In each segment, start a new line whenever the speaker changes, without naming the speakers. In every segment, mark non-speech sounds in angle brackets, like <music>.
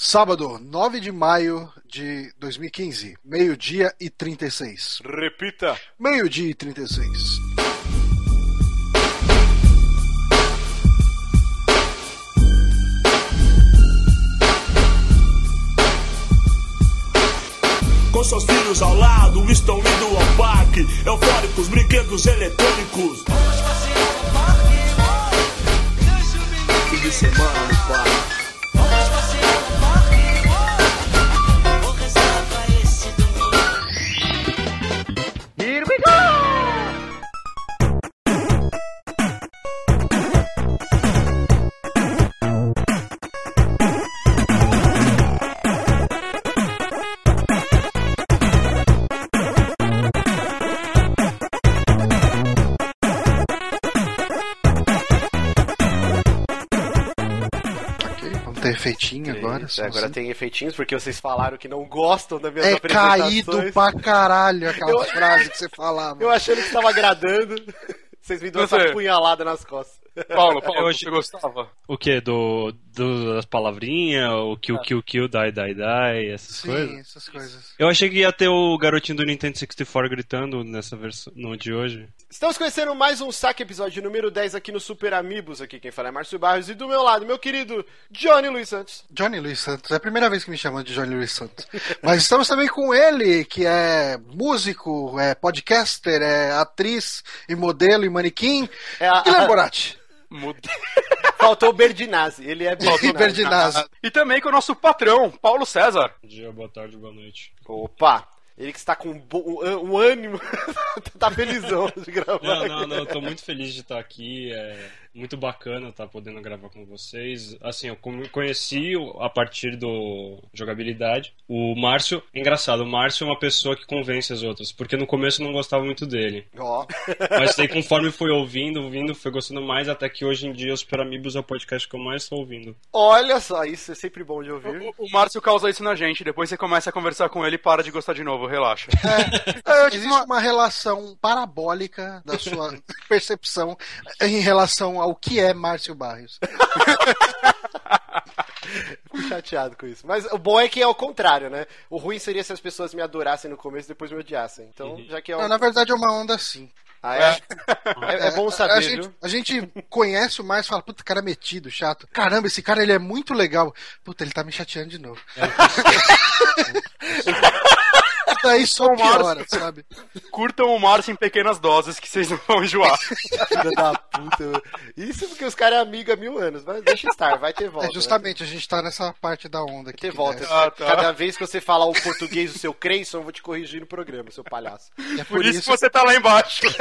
Sábado, 9 de maio de 2015, meio-dia e 36.
Repita.
Meio-dia e 36.
Com seus filhos ao lado, estão indo ao parque. Eufóricos, brinquedos eletrônicos. Fim de semana no parque.
Efeitinho agora. Só
agora
assim.
tem efeitinhos, porque vocês falaram que não gostam das minhas
É
apresentações.
caído pra caralho aquela
Eu-
frase que você falava.
Eu achando que estava agradando. Vocês me dão essa punhalada nas costas.
Paulo, Paulo,
Eu
você
achei-
gostava?
O que? Do, do das palavrinhas, o kill, kill, kill, die, die, die, essas
Sim,
coisas?
essas coisas.
Eu achei que ia ter o garotinho do Nintendo 64 gritando nessa versão no de hoje.
Estamos conhecendo mais um saque episódio número 10 aqui no Super Amigos. Aqui quem fala é Márcio Barros. E do meu lado, meu querido Johnny Luiz Santos.
Johnny Luiz Santos. É a primeira vez que me chamam de Johnny Luiz Santos. <laughs> Mas estamos também com ele, que é músico, é podcaster, é atriz e modelo e manequim.
É a-
Guilherme Borati. <laughs>
Muda. <laughs>
Faltou o Berdinazzi. Ele é Berdinazzi.
Berdinazzi.
E também com o nosso patrão, Paulo César.
Bom dia, boa tarde, boa noite.
Opa! Ele que está com um, um- um ânimo. <laughs> tá felizão de gravar.
Não, não, não, tô muito feliz de estar aqui. É muito bacana estar podendo gravar com vocês. Assim, eu conheci a partir do jogabilidade. O Márcio, engraçado, o Márcio é uma pessoa que convence as outras, porque no começo eu não gostava muito dele. <laughs>
Ó.
Mas daí conforme foi ouvindo, ouvindo, foi gostando mais, até que hoje em dia o Super Amigos é o podcast que eu mais tô ouvindo.
Olha só, isso é sempre bom de ouvir.
O, o Márcio causa isso na gente, depois você começa a conversar com ele e para de gostar de novo, relaxa.
É, <laughs> existe uma relação parabólica da sua <laughs> percepção em relação ao que é Márcio Barrios. <laughs>
Fico chateado com isso. Mas o bom é que é o contrário, né? O ruim seria se as pessoas me adorassem no começo e depois me odiassem. Então, já que é o.
Não, na verdade é uma onda assim.
Ah, é? <laughs> É, é bom saber,
a gente,
viu?
a gente conhece o Márcio e fala, puta, cara metido, chato. Caramba, esse cara ele é muito legal. Puta, ele tá me chateando de novo. <laughs> Daí só piora, sabe?
Curtam o Márcio em pequenas doses que vocês não vão enjoar. <laughs>
Filha da puta. Isso porque os caras é amigo há mil anos. Mas deixa estar, vai ter volta.
É justamente, a gente tá nessa parte da onda
Vai
aqui.
ter
que
volta.
Ah, tá.
Cada vez que você falar o português do seu Creyson, eu vou te corrigir no programa, seu palhaço.
É
Por isso que você tá lá embaixo. <laughs>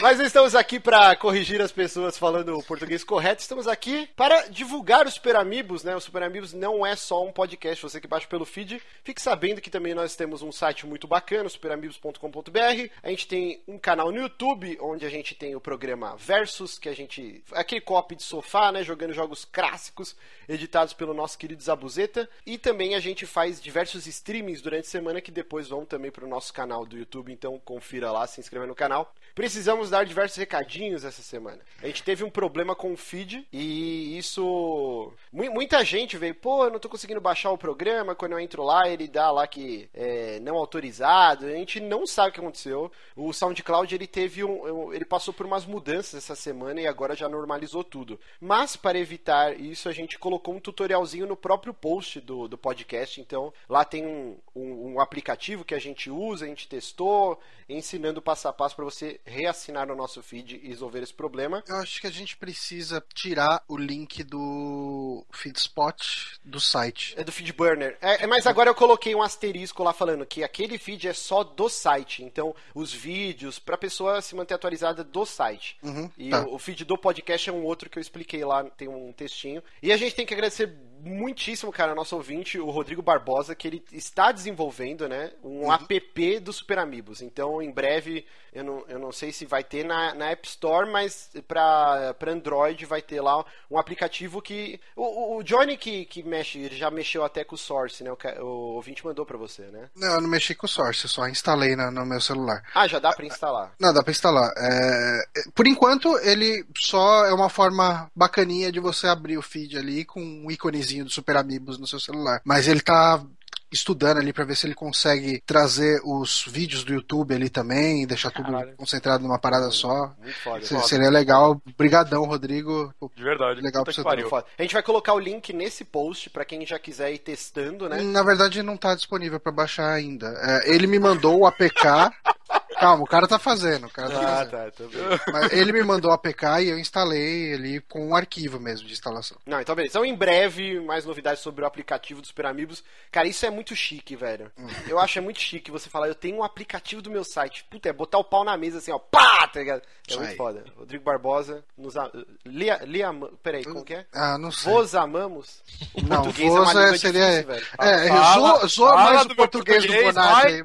Mas estamos aqui para corrigir as pessoas falando o português correto. Estamos aqui para divulgar o Super Amigos, né? O Super Amigos não é só um podcast, você que baixa pelo feed. Fique sabendo que também nós temos um site muito bacana, superamigos.com.br. A gente tem um canal no YouTube, onde a gente tem o programa Versus, que a gente. aquele copy de sofá, né? Jogando jogos clássicos, editados pelo nosso querido Zabuzeta. E também a gente faz diversos streamings durante a semana que depois vão também para o nosso canal do YouTube. Então confira lá, se inscreva no canal. Precisamos dar diversos recadinhos essa semana. A gente teve um problema com o feed e isso. mu- Muita gente veio, pô, eu não tô conseguindo baixar o programa. Quando eu entro lá, ele dá lá que é não autorizado. A gente não sabe o que aconteceu. O SoundCloud ele teve um. Ele passou por umas mudanças essa semana e agora já normalizou tudo. Mas para evitar isso, a gente colocou um tutorialzinho no próprio post do, do podcast. Então lá tem um, um, um aplicativo que a gente usa, a gente testou, ensinando passo a passo para você reassinar o nosso feed e resolver esse problema.
Eu acho que a gente precisa tirar o link do Feedspot do site.
É do feed burner. É, é, mas agora eu coloquei um asterisco lá falando que aquele feed é só do site. Então, os vídeos, pra pessoa se manter atualizada do site.
Uhum,
e
tá.
o, o feed do podcast é um outro que eu expliquei lá, tem um textinho. E a gente tem que agradecer muitíssimo, cara, nosso ouvinte, o Rodrigo Barbosa, que ele está desenvolvendo, né, um app do Super Amigos. Então, em breve, eu não, eu não sei se vai ter na, na App Store, mas para Android vai ter lá um aplicativo que. O, o Johnny que, que mexe, ele já mexeu até com o Source, né? O, o ouvinte mandou pra você, né?
Não, eu não mexi com o Source, eu só instalei na- no meu celular.
Ah, já dá pra instalar.
Não, dá pra instalar. É, Por enquanto, ele só é uma forma bacaninha de você abrir o feed ali com um íconezinho do Super Amigos no seu celular. Mas ele tá estudando ali pra ver se ele consegue trazer os vídeos do YouTube ali também, deixar tudo
Caralho.
concentrado numa parada só.
Muito foda.
Se- Seria legal. Brigadão, Rodrigo.
De verdade.
Legal pra você.
Foda. A gente vai colocar o link nesse post pra quem já quiser ir testando, né?
Na verdade, não tá disponível pra baixar ainda. É, ele me mandou o APK. <laughs> Calma, o cara tá fazendo. O cara tá
Ah,
fazendo.
tá, tô vendo.
Mas ele me mandou o APK e eu instalei ele com um arquivo mesmo de instalação.
Não, então beleza. Então, em breve, mais novidades sobre o aplicativo do Super Amigos. Cara, isso é muito chique, velho. Eu acho é muito chique você falar, eu tenho um aplicativo do meu site. Puta, é botar o pau na mesa assim, ó. Pá! Tá ligado? É muito foda. Rodrigo Barbosa, nos a... Lia, Lia... Peraí, como que é?
Ah, não sei.
Vos amamos? O
não,
português é
Voz
língua
é, seria.
difícil, velho.
é, zoa, mais o
meu
português, do
português,
Bonatti.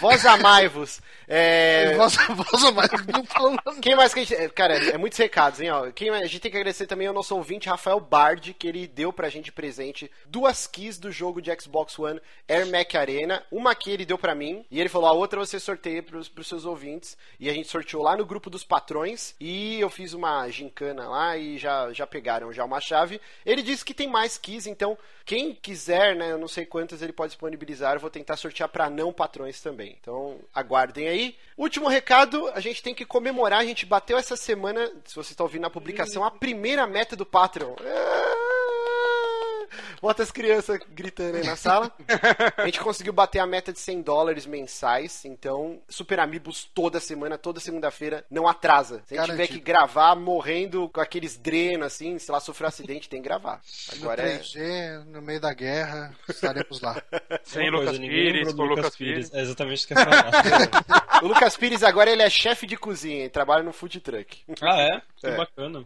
Vós amai-vos. É...
Voz, voz mais.
Quem mais que a gente. Cara, é muitos recados, hein? Ó. Quem, a gente tem que agradecer também ao nosso ouvinte, Rafael Bard, que ele deu pra gente presente duas keys do jogo de Xbox One Air Mac Arena. Uma key ele deu pra mim, e ele falou: a outra você sorteia pros, pros seus ouvintes. E a gente sorteou lá no grupo dos patrões. E eu fiz uma gincana lá e já, já pegaram já uma chave. Ele disse que tem mais keys, então quem quiser, né? Eu não sei quantas ele pode disponibilizar. Eu vou tentar sortear pra não patrões também. Então aguardem aí. Último recado: a gente tem que comemorar. A gente bateu essa semana, se você está ouvindo na publicação, a primeira meta do Patreon. Bota as crianças gritando aí na sala. A gente conseguiu bater a meta de 100 dólares mensais. Então, Super Amigos toda semana, toda segunda-feira, não atrasa. Se a gente tiver
Garantido.
que gravar morrendo com aqueles drenos assim, se lá sofrer um acidente, tem que gravar.
No
Agora é.
3G, no meio da guerra, estaremos lá.
Sem Lucas
coisa,
Pires, com
do
Lucas Pires.
É exatamente isso que eu ia falar. <laughs>
O Lucas Pires agora ele é chefe de cozinha, ele trabalha no food truck.
ah, é? Que
É.
bacana.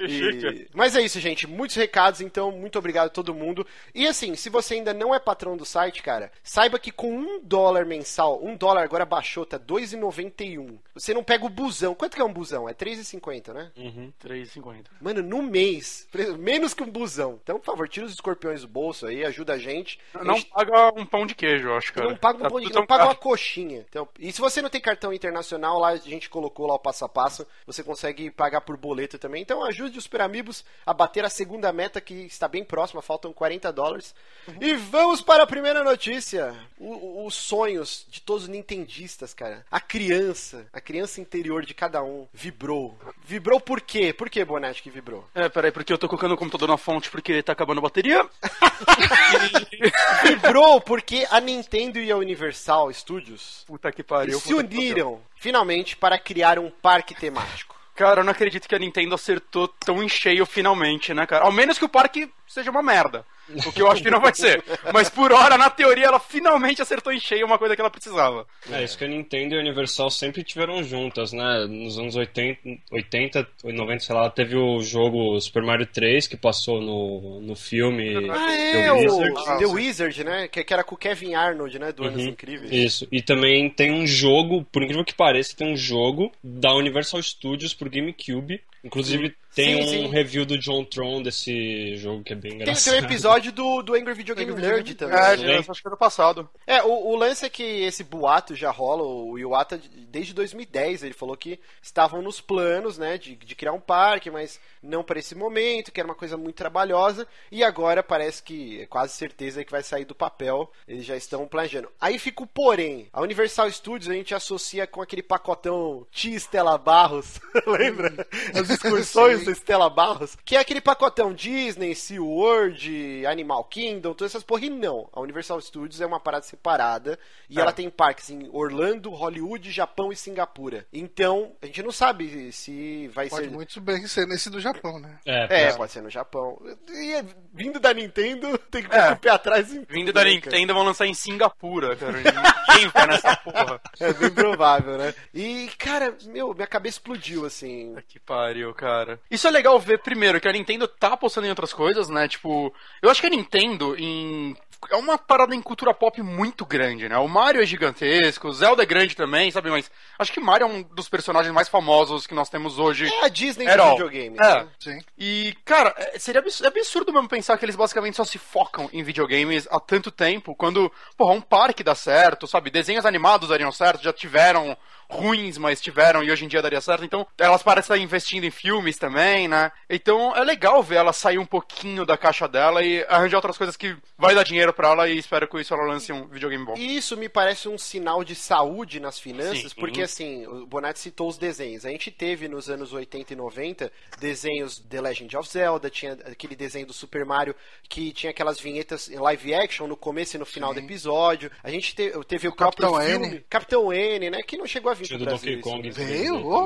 E- Mas é isso, gente. Muitos recados, então muito obrigado a todo mundo. E assim, se você ainda não é patrão do site, cara, saiba que com um dólar mensal, um dólar agora baixou, tá 2,91. Você não pega o busão. Quanto que é um busão? É 3,50, né?
Uhum.
3,50.
Mano, no mês, menos que um busão. Então, por favor, tira os escorpiões do bolso aí, ajuda a gente. A
Não
gente
paga um pão de queijo, eu acho, cara.
não paga um
Tá
pão de-
tudo
não paga uma coxinha. Então, e se você não tem cartão internacional, lá a gente colocou lá o passo a passo, você consegue pagar por boleto também. Então ajude os Super Amigos a bater a segunda meta que está bem próxima, faltam 40 dólares. E vamos para a primeira notícia. O- o- os sonhos de todos os nintendistas, cara. A criança, a criança interior de cada um vibrou. Vibrou por quê? Por que, Bonatti, que vibrou?
É, peraí, porque eu tô colocando o computador na fonte porque tá acabando a bateria. <laughs>
Vibrou porque a Nintendo e a Universal Studios
Puta que pariu.
se
puta que pariu.
uniram finalmente para criar um parque temático.
Cara, eu não acredito que a Nintendo acertou tão em cheio finalmente, né, cara? Ao menos que o parque seja uma merda. <laughs> O que eu acho que não vai ser. Mas por hora, na teoria, ela finalmente acertou em cheio uma coisa que ela precisava.
É, isso que a Nintendo e a Universal sempre tiveram juntas, né? Nos anos 80, 80 90, sei lá, teve o jogo Super Mario 3 que passou no, no filme
Ah,
The
é, o
Wizard.
The Wizard, né? Que, que era com o Kevin Arnold, né? Do Anos
Uhum,
Incríveis.
Isso. E também tem um jogo, por incrível que pareça, tem um jogo da Universal Studios pro GameCube. Inclusive tem
Sim,
um
sim.
review do John Tron desse jogo que é bem
Tem,
engraçado.
tem um episódio do, do Angry Video Game
Angry
Nerd também.
É,
Também.
acho que do passado.
É, o, o lance é que esse boato já rola, o Iwata, desde 2010, ele falou que estavam nos planos, né, de, de criar um parque, mas não para esse momento, que era uma coisa muito trabalhosa, e agora parece que é quase certeza que vai sair do papel, eles já estão planejando. Aí fica o porém, a Universal Studios a gente associa com aquele pacotão Tia Estela Barros, <laughs> lembra? As excursões Estela Barros, que é aquele pacotão Disney, SeaWorld, Animal Kingdom, todas essas porra, e não. A Universal Studios é uma parada separada e
É.
ela tem parques em Orlando, Hollywood, Japão e Singapura. Então, a gente não sabe se vai
Pode
ser...
muito bem ser nesse do Japão, né?
É,
É, pode ser no Japão. E é- vindo da Nintendo, <laughs> tem que ficar
É.
o pé atrás em
Vindo da? Nintendo, vão lançar em Singapura, cara. Ninguém vai nessa porra. <laughs>
É bem provável, né? E, cara, meu, minha cabeça explodiu, assim.
Que pariu, cara. Isso é legal ver primeiro que a Nintendo tá apostando em outras coisas, né? Tipo, eu acho que a Nintendo em é uma parada em cultura pop muito grande, né? O Mario é gigantesco, o Zelda é grande também, sabe? Mas acho que Mario é um dos personagens mais famosos que nós temos hoje.
É a Disney
At
do
all.
videogame.
É.
né?
Sim.
E, cara, é- seria abs- é absurdo mesmo pensar que eles basicamente só se focam em videogames há tanto tempo, quando, porra, um parque dá certo, sabe? Desenhos animados dariam certo, já tiveram ruins, mas tiveram e hoje em dia daria certo. Então, elas parecem estar investindo em filmes também, né? Então, é legal ver ela sair um pouquinho da caixa dela e arranjar outras coisas que vai dar dinheiro pra ela e espero que com isso ela lance um videogame bom.
E isso me parece um sinal de saúde nas finanças,
Sim.
porque assim, o Bonatti citou os desenhos. A gente teve nos anos 80 e 90 desenhos The Legend of Zelda, tinha aquele desenho do Super Mario que tinha aquelas vinhetas em live action no começo e no final do episódio. A gente te- teve o, próprio
Capitão
filme
N.
Capitão N, né, que não chegou a vir
Tinha
pro
do
Brasil.
Donkey
isso,
Kong.
né?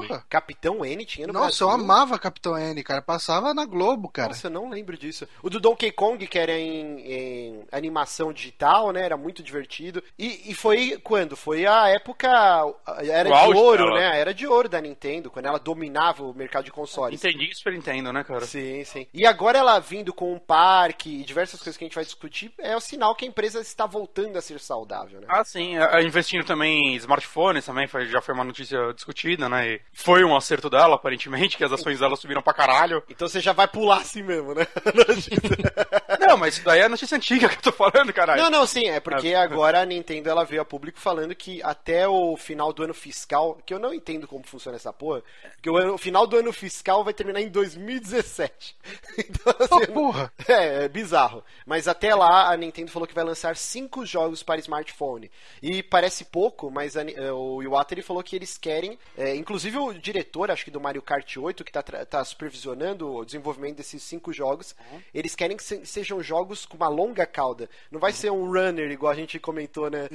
Veio.
Capitão N tinha no
Nossa, eu
Brasil.
amava Capitão N, cara. Passava na Globo, cara.
Nossa, eu não lembro disso. O do Donkey Kong, que era em, em animação digital, né? Era muito divertido. E, e foi quando? Foi a época. Era
O
de
auge
ouro,
dela.
né? Era de ouro da Nintendo, quando ela dominava o mercado de consoles.
Entendi Super Nintendo, né, cara?
Sim, sim. E agora ela vindo com um parque e diversas coisas que a gente vai discutir, é o sinal que a empresa está voltando a ser saudável, né?
Ah, sim. é, é, Investindo também em smartphones também, foi- já foi uma notícia discutida, né? E foi um acerto dela, aparentemente, que as ações dela subiram pra caralho.
Então você já vai pular assim mesmo, né? <laughs>
Não, mas isso daí é notícia antiga que eu tô falando, caralho.
Não, não, sim, é porque agora a Nintendo ela veio a público falando que até o final do ano fiscal, que eu não entendo como funciona essa porra, que o, ano- o final do ano fiscal vai terminar em 2017. <laughs> Então,
Oh,
assim,
porra.
é, é bizarro. Mas até lá a Nintendo falou que vai lançar cinco jogos para smartphone. E parece pouco, mas a eh, o Iwata ele falou que eles querem, eh, inclusive o diretor, acho que do Mario Kart 8, que tá, tra- tá supervisionando o desenvolvimento desses cinco jogos, eles querem que se- sejam jogos com uma longa cauda. Não vai ser um runner, igual a gente comentou, né?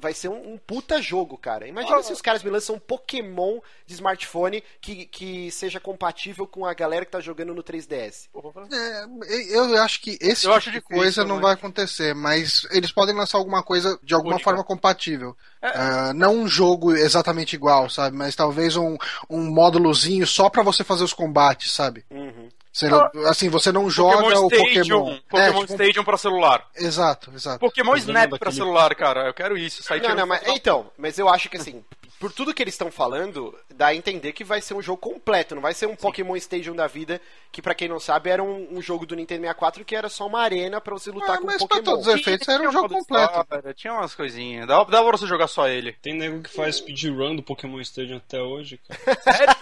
Vai ser um, um puta jogo, cara. Imagina se os caras me lançam um Pokémon de smartphone que, que seja compatível com a galera que tá jogando no 3DS.
É, eu acho que esse
Eu
tipo
acho
de
difícil,
coisa não
mas-
vai acontecer, mas eles podem lançar alguma coisa de alguma
Única.
forma compatível.
É.
Ah, não um jogo exatamente igual, sabe? Mas talvez um, um módulozinho só pra você fazer os combates, sabe?
Uhum.
Você não- assim, você não joga o
Stadium,
Pokémon.
Pokémon
É, tipo,
Stadium pra celular.
Exato, exato.
Pokémon Snap pra celular, cara. Eu quero isso. Sair
Não, não, mas então, mas eu acho que assim, por tudo que eles estão falando, dá a entender que vai ser um jogo completo, não vai ser um Pokémon Stadium da vida, que pra quem não sabe era um, um jogo do Nintendo 64 que era só uma arena pra você lutar
Ah,
com
mas pra
Pokémon.
todos os efeitos era um
Tinha
jogo completo.
história, Tinha umas coisinhas. Dava, dava pra você jogar só ele.
Tem nego que faz speedrun do Pokémon Stadium até hoje, cara. <laughs> Sério?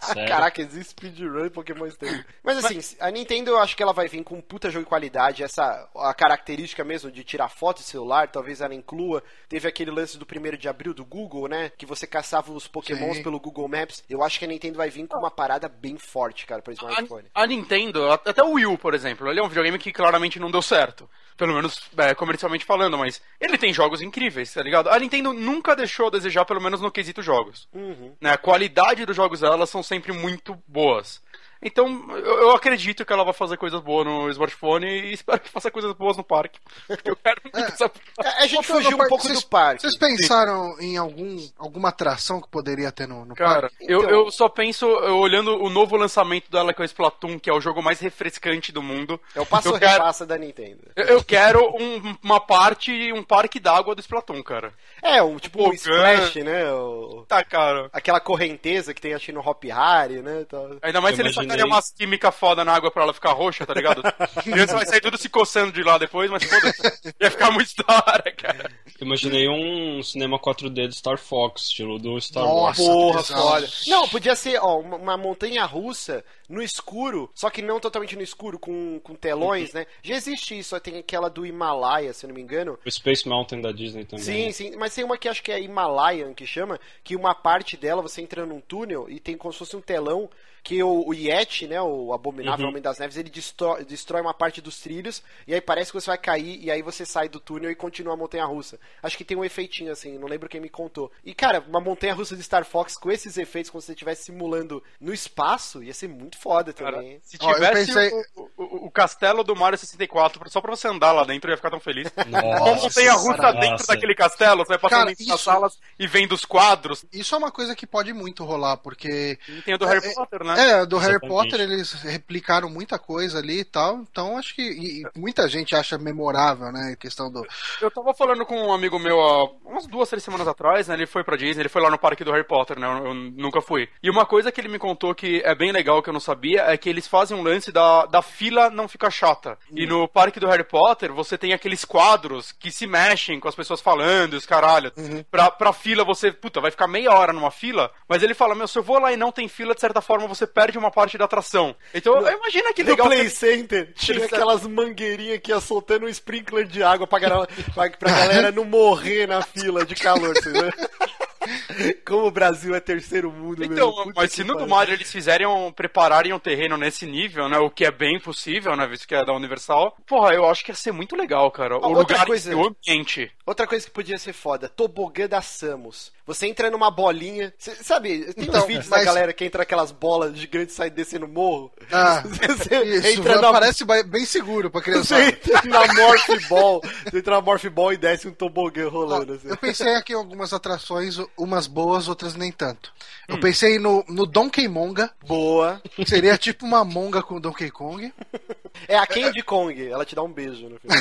Sério.
Caraca, existe speedrun Pokémon Stadium. Mas assim, a Nintendo eu acho que ela vai vir com um puta jogo de qualidade, essa a característica mesmo de tirar foto de celular, talvez ela inclua. Teve aquele lance do primeiro de abril do Google, né? Que você caçava os Pokémons
Sim.
pelo Google Maps. Eu acho que a Nintendo vai vir com uma parada bem forte, cara, pra smartphone.
A, a Nintendo, até o Wii U, por exemplo, ele é um videogame que claramente não deu certo. Pelo menos é, comercialmente falando, mas ele tem jogos incríveis, tá ligado? A Nintendo nunca deixou a desejar, pelo menos no quesito jogos.
Uhum.
Né? A qualidade dos jogos dela são sempre muito boas. Então, eu, eu acredito que ela vai fazer coisas boas no smartphone e espero que faça coisas boas no parque. Porque eu quero muito essa...
A a gente fugiu um pouco
vocês-
do parque.
Vocês pensaram em algum, alguma atração que poderia ter no, no
Cara,
parque?
eu,
Então-
eu só penso, eu olhando o novo lançamento dela, que é o Splatoon, que é o jogo mais refrescante do mundo.
É o passo
eu quero,
repassa da Nintendo.
eu- eu quero um- uma parte, um parque d'água do Splatoon, cara.
É, um tipo um
Pô,
splash, né? o-
Tá, cara.
Aquela correnteza que tem acho no Hop Harry, né? tal.
Ainda mais
Eu
se ele
imaginei-
sacaria umas químicas foda na água pra ela ficar roxa, tá ligado? <laughs> Criança vai sair tudo se coçando de lá depois, mas foda-se. Ia ficar muito da hora, cara.
Eu imaginei um cinema 4D do Star Fox, estilo do Star
Nossa.
Wars.
Porra, foda. Não, podia ser, ó, uma, uma montanha russa no escuro, só que não totalmente no escuro, com, com telões, né? Já existe isso, tem aquela do Himalaia, se eu não me engano.
O Space Mountain da Disney também.
Sim, sim, mas tem uma que acho que é Himalayan que chama, que uma parte dela você entra num túnel e tem como se fosse um telão que o, o Yeti, né, o abominável
Uhum.
Homem das Neves, ele destrói, destrói uma parte dos trilhos e aí parece que você vai cair e aí você sai do túnel e continua a montanha russa. Acho que tem um efeitinho assim, não lembro quem me contou. E cara, uma montanha russa de Star Fox com esses efeitos, como se você estivesse simulando no espaço, ia ser muito foda
Cara,
também.
se
Ó, eu
tivesse
pensei-
o, o- o castelo do Mario 64, só pra você andar lá dentro, eu ia ficar tão feliz. <laughs> Uma
Nossa,
montanha russa
nossa.
dentro daquele castelo, você vai passando
Cara,
dentro das
isso-
salas e vendo os quadros.
Isso é uma coisa que pode muito rolar, porque
E tem o do Harry
é-
Potter, né?
É, do Harry. Potter eles replicaram muita coisa ali e tal, então acho que e- e muita gente acha memorável, né, a questão do...
Eu tava falando com um amigo meu há umas duas, três semanas atrás, né? Ele foi pra Disney, ele foi lá no parque do Harry Potter, né? Eu, eu nunca fui. E uma coisa que ele me contou que é bem legal, que eu não sabia, é que eles fazem um lance da, da fila não ficar chata. E no parque do Harry Potter, você tem aqueles quadros que se mexem com as pessoas falando, e os caralho. Pra, pra fila, você, puta, vai ficar meia hora numa fila, mas ele fala, meu, se eu vou lá e não tem fila, de certa forma, você perde uma parte da atração. Então, imagina que
No
legal.
Play
que-
Center tinha
Eles-
aquelas mangueirinhas que ia soltando um sprinkler de água pra, galera, pra, pra galera não morrer na fila de calor, você vê? <laughs> <laughs> Como o Brasil é terceiro mundo
Então,
mesmo. Puta
mas se no do eles fizerem, um- prepararem um terreno nesse nível, né? O que é bem possível, né? Visto que é da Universal. Porra, eu acho que ia ser muito legal, cara. O
outra
lugar,
coisa-
o ambiente.
Outra coisa que podia ser foda, tobogã da Samus. Você entra numa bolinha. Cê, sabe, tem
Então,
uns vídeos da
mas-
galera que entra aquelas bolas gigantes e sai descendo o morro.
Ah, <laughs> isso,
entra na
parece bem seguro pra criança.
Você entra na Morph Ball. Você entra na Morph Ball e desce um tobogã rolando. assim.
Eu pensei aqui em algumas atrações, umas boas, outras nem tanto. Eu pensei no, no Donkey Monga,
Boa.
seria tipo uma monga com Donkey Kong. <laughs>
É a Candy Kong. Ela te dá um beijo no final.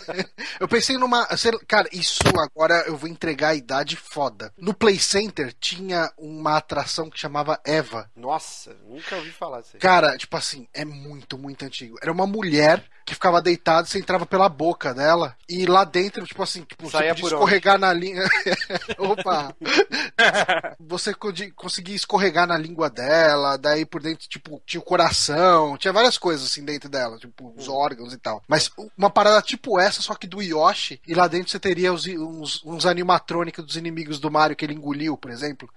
<laughs>
Eu pensei numa. Cara, isso agora eu vou entregar a idade foda. No Play Center tinha uma atração que chamava Eva.
Nossa, nunca ouvi falar disso aí.
Cara, tipo assim, é muito, muito antigo. Era uma mulher que ficava deitada, você entrava pela boca dela, e lá dentro, tipo assim, tipo, você podia escorregar na língua. <laughs> Opa! você conseguia escorregar na língua dela, daí por dentro, tipo, tinha o coração, tinha várias coisas assim dentro dela, tipo, os órgãos e tal. Mas uma parada tipo essa, só que do Yoshi, e lá dentro você teria os, uns, uns animatrônicos dos inimigos do Mario que ele engoliu, por exemplo.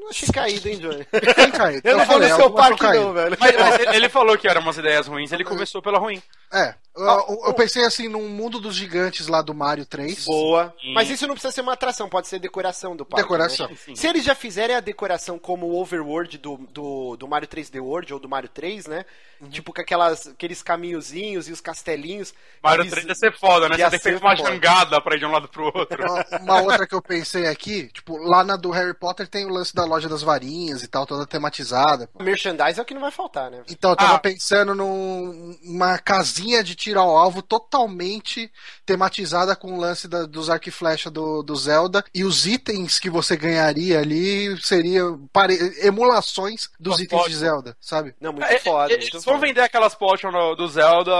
Não achei caído, hein, Johnny? <laughs>
Tem caído.
Eu não vou no
falei,
seu parque, não, velho.
Mas, mas ele- ele falou que eram umas ideias ruins, ele <laughs> começou pela ruim.
É, eu, eu pensei assim num mundo dos gigantes lá do Mario 3.
Boa. Mas isso não precisa ser uma atração, pode ser decoração do parque.
Decoração.
né? Se eles já fizerem a decoração como o Overworld do, do, do Mario 3D World ou do Mario 3, né?
Uhum.
Tipo com aquelas, aqueles caminhozinhos e os castelinhos.
Mario
Eles-
3 ia ser foda, né?
ia
Você tem que
ser
ter uma
foda.
jangada pra ir de um lado pro outro.
Uma, uma outra que eu pensei aqui, tipo, lá na do Harry Potter tem o lance da loja das varinhas e tal, toda tematizada.
Merchandise é o que não vai faltar, né?
Então, eu tava
Ah.
pensando num- numa casinha de tiro ao alvo totalmente tematizada com o lance da- dos arco e flecha do, do Zelda. E os itens que você ganharia ali seriam pare- emulações dos itens
pode.
de Zelda, sabe?
Não, muito
É,
foda.
Eles
muito
vão
foda.
vender aquelas potions do Zelda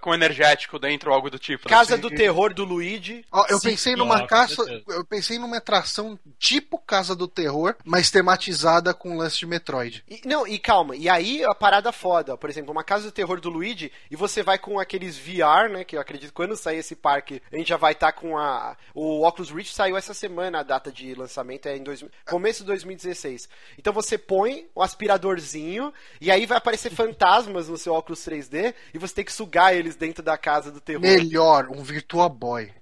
com energético dentro, algo do tipo. né?
Casa do Terror do Luigi.
Ó, eu
Sim.
pensei numa caça, eu pensei numa atração tipo Casa do Terror, mas tematizada com lance de Metroid.
E- não, e calma, e aí a parada foda, por exemplo, uma casa do terror do Luigi, e você vai com aqueles VR, né? Que eu acredito que quando sair esse parque, a gente já vai estar com a. O Oculus Rift saiu essa semana, a data de lançamento é em dois, começo de 2016. Então você põe o aspiradorzinho, e aí vai aparecer fantasmas no seu óculos 3D, e você tem que sugar eles dentro da casa do terror.
Melhor, um Virtua Boy.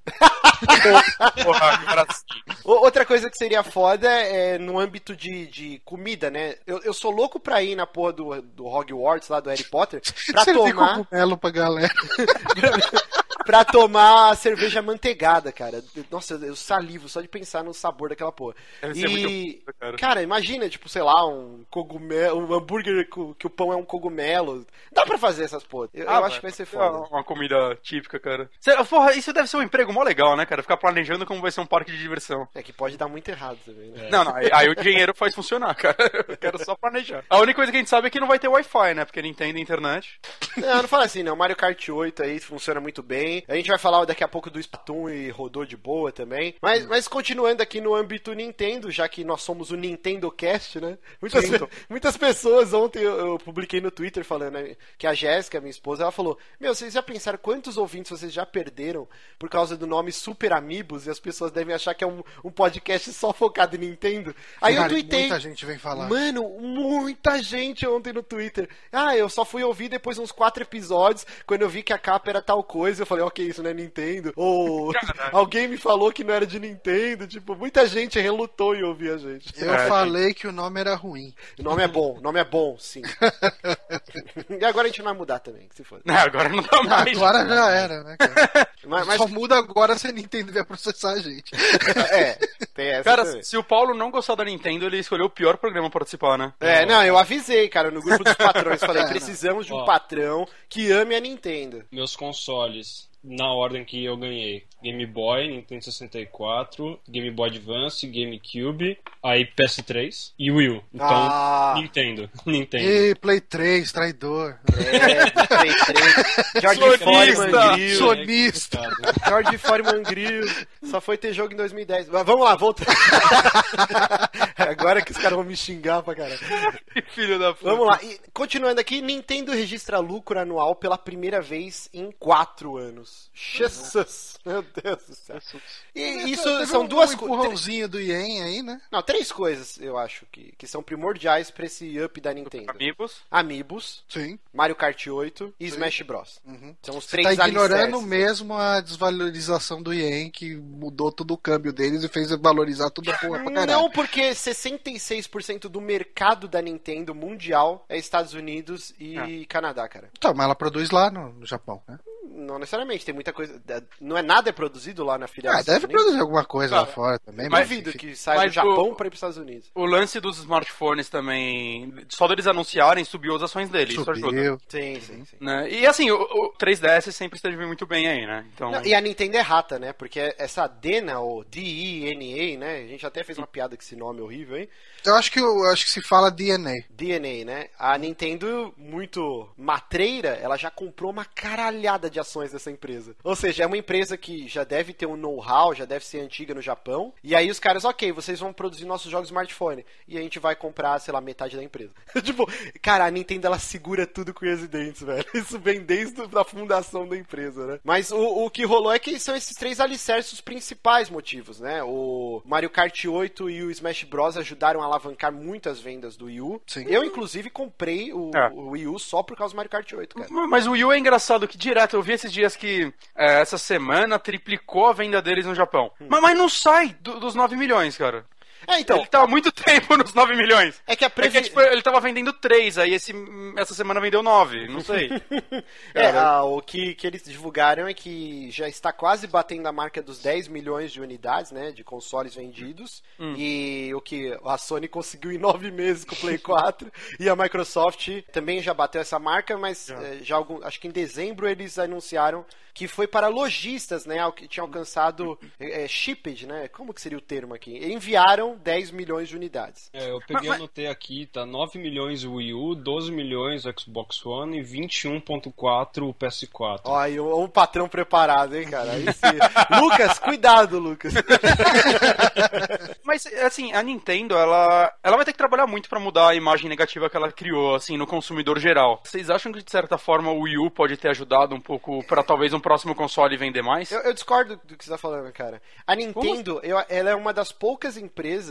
Porra,
Outra coisa que seria foda é no âmbito de, de comida, né? Eu, eu sou louco pra ir na porra do, do Hogwarts, lá do Harry Potter, pra
Servir
tomar.
cogumelo pra galera. <laughs>
pra tomar cerveja manteigada, cara. Nossa, eu salivo só de pensar no sabor daquela porra.
Deve ser
e,
muito cara.
cara, imagina, tipo, sei lá, um cogumelo, um hambúrguer que o pão é um cogumelo. Dá pra fazer essas porra. Eu, eu
Ah,
acho que vai ser
É
foda.
uma comida típica, cara. Porra, isso deve ser um emprego mó legal, né, cara? Ficar planejando como vai ser um parque de diversão.
É que pode dar muito errado também, né?
Não, não, aí, aí o dinheiro faz funcionar, cara. <laughs> Eu quero só planejar. A única coisa que a gente sabe é que não vai ter Wi-Fi, né? Porque Nintendo e internet.
Não, não fala assim, não. Mario Kart 8 aí funciona muito bem. A gente vai falar daqui a pouco do Splatoon e rodou de boa também. Mas, mas continuando aqui no âmbito Nintendo, já que nós somos o Nintendo Cast, né? Muitas,
Sim. <laughs>
muitas pessoas ontem eu, eu publiquei no Twitter falando né, que a Jéssica, minha esposa, ela falou: Meu, vocês já pensaram quantos ouvintes vocês já perderam por causa do nome Super Amigos e as pessoas devem achar que é um, um podcast só focado em Nintendo? Aí eu
Cara,
tuitei.
Muita gente vem falar.
Mano, muita gente ontem no Twitter. Ah, eu só fui ouvir depois uns quatro episódios, quando eu vi que a capa era tal coisa, eu falei, ok, isso não é Nintendo. Ou <laughs> alguém me falou que não era de Nintendo. Tipo, muita gente relutou em ouvir a gente.
Eu
É,
falei que o nome era ruim.
O nome é bom, o nome é bom, sim. <laughs> e agora a gente não vai mudar também, que se for.
Não, agora não dá mais.
Agora já era, né, cara? <laughs>
Mas, mas-
Só muda agora se a Nintendo vier processar a gente.
é, tem essa
Cara,
também.
se o Paulo não gostar da Nintendo, ele escolheu o pior programa pra participar, né?
É, não, eu avisei, cara, no grupo dos patrões. Falei,
É,
precisamos de um
Ó.
patrão que ame a Nintendo.
Meus consoles, na ordem que eu ganhei. Game Boy, Nintendo 64, Game Boy Advance, GameCube, aí PS3 e Wii U. Então,
Ah.
Nintendo. <laughs> Nintendo.
E Play 3, traidor.
É, Play 3, George. Foreman Grill.
Sonista.
George Foreman Grill. Só foi ter jogo em 2010. Mas vamos lá, volta. Agora que os caras vão me xingar pra caralho.
Que filho da puta.
Vamos lá. E, continuando aqui, Nintendo registra lucro anual pela primeira vez em quatro anos. Jesus! Meu Deus do céu. E isso
Teve
são
um,
duas
um
coisas.
empurrãozinho do Yen aí, né?
Não, três coisas, eu acho, que, que são primordiais pra esse up da Nintendo.
Amigos.
Amiibos,
Sim.
Mario Kart 8 e Smash Bros. São os três
Tá ignorando
alicerces.
mesmo a desvalorização do Yen, que mudou todo o câmbio deles e fez valorizar tudo a porra pra caralho.
Não, porque 66% do mercado da Nintendo mundial é Estados Unidos e Canadá, cara.
Então, mas ela produz lá no, no Japão, né?
Não necessariamente, tem muita coisa. Não é nada é produzido lá na filial.
Ah, deve
Unidos.
produzir alguma coisa lá
Cara,
fora também.
Mas duvido
enfim.
que saia do
Mas
Japão
o-
pra ir pros Estados Unidos.
O lance dos smartphones também, só deles anunciarem, subiu as ações deles. Isso ajuda.
Subiu.
Sim, sim, sim.
Né? E assim, o, o 3DS sempre esteve muito bem aí, né? Então,
Não, e a Nintendo é rata, né? Porque essa Dena, ou D-E-N-A, né? A gente até fez uma piada com esse nome horrível, hein?
Eu acho que eu acho que se fala DNA.
DNA, né? A Nintendo, muito matreira, ela já comprou uma caralhada de ações dessa empresa. Ou seja, é uma empresa que já deve ter um know-how, já deve ser antiga no Japão. E aí os caras, ok, vocês vão produzir nossos jogos smartphone. E a gente vai comprar, sei lá, metade da empresa. <laughs> tipo, cara, a Nintendo ela segura tudo com e dentes, velho. <laughs> Isso vem desde a fundação da empresa, né? Mas o, o que rolou é que são esses três alicerces os principais motivos, né? O Mario Kart 8 e o Smash Bros. ajudaram a alavancar muito as vendas do Wii U.
Sim.
Eu, inclusive, comprei o,
É.
o Wii U só por causa do Mario Kart 8, cara.
Mas o Wii U é engraçado que direto, eu vi esses dias que é, essa semana triplicou a venda deles no Japão. Mas, mas não sai do- dos 9 milhões, cara.
É, então,
ele há muito tempo nos 9 milhões.
é que a
É
previ...
que, tipo, ele tava vendendo 3, aí esse, essa semana vendeu 9, não <laughs> sei.
É, ah, o que, que eles divulgaram é que já está quase batendo a marca dos 10 milhões de unidades, né, de consoles vendidos.
Hum.
E o que a Sony conseguiu em 9 meses com o Play 4 <laughs> e a Microsoft também já bateu essa marca, mas eh, já algum, acho que em dezembro eles anunciaram que foi para lojistas, né, que tinha alcançado é, shipped, né? Como que seria o termo aqui? Enviaram 10 milhões de unidades.
É, eu peguei e anotei aqui, tá 9 milhões o Wii U, 12 milhões o Xbox One e 21.4 o PS4.
Ó, aí um, um patrão preparado, hein, cara? Aí sim. <laughs> Lucas, cuidado, Lucas. <laughs>
Mas, assim, a Nintendo, ela, ela vai ter que trabalhar muito pra mudar a imagem negativa que ela criou, assim, no consumidor geral. Vocês acham que, de certa forma, o Wii U pode ter ajudado um pouco pra talvez um próximo console vender mais?
Eu, eu discordo do que você tá falando, cara. A Nintendo, eu- ela é uma das poucas empresas.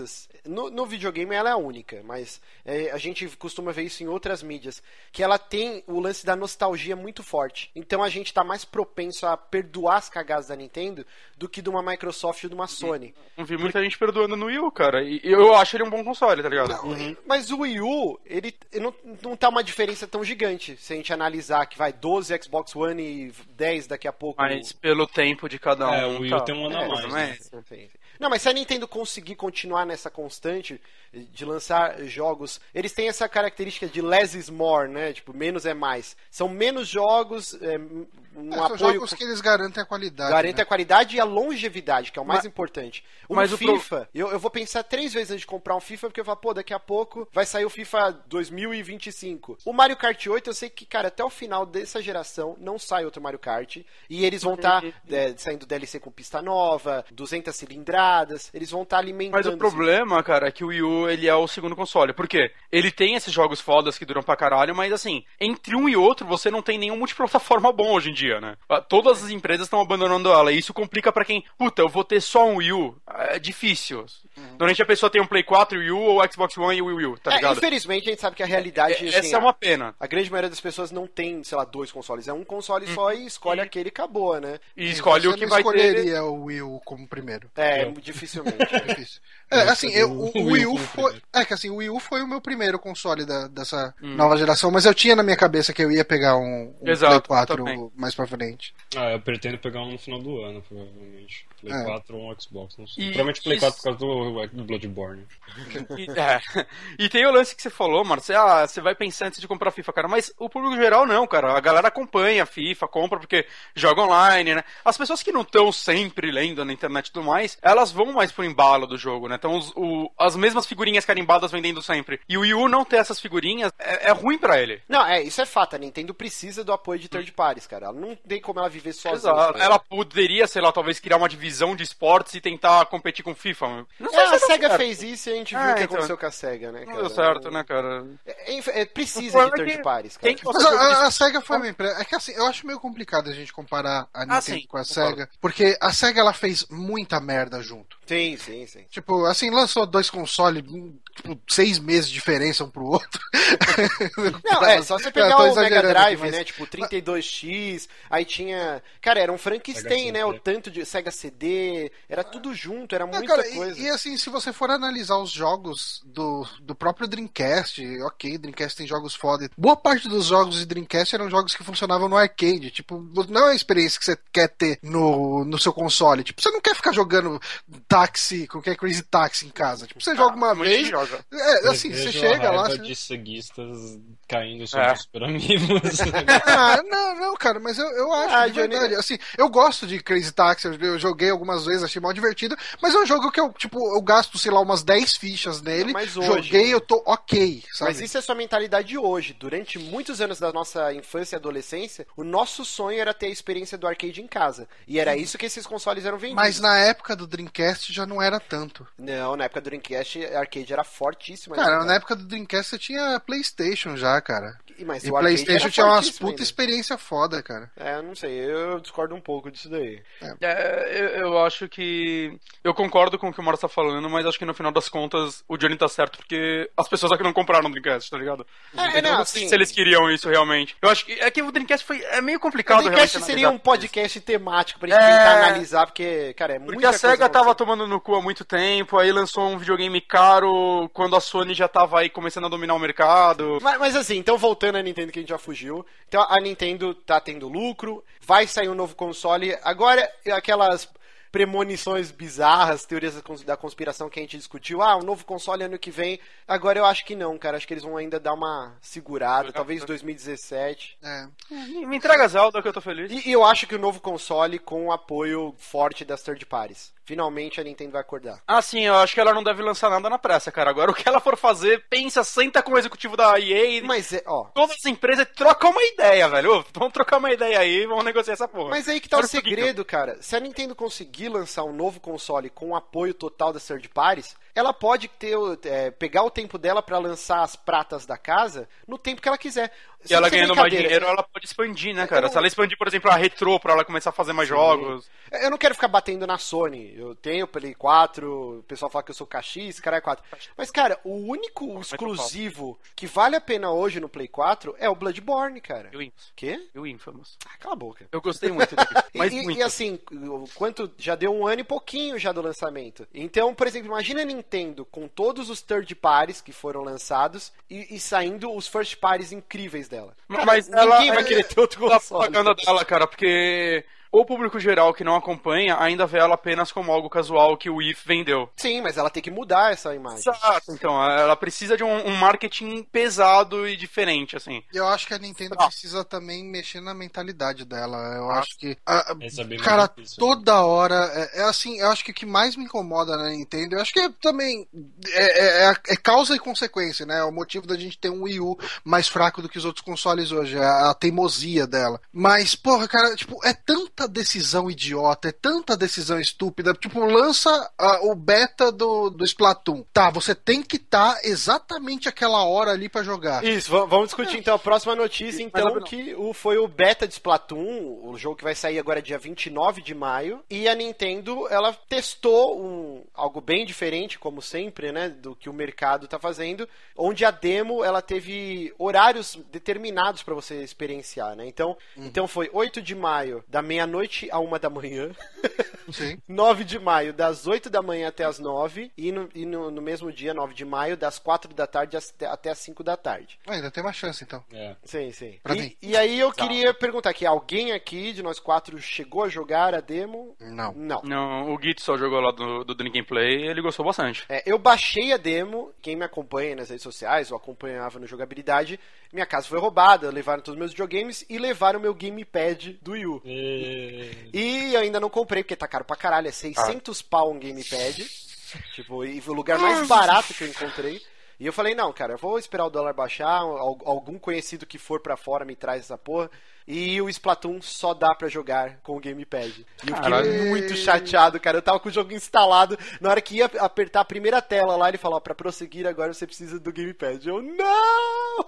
No, no videogame ela é a única, mas é, a gente costuma ver isso em outras mídias. Que ela tem o lance da nostalgia muito forte. Então a gente tá mais propenso a perdoar as cagadas da Nintendo do que de uma Microsoft ou de uma Sony.
Não vi muita gente perdoando no Wii U, cara. E eu acho ele um bom console, tá ligado?
Mas o Wii U, ele não, não tá uma diferença tão gigante. Se a gente analisar que vai 12 Xbox One e 10 daqui a pouco.
Mas pelo tempo de cada um.
É, o Wii U
tá.
tem um ano a
É,
mais.
mas-
né?
Sim, sim. Não, mas se a Nintendo conseguir continuar nessa constante de lançar jogos, eles têm essa característica de less is more, né? Tipo, menos é mais. São menos jogos, é, um
É, são
apoio
jogos que eles garantem a qualidade.
garante
né?
a qualidade e a longevidade, que é o mais
Mas-
importante. O
mas o pro-
FIFA, eu, eu vou pensar três vezes antes de comprar um FIFA, porque eu falo, pô, daqui a pouco vai sair o FIFA 2025. O Mario Kart 8, eu sei que, cara, até o final dessa geração não sai outro Mario Kart. E eles vão estar saindo DLC com pista nova, 200 cilindradas, eles vão estar alimentando.
Mas o problema, cara, é que o Wii U, ele é o segundo console. Por quê? Ele tem esses jogos fodas que duram pra caralho, mas assim, entre um e outro, você não tem nenhum multiplataforma bom hoje em dia, né? Ah, Todas as empresas estão abandonando ela, e isso complica pra quem, puta, eu vou ter só um Wii U. é difícil. Durante a pessoa tem um Play 4 e o Wii U, ou Xbox One e o Wii U, tá
É,
ligado?
infelizmente a gente sabe que a realidade
É,
assim,
Essa é uma pena.
A grande maioria das pessoas não tem, sei lá, dois consoles. É um console só e escolhe aquele e acabou, né?
E escolhe o que
não
vai ter.
escolheria o Wii U como primeiro.
É,
Eu.
dificilmente. <laughs>
É difícil. É, assim, eu, o,
O Wii U
foi. É que assim, o Wii U foi o meu primeiro console da- dessa
Hum.
nova geração, mas eu tinha na minha cabeça que eu ia pegar um, um
Exato,
Play 4
também.
Mais pra frente.
Ah, eu pretendo pegar um no final do ano, provavelmente. Play
É.
4 ou um Xbox, não sei.
E-
Provavelmente Play
isso-
4 por causa do, do Bloodborne.
E, é. E tem o lance que você falou, mano. Você, ah, você vai pensar antes de comprar FIFA, cara. Mas o público geral não, cara. A galera acompanha a FIFA, compra porque joga online, né? As pessoas que não estão sempre lendo na internet e tudo mais, elas vão mais pro embalo do jogo, né? Então os- o- as mesmas figurinhas carimbadas vendendo sempre. E o Wii U não ter essas figurinhas é, é ruim pra ele.
não, é, isso é fato. A Nintendo precisa do apoio de third parties, cara. Ela não tem como ela viver sozinha.
Exato. Ela poderia, sei lá, talvez criar uma divisão de esportes e tentar competir com FIFA. Não sei
É,
se
a SEGA
certo.
fez isso e a gente viu
É,
o que
então.
aconteceu com a SEGA, né,
Não
cara?
deu certo, né, cara?
É, é, é, precisa de
é
third
que
parties, cara.
Tem que
Mas a, a- SEGA foi uma empresa. É que assim, eu acho meio complicado a gente comparar a Nintendo
Ah, sim,
com a
concordo.
SEGA, porque a SEGA ela fez muita merda junto.
Sim, sim, sim.
Tipo, assim, lançou dois consoles, tipo, seis meses de diferença um pro outro. <laughs>
Não, <laughs> é, só você pegar o Mega Drive,
mas-
né? Tipo, 32X, aí tinha. Cara, era um Frankenstein, né? O tanto de Sega CD, era tudo junto, era muita
cara, e-
coisa.
E, assim, se você for analisar os jogos do, do próprio Dreamcast, ok, Dreamcast tem jogos foda. Boa parte dos jogos de Dreamcast eram jogos que funcionavam no arcade. Tipo, não é uma experiência que você quer ter no, no seu console. Tipo, você não quer ficar jogando táxi, qualquer Crazy Taxi em casa. Tipo, você joga uma
Ah, Muita gente
vez.
joga.
É, assim, você chega
a
lá. você-
de ceguistas caindo sobre
É.
os amigos. <laughs>
Ah, não, não, cara, mas eu, eu acho
Ah,
de
Johnny-
verdade. Assim, eu gosto de Crazy Taxi, eu, joguei algumas vezes, achei mal divertido, mas é um jogo que eu, tipo, eu gasto, sei lá, umas 10 fichas nele.
Mas hoje,
joguei, eu tô ok, sabe?
Mas isso é sua mentalidade de hoje. Durante muitos anos da nossa infância e adolescência, o nosso sonho era ter a experiência do arcade em casa. E era isso que esses consoles eram vendidos.
Mas na época do Dreamcast já não era tanto.
Não, na época do Dreamcast, arcade era fortíssimo.
Cara,
ainda.
na época do Dreamcast você tinha PlayStation já, cara.
E- Mas
E PlayStation tinha umas puta
ainda.
experiência foda, cara.
É, não sei, eu discordo um pouco disso daí.
É, eu, eu acho que. Eu concordo com o que o Moro tá falando, mas acho que no final das contas o Johnny tá certo, porque as pessoas aqui não compraram o Dreamcast, tá ligado?
É, não, assim-
se eles queriam isso realmente. Eu acho que é que o Dreamcast foi é meio complicado
O Dreamcast seria um podcast temático pra gente
É.
tentar analisar, porque, cara, é muita
Porque a SEGA tava tomando no cu há muito tempo, aí lançou um videogame caro quando a Sony já tava aí começando a dominar o mercado.
Mas, mas assim, então voltando à Nintendo que a gente já fugiu. Então a Nintendo tá tendo lucro, vai sair um novo console. Agora, aquelas premonições bizarras, teorias da cons- da conspiração que a gente discutiu. Ah, um novo console ano que vem. Agora eu acho que não, cara. Acho que eles vão ainda dar uma segurada, talvez 2017.
É.
Me entrega Zelda que eu tô feliz.
E, e eu acho que o novo console com o apoio forte das third parties. Finalmente a Nintendo vai acordar.
Ah, sim, eu acho que ela não deve lançar nada na pressa, cara. Agora o que ela for fazer, pensa, senta com o executivo da EA.
Mas é, ó.
Todas as empresas trocam uma ideia, velho. Ô, Vamos trocar uma ideia aí, vamos negociar essa porra.
Mas aí que tá o segredo, cara. Se a Nintendo conseguir lançar um novo console com o apoio total das third parties, ela pode ter, é, pegar o tempo dela pra lançar as pratas da casa no tempo que ela quiser.
E ela ganhando mais dinheiro, ela pode expandir, né, cara?
não-
Se ela expandir, por exemplo, a retrô pra ela começar a fazer mais jogos.
Eu não quero ficar batendo na Sony. Eu tenho Play 4, o pessoal fala que eu sou KX, cara é 4. Mas, cara, o único exclusivo que vale a pena hoje no Play 4 é o Bloodborne, cara.
E o Infamous.
Quê?
E o Infamous.
Ah, cala a boca.
Eu gostei muito dele. <laughs> Mas
e,
muito.
e assim, o quanto já deu um ano e pouquinho já do lançamento. Então, por exemplo, imagina a Nintendo com todos os third parties que foram lançados e, e saindo os first parties incríveis dela. Cara,
Mas
ninguém
ela-
vai querer ter outro
da
console.
propaganda dela, cara, porque o público geral que não acompanha ainda vê ela apenas como algo casual que o IF vendeu.
Sim, mas ela tem que mudar essa imagem.
Exato, então, ela precisa de um, um marketing pesado e diferente, assim.
E eu acho que a Nintendo
Ah.
precisa também mexer na mentalidade dela. Eu acho que. a-
é
cara,
difícil,
toda hora. É, é assim, eu acho que o que mais me incomoda na Nintendo, eu acho que é também. É, é- é causa e consequência, né? É o motivo da gente ter um Wii U mais fraco do que os outros consoles hoje. É a teimosia dela. Mas, porra, cara, tipo, é tanta decisão idiota, é tanta decisão estúpida. Tipo, lança o beta do, do Splatoon. Tá, você tem que estar exatamente aquela hora ali pra jogar.
Isso, va- vamos discutir então a próxima notícia, então,
não.
que o, foi o beta de Splatoon, o jogo que vai sair agora dia 29 de maio, e a Nintendo, ela testou um, algo bem diferente, como sempre, né, do que o mercado tá fazendo, onde a demo, ela teve horários determinados pra você experienciar, né, então, então foi 8 de maio, da meia-noite a uma da manhã, <laughs>
Sim.
9 de maio, das 8 da manhã até as 9, e no, e no, no mesmo dia, 9 de maio, das 4 da tarde até as 5 da tarde.
Ah, ainda tem uma chance, então.
É.
Sim, sim.
Pra
E,
mim.
e aí eu queria perguntar aqui, alguém aqui de nós quatro chegou a jogar a demo?
Não.
Não.
Não, o Git só jogou lá do, do Drink and Play e ele gostou bastante.
É, eu baixei a demo, quem me acompanha nas redes sociais ou acompanhava no jogabilidade, minha casa foi roubada, levaram todos os meus videogames e levaram meu gamepad do Wii U.
E...
E eu ainda não comprei, porque tá caro pra caralho, é 600 pau um gamepad. Tipo, e o lugar mais barato que eu encontrei. E eu falei, não, cara, eu vou esperar o dólar baixar, al- algum conhecido que for pra fora me traz essa porra. E o Splatoon só dá pra jogar com o gamepad. E eu fiquei
Caralho.
muito chateado, cara. Eu tava com o jogo instalado. Na hora que ia apertar a primeira tela lá, ele falou, ó, pra prosseguir agora você precisa do gamepad. Eu, não!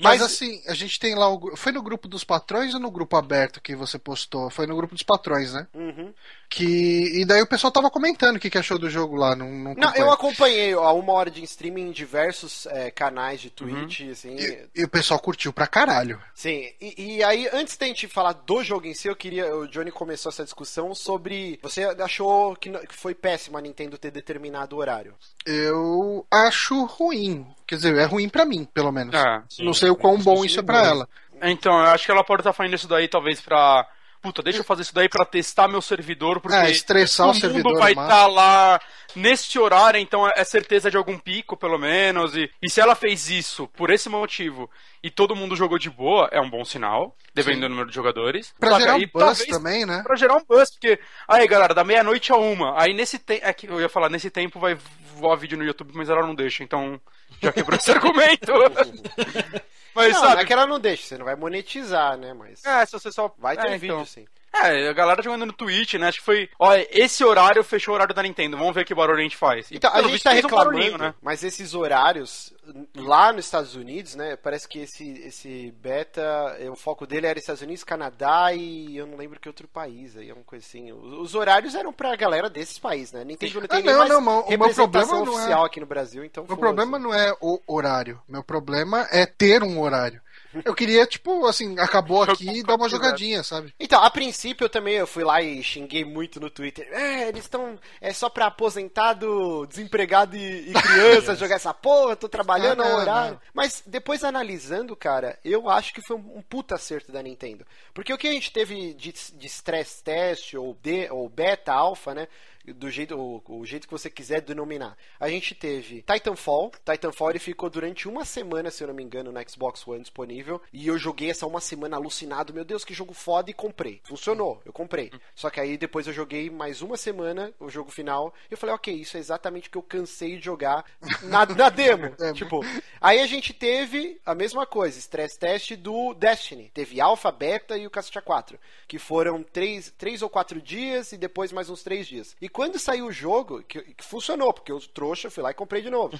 Mas, assim, a gente tem lá o. Foi no grupo dos patrões ou no grupo aberto que você postou? Foi no grupo dos patrões, né?
Uhum.
Que. E daí o pessoal tava comentando o que, que achou do jogo lá. Não, não,
Não, eu acompanhei a uma hora de streaming em diversos é, canais de Twitch, assim.
e, e o pessoal curtiu pra caralho.
Sim, e, e aí, antes da gente falar do jogo em si, eu queria. O Johnny começou essa discussão sobre. Você achou que, foi péssimo a Nintendo ter determinado o horário?
Eu acho ruim. Quer dizer, é ruim pra mim, pelo menos.
É.
Sim,
não sei o quão bom isso é
bom.
ela.
Então, eu acho que ela pode estar fazendo isso daí talvez pra. Puta, deixa eu fazer isso daí pra testar meu servidor, porque
É, estressar o
todo
servidor
mundo vai
é massa.
estar lá nesse horário, então é certeza de algum pico, pelo menos. E, e se ela fez isso por esse motivo e todo mundo jogou de boa, é um bom sinal, dependendo do número de jogadores.
Pra
que
gerar um buzz também, né?
Pra gerar um buzz, porque. Aí, galera, da meia-noite a uma. Aí nesse tempo. É que eu ia falar, nesse tempo vai voar vídeo no YouTube, mas ela não deixa, então já quebrou esse <laughs> argumento. <laughs> mas
não,
sabe.
não é que ela não deixa, você não vai monetizar, né? Mas.
É, se você só.
Vai ter
é,
vídeo,
então.
sim.
É, a galera jogando no Twitch, né? Acho que foi. Olha, esse horário fechou o horário da Nintendo. Vamos ver que barulho a gente faz. E,
Então, a gente tá
um
reclamando,
barulhinho, né?
mas esses horários, lá nos Estados Unidos, né, parece que esse, esse beta, eh, o foco dele era Estados Unidos, Canadá e eu não lembro que outro país, aí é uma coisa assim. Os, os horários eram pra galera desses países, né? Nintendo não tem
Ah, não, não, mas o meu problema não é-
oficial aqui no Brasil, então
Meu problema não é o horário. Meu problema é ter um horário. Eu queria, tipo, assim, acabou aqui e dar uma jogadinha, sabe?
Então, a princípio eu também eu fui lá e xinguei muito no Twitter. É, eles estão. É só pra aposentado, desempregado e, e criança <laughs> jogar essa porra, tô trabalhando
Ah,
ao
não,
horário.
não.
Mas depois analisando, cara, eu acho que foi um, puta acerto da Nintendo. Porque o que a gente teve de, de stress test, ou, de, ou beta, alpha, né? Do jeito, o, o jeito que você quiser denominar. A gente teve Titanfall. Titanfall ele ficou durante uma semana, se eu não me engano, no Xbox One disponível. E eu joguei essa uma semana alucinado. Meu Deus, que jogo foda! E comprei. Funcionou, eu comprei. Só que aí depois eu joguei mais uma semana o jogo final. E eu falei, ok, isso é exatamente o que eu cansei de jogar na, <laughs> na demo.
É.
tipo, aí a gente teve a mesma coisa, stress test do Destiny. Teve Alpha, Beta e o Cacete 4. Que foram três, três ou quatro dias e depois mais uns três dias. E quando saiu o jogo, que, que funcionou, porque eu trouxa, fui lá e comprei de novo.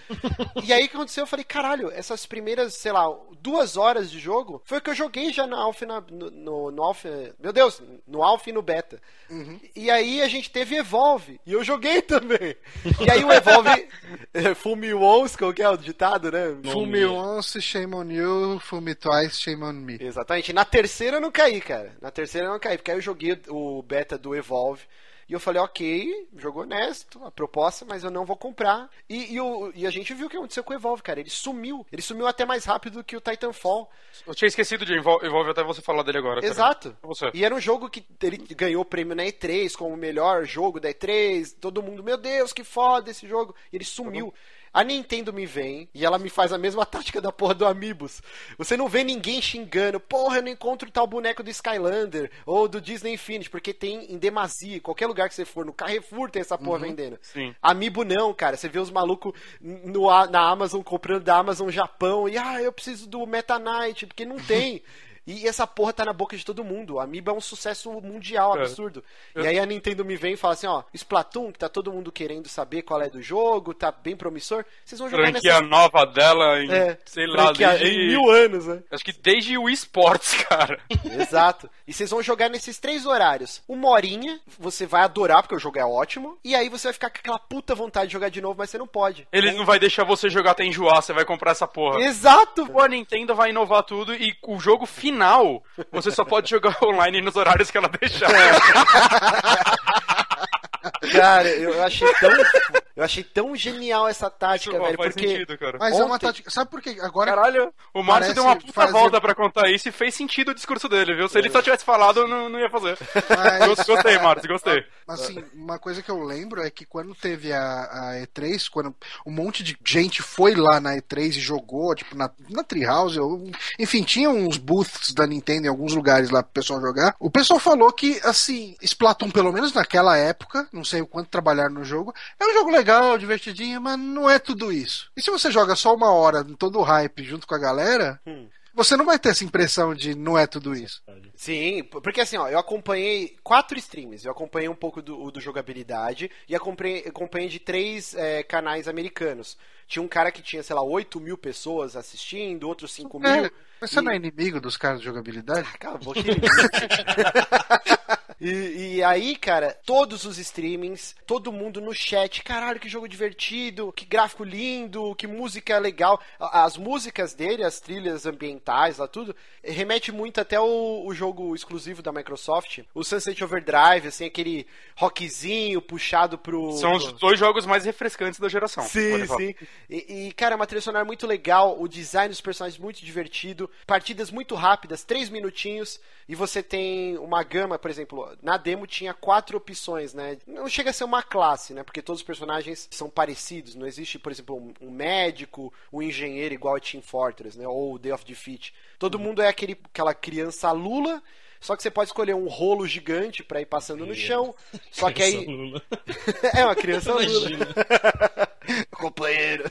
e aí o que aconteceu? Eu falei, caralho, essas primeiras, sei lá, duas horas de jogo foi o que eu joguei já na Alpha, na- no, no, no Alpha. Meu Deus, no Alpha e no Beta. E aí a gente teve Evolve, e eu joguei também. E aí o Evolve. <laughs> Full me once, qual que é o ditado, né?
Fool me once, shame on you. Fool me twice, shame on me.
Exatamente. Na terceira eu não caí, cara. Na terceira eu não caí, porque aí eu joguei o beta do Evolve. E eu falei, ok, jogo honesto, a proposta, mas eu não vou comprar. E, e, o- e a gente viu o que aconteceu com o Evolve, cara. Ele sumiu. Ele sumiu até mais rápido que o Titanfall.
Eu tinha esquecido de Evol- Evolve até você falar dele agora. cara.
Exato.
Você.
E era um jogo que ele ganhou o prêmio na E3 como o melhor jogo da E3. Todo mundo, meu Deus, que foda esse jogo. E ele sumiu. A Nintendo me vem e ela me faz a mesma <laughs> tática da porra do Amiibos. Você não vê ninguém xingando, porra, eu não encontro tal boneco do Skylander ou do Disney Infinity, porque tem em demasia. Qualquer lugar que você for, no Carrefour tem essa porra vendendo.
Sim.
Amiibo não, cara. Você vê os malucos no, na Amazon comprando da Amazon Japão e ah, eu preciso do Meta Knight, porque não <laughs> tem. E essa porra tá na boca de todo mundo. O Amiibo é um sucesso mundial,
É.
absurdo. E aí a Nintendo me vem e fala assim, ó, Splatoon, que tá todo mundo querendo saber qual é do jogo, tá bem promissor, vocês vão jogar
Franquia
nessa...
nova dela em,
É,
sei lá, desde...
em mil anos, né?
Acho que desde o esportes, <laughs> cara.
Exato. E vocês vão jogar nesses três horários. Uma horinha, você vai adorar, porque o jogo é ótimo. E aí você vai ficar com aquela puta vontade de jogar de novo, mas você não pode.
Ele não vai deixar você jogar até enjoar, você vai comprar essa porra.
Exato!
Pô, a Nintendo vai inovar tudo e o jogo final você só pode jogar <laughs> online nos horários que ela deixar. <laughs>
Cara, eu achei tão. <laughs> Eu achei tão genial essa tática,
Isso
velho.
faz
Porque.
sentido, cara.
Mas é uma
Ontem-
tática. Sabe por quê? Agora.
Caralho, o Márcio deu uma puta
fazer-
volta pra contar isso e fez sentido o discurso dele, viu? Se ele só tivesse falado, não, não ia fazer.
Mas-
Gostei, Márcio, gostei.
Assim, uma coisa que eu lembro é que quando teve a, a E3, quando um monte de gente foi lá na E3 e jogou, tipo, na, na Treehouse, ou, enfim, tinha uns booths da Nintendo em alguns lugares lá pro pessoal jogar. O pessoal falou que, assim, Splatoon, pelo menos naquela época, não sei o quanto trabalharam no jogo, é um jogo legal, divertidinho, mas não é tudo isso. E se você joga só uma hora, todo o hype, junto com a galera,
Hum.
você não vai ter essa impressão de não é tudo isso.
Sim, porque assim, ó, eu acompanhei quatro streams. Eu acompanhei um pouco do, do jogabilidade e acompanhei, acompanhei de três é, canais americanos. Tinha um cara que tinha, sei lá, 8 mil pessoas assistindo, outros 5 mil.
É, mas você
E-
não é inimigo dos caras de jogabilidade?
Cala a boca, ele <laughs> E, e aí, cara, todos os streamings, todo mundo no chat, caralho, que jogo divertido, que gráfico lindo, que música legal. As músicas dele, as trilhas ambientais, lá tudo, remete muito até o, o jogo exclusivo da Microsoft, o Sunset Overdrive, assim, aquele rockzinho puxado pro.
São os dois jogos mais refrescantes da geração.
Sim, sim. E, e, cara, é uma trilha sonora muito legal, o design dos personagens muito divertido, partidas muito rápidas, três minutinhos, e você tem uma gama, por exemplo, na demo tinha quatro opções, né? Não chega a ser uma classe, né? Porque todos os personagens são parecidos, não existe, por exemplo, um, médico, um engenheiro igual a Team Fortress, né? Ou o Day of Defeat. Todo mundo é aquele, aquela criança lula. Só que você pode escolher um rolo gigante pra ir passando no chão. <laughs> Só que aí. <laughs> é uma criança <laughs> lula.
Imagina.
companheiro.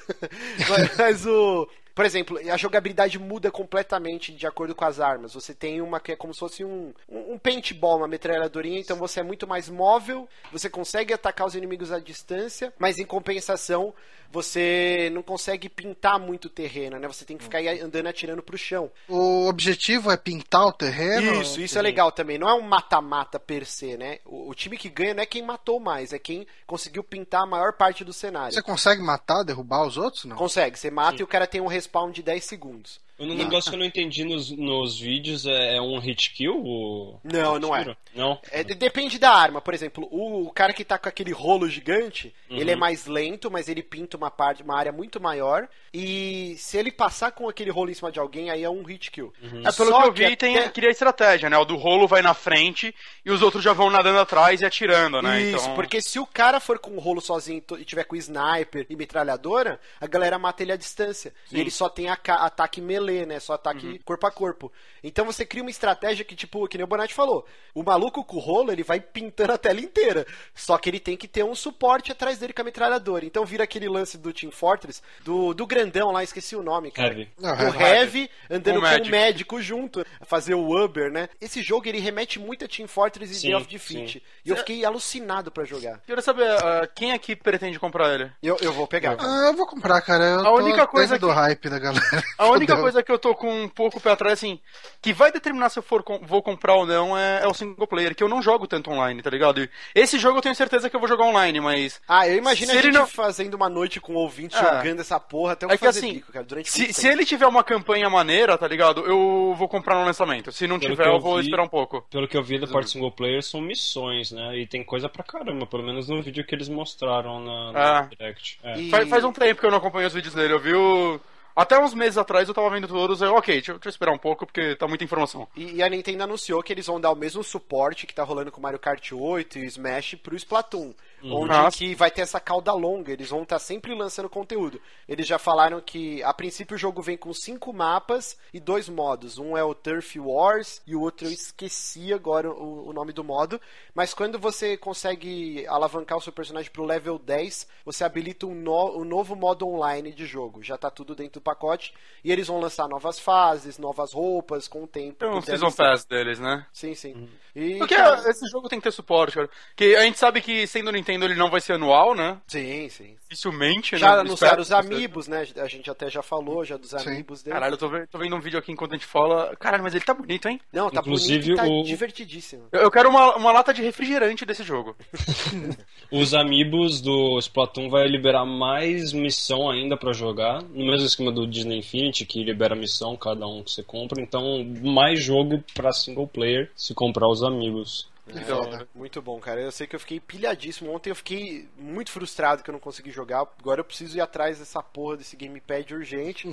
mas, mas o. Por exemplo, a jogabilidade muda completamente de acordo com as armas. Você tem uma que é como se fosse um, um um paintball, uma metralhadorinha, então você é muito mais móvel, você consegue atacar os inimigos à distância, mas em compensação você não consegue pintar muito o terreno, né? Você tem que ficar aí andando atirando pro chão.
O objetivo é pintar o terreno?
Isso, isso é legal também. Não é um mata-mata per se, né? O, o time que ganha não é quem matou mais, é quem conseguiu pintar a maior parte do cenário.
Você consegue matar, derrubar os outros? Não.
Consegue, você mata e o cara tem um respawn de 10 segundos.
Um negócio que eu não entendi nos, nos vídeos é, é um hit kill? O...
Não, não é.
Não?
É, de- depende da arma. Por exemplo, o, o cara que tá com aquele rolo gigante, ele é mais lento, mas ele pinta uma parte, uma área muito maior. E se ele passar com aquele rolo em cima de alguém, aí é um hit kill.
É, pelo
Só
que eu vi, tem,
até-
cria estratégia, né? O do rolo vai na frente e os outros já vão nadando atrás e atirando, né?
Isso,
então...
porque se o cara for com o rolo sozinho e tiver com sniper e metralhadora, a galera mata ele à distância. E ele só tem aca- ataque melee, né? Só ataque corpo a corpo. Então você cria uma estratégia que, tipo, que nem o Bonatti falou, o maluco com o rolo, ele vai pintando a tela inteira. Só que ele tem que ter um suporte atrás dele com a metralhadora. Então vira aquele lance do Team Fortress, do, do grandão lá, esqueci o nome, cara.
Heavy.
Não,
o
Heavy.
Heavy andando
Com
com
o
o
médico.
junto, fazer o Uber, né? Esse jogo ele remete muito a Team Fortress e
Sim,
Day of Defeat.
sim.
E eu fiquei alucinado pra jogar.
Quero saber, ah, quem aqui pretende comprar ele?
Eu, eu vou pegar.
Ah, eu vou comprar, cara. Eu
A única coisa
dentro do
que-
hype da galera.
A única <laughs>
Fudeu.
Coisa que eu tô com um pouco pé atrás, assim, que vai determinar se eu for com- vou comprar ou não é, é o single player, que eu não jogo tanto online, tá ligado? E esse jogo eu tenho certeza que eu vou jogar online, mas.
Ah, eu imagino
Se
a
ele
gente
não-
fazendo uma noite com ouvintes
É.
jogando essa porra até eu
É que
fazer
assim,
bico, cara, durante
Se, se ele tiver uma campanha maneira, tá ligado? Eu vou comprar no lançamento. Se não
Pelo
tiver,
eu
eu vou
vi-
esperar um pouco.
Pelo que eu vi da parte single player, são missões, né? E tem coisa pra caramba, pelo menos no vídeo que eles mostraram na, na
Ah.
Direct. É.
E-
Faz, faz um tempo que eu não acompanho os vídeos dele. Eu vi o... Até uns meses atrás eu tava vendo todos. Eu, ok, deixa, eu- deixa eu esperar um pouco porque tá muita informação.
E, e a Nintendo anunciou que eles vão dar o mesmo suporte que tá rolando com Mario Kart 8 e Smash pro Splatoon. Onde
Nossa.
que vai ter essa cauda longa, eles vão estar sempre lançando conteúdo. Eles já falaram que, a princípio, o jogo vem com cinco mapas e dois modos. Um é o Turf Wars e o outro eu esqueci agora o, o nome do modo. Mas quando você consegue alavancar o seu personagem pro level 10, você habilita um, no- um novo modo online de jogo. Já tá tudo dentro do pacote. E eles vão lançar novas fases, novas roupas com o tempo.
Tem
que deve
Season. Pass deles, né?
Sim, sim. E,
Porque
cara,
esse jogo tem que ter suporte, cara. Que a gente sabe que, sendo Nintendo, ele não vai ser anual, né?
Sim, sim.
Dificilmente,
Já
né?
anunciaram
Espero
os. Amiibos, né? A gente até já falou já dos
Sim.
Amiibos dele.
Caralho, eu tô vendo, tô vendo um vídeo aqui enquanto a gente fala. Caralho, mas ele tá bonito, hein?
Não, tá
Inclusive,
bonito tá
o-
divertidíssimo.
Eu, eu quero uma, uma lata de refrigerante desse jogo. <laughs>
Os Amiibos do Splatoon vai liberar mais missão ainda pra jogar, no mesmo esquema do Disney Infinity, que libera missão cada um que você compra, então mais jogo pra single player se comprar os Amigos.
Então,
É, muito bom, cara. Eu sei que eu fiquei pilhadíssimo. Ontem eu fiquei muito frustrado que eu não consegui jogar. Agora eu preciso ir atrás dessa porra desse gamepad urgente.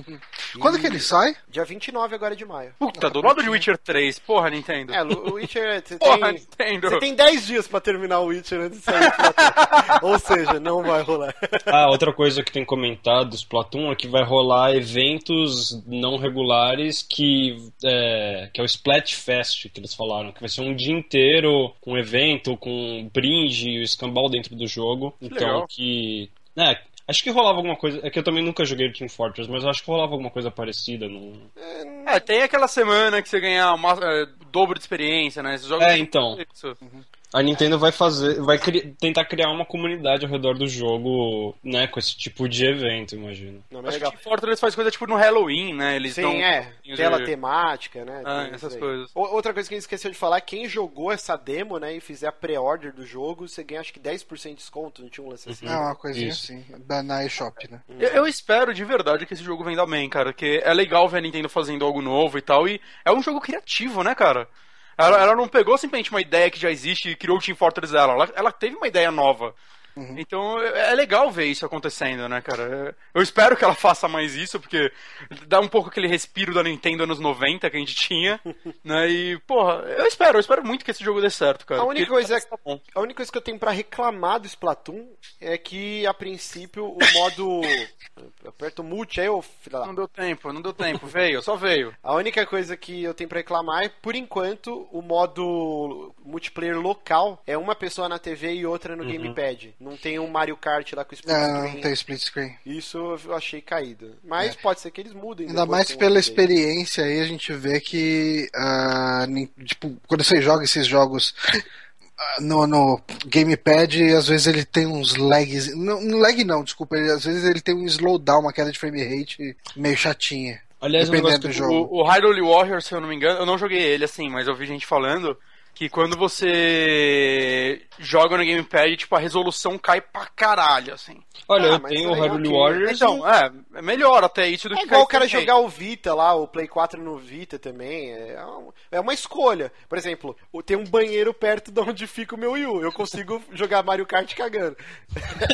Quando
E-
que ele sai?
Dia 29 agora de maio.
Puta, do lado de Witcher 3, porra, Nintendo.
É, o Witcher, <laughs> você
Porra,
tem,
Nintendo.
você tem 10 dias pra terminar o Witcher antes de sair. <laughs> Ou seja, não vai rolar.
Ah, outra coisa que tem comentado do Splatoon é que vai rolar eventos não regulares que é, que é o Splatfest que eles falaram, que vai ser um dia inteiro com evento, com brinde e o escambau dentro do jogo. Então
legal.
que. né, acho que rolava alguma coisa. É que eu também nunca joguei Team Fortress, mas acho que rolava alguma coisa parecida. No...
É, tem aquela semana que você ganha uma, é, dobro de experiência, né? Esses jogos
É, então.
Isso.
A Nintendo vai fazer. vai cri- tentar criar uma comunidade ao redor do jogo, né, com esse tipo de evento, imagino.
Não, mas
Acho
legal.
que Fortress faz coisa tipo no Halloween, né? Eles
Sim,
dão
é.
de-
Tela temática, né?
Ah, essas
aí.
coisas.
O- Outra coisa que a gente esqueceu de falar, quem jogou essa demo, né, e fizer a pré-order do jogo, você ganha acho que 10% de desconto, não tinha um lance assim?
É uma coisinha
Isso.
assim, da, na eShop, né?
Eu, eu espero de verdade que esse jogo venda bem, cara. Que é legal ver a Nintendo fazendo algo novo e tal. E é um jogo criativo, né, cara? Ela, ela não pegou simplesmente uma ideia que já existe e criou o Team Fortress dela. Ela, ela teve uma ideia nova. Então é é legal ver isso acontecendo, né, cara? Eu espero que ela faça mais isso, porque dá um pouco aquele respiro da Nintendo anos 90 que a gente tinha, <laughs> né? E, porra, eu espero, eu espero muito que esse jogo dê certo, cara.
A única coisa é-
que tá.
A única coisa que eu tenho pra reclamar do Splatoon é que, a princípio, o <laughs> modo. Aperta o multi aí, ô filha da
Não deu tempo, não deu tempo, veio, só veio.
A única coisa que eu tenho pra reclamar é, por enquanto, o modo multiplayer local é uma pessoa na TV e outra no gamepad. Não tem um Mario Kart lá com split
Não,
screen.
não tem split screen.
Isso eu achei caído. Mas pode ser que eles mudem.
Ainda mais pela
update.
experiência aí, a gente vê que, nin- tipo, quando você joga esses jogos ah, no, no gamepad, às vezes ele tem uns lags, não, não lag não, desculpa, ele- às vezes ele tem um slowdown, uma queda de frame rate meio chatinha.
Aliás, um
Dependendo
negócio
do
que
jogo.
O, o Hyrule Warriors, se eu não me engano, eu não joguei ele assim, mas eu vi gente falando que quando você joga no gamepad, tipo, a resolução cai pra caralho, assim.
Olha,
Ah,
eu tenho o Hyrule
ok.
Warriors.
Então, é, é melhor até isso do
É
que
igual o cara jogar o Vita lá, o Play 4 no Vita também. É, um- é uma escolha. Por exemplo, tem um banheiro perto de onde fica o meu Wii U. Eu consigo <laughs> jogar Mario Kart cagando.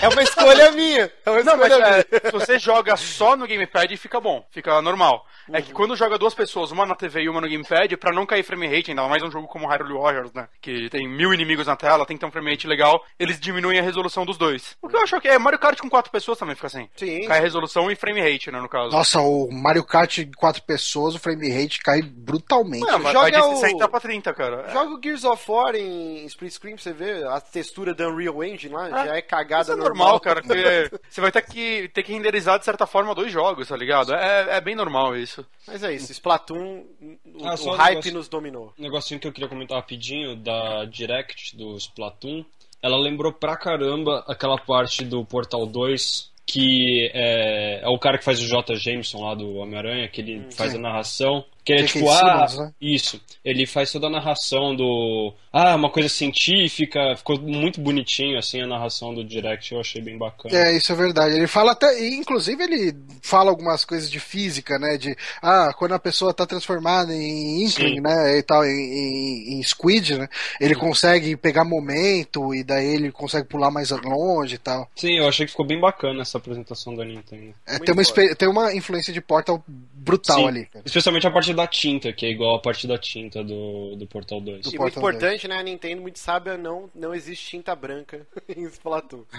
É uma escolha minha. É uma
Não, mas
escolha
é,
minha.
se você joga só no gamepad, fica bom, fica normal. É
Uhum.
que quando joga duas pessoas, uma na TV e uma no gamepad, pra não cair frame rate, ainda mais um jogo como Hyrule Warriors, né? Que tem mil inimigos na tela, tem que ter um frame rate legal, eles diminuem a resolução dos dois. O que eu acho que é Mario Kart com quatro pessoas também fica assim.
Sim.
Cai a resolução e frame rate, né, no caso.
Nossa, o Mario Kart de quatro pessoas, o frame rate cai brutalmente.
Não, vai,
joga
vai de
o-
60 pra 30, cara.
Joga o Gears of War em split screen pra você ver a textura da Unreal Engine lá,
Ah,
já é cagada
Isso é normal, cara, <laughs> porque você vai ter que, ter que renderizar de certa forma dois jogos, tá ligado? É, é bem normal isso.
Mas é isso, Splatoon, o,
Ah,
o
um
hype
negócio.
nos dominou.
Um negocinho que eu queria comentar rapidinho da Direct do Splatoon. Ela lembrou pra caramba aquela parte do Portal 2 que é, é o cara que faz o J. Jameson lá do Homem-Aranha, que ele faz
sim.
a narração. Que é tipo, ah,
Simmons, né?
isso. Ele faz toda a narração do. Ah, uma coisa científica. Ficou muito bonitinho, assim, a narração do Direct. Eu achei bem bacana.
É, isso é verdade. Ele fala até, inclusive ele fala algumas coisas de física, né? De, ah, quando a pessoa tá transformada em Inkling,
Sim.
né? E tal, em, em, em Squid, né? Ele consegue pegar momento e daí ele consegue pular mais longe e tal.
Sim, eu achei que ficou bem bacana essa apresentação da Nintendo.
É, tem, uma, tem uma influência de Portal brutal
Sim,
ali, cara.
Especialmente a parte da tinta, que é igual a parte da tinta do, do Portal 2.
Do
E muito
Portal
importante, né? A Nintendo muito sábia, não, não existe tinta branca <laughs> em Splatoon. <laughs>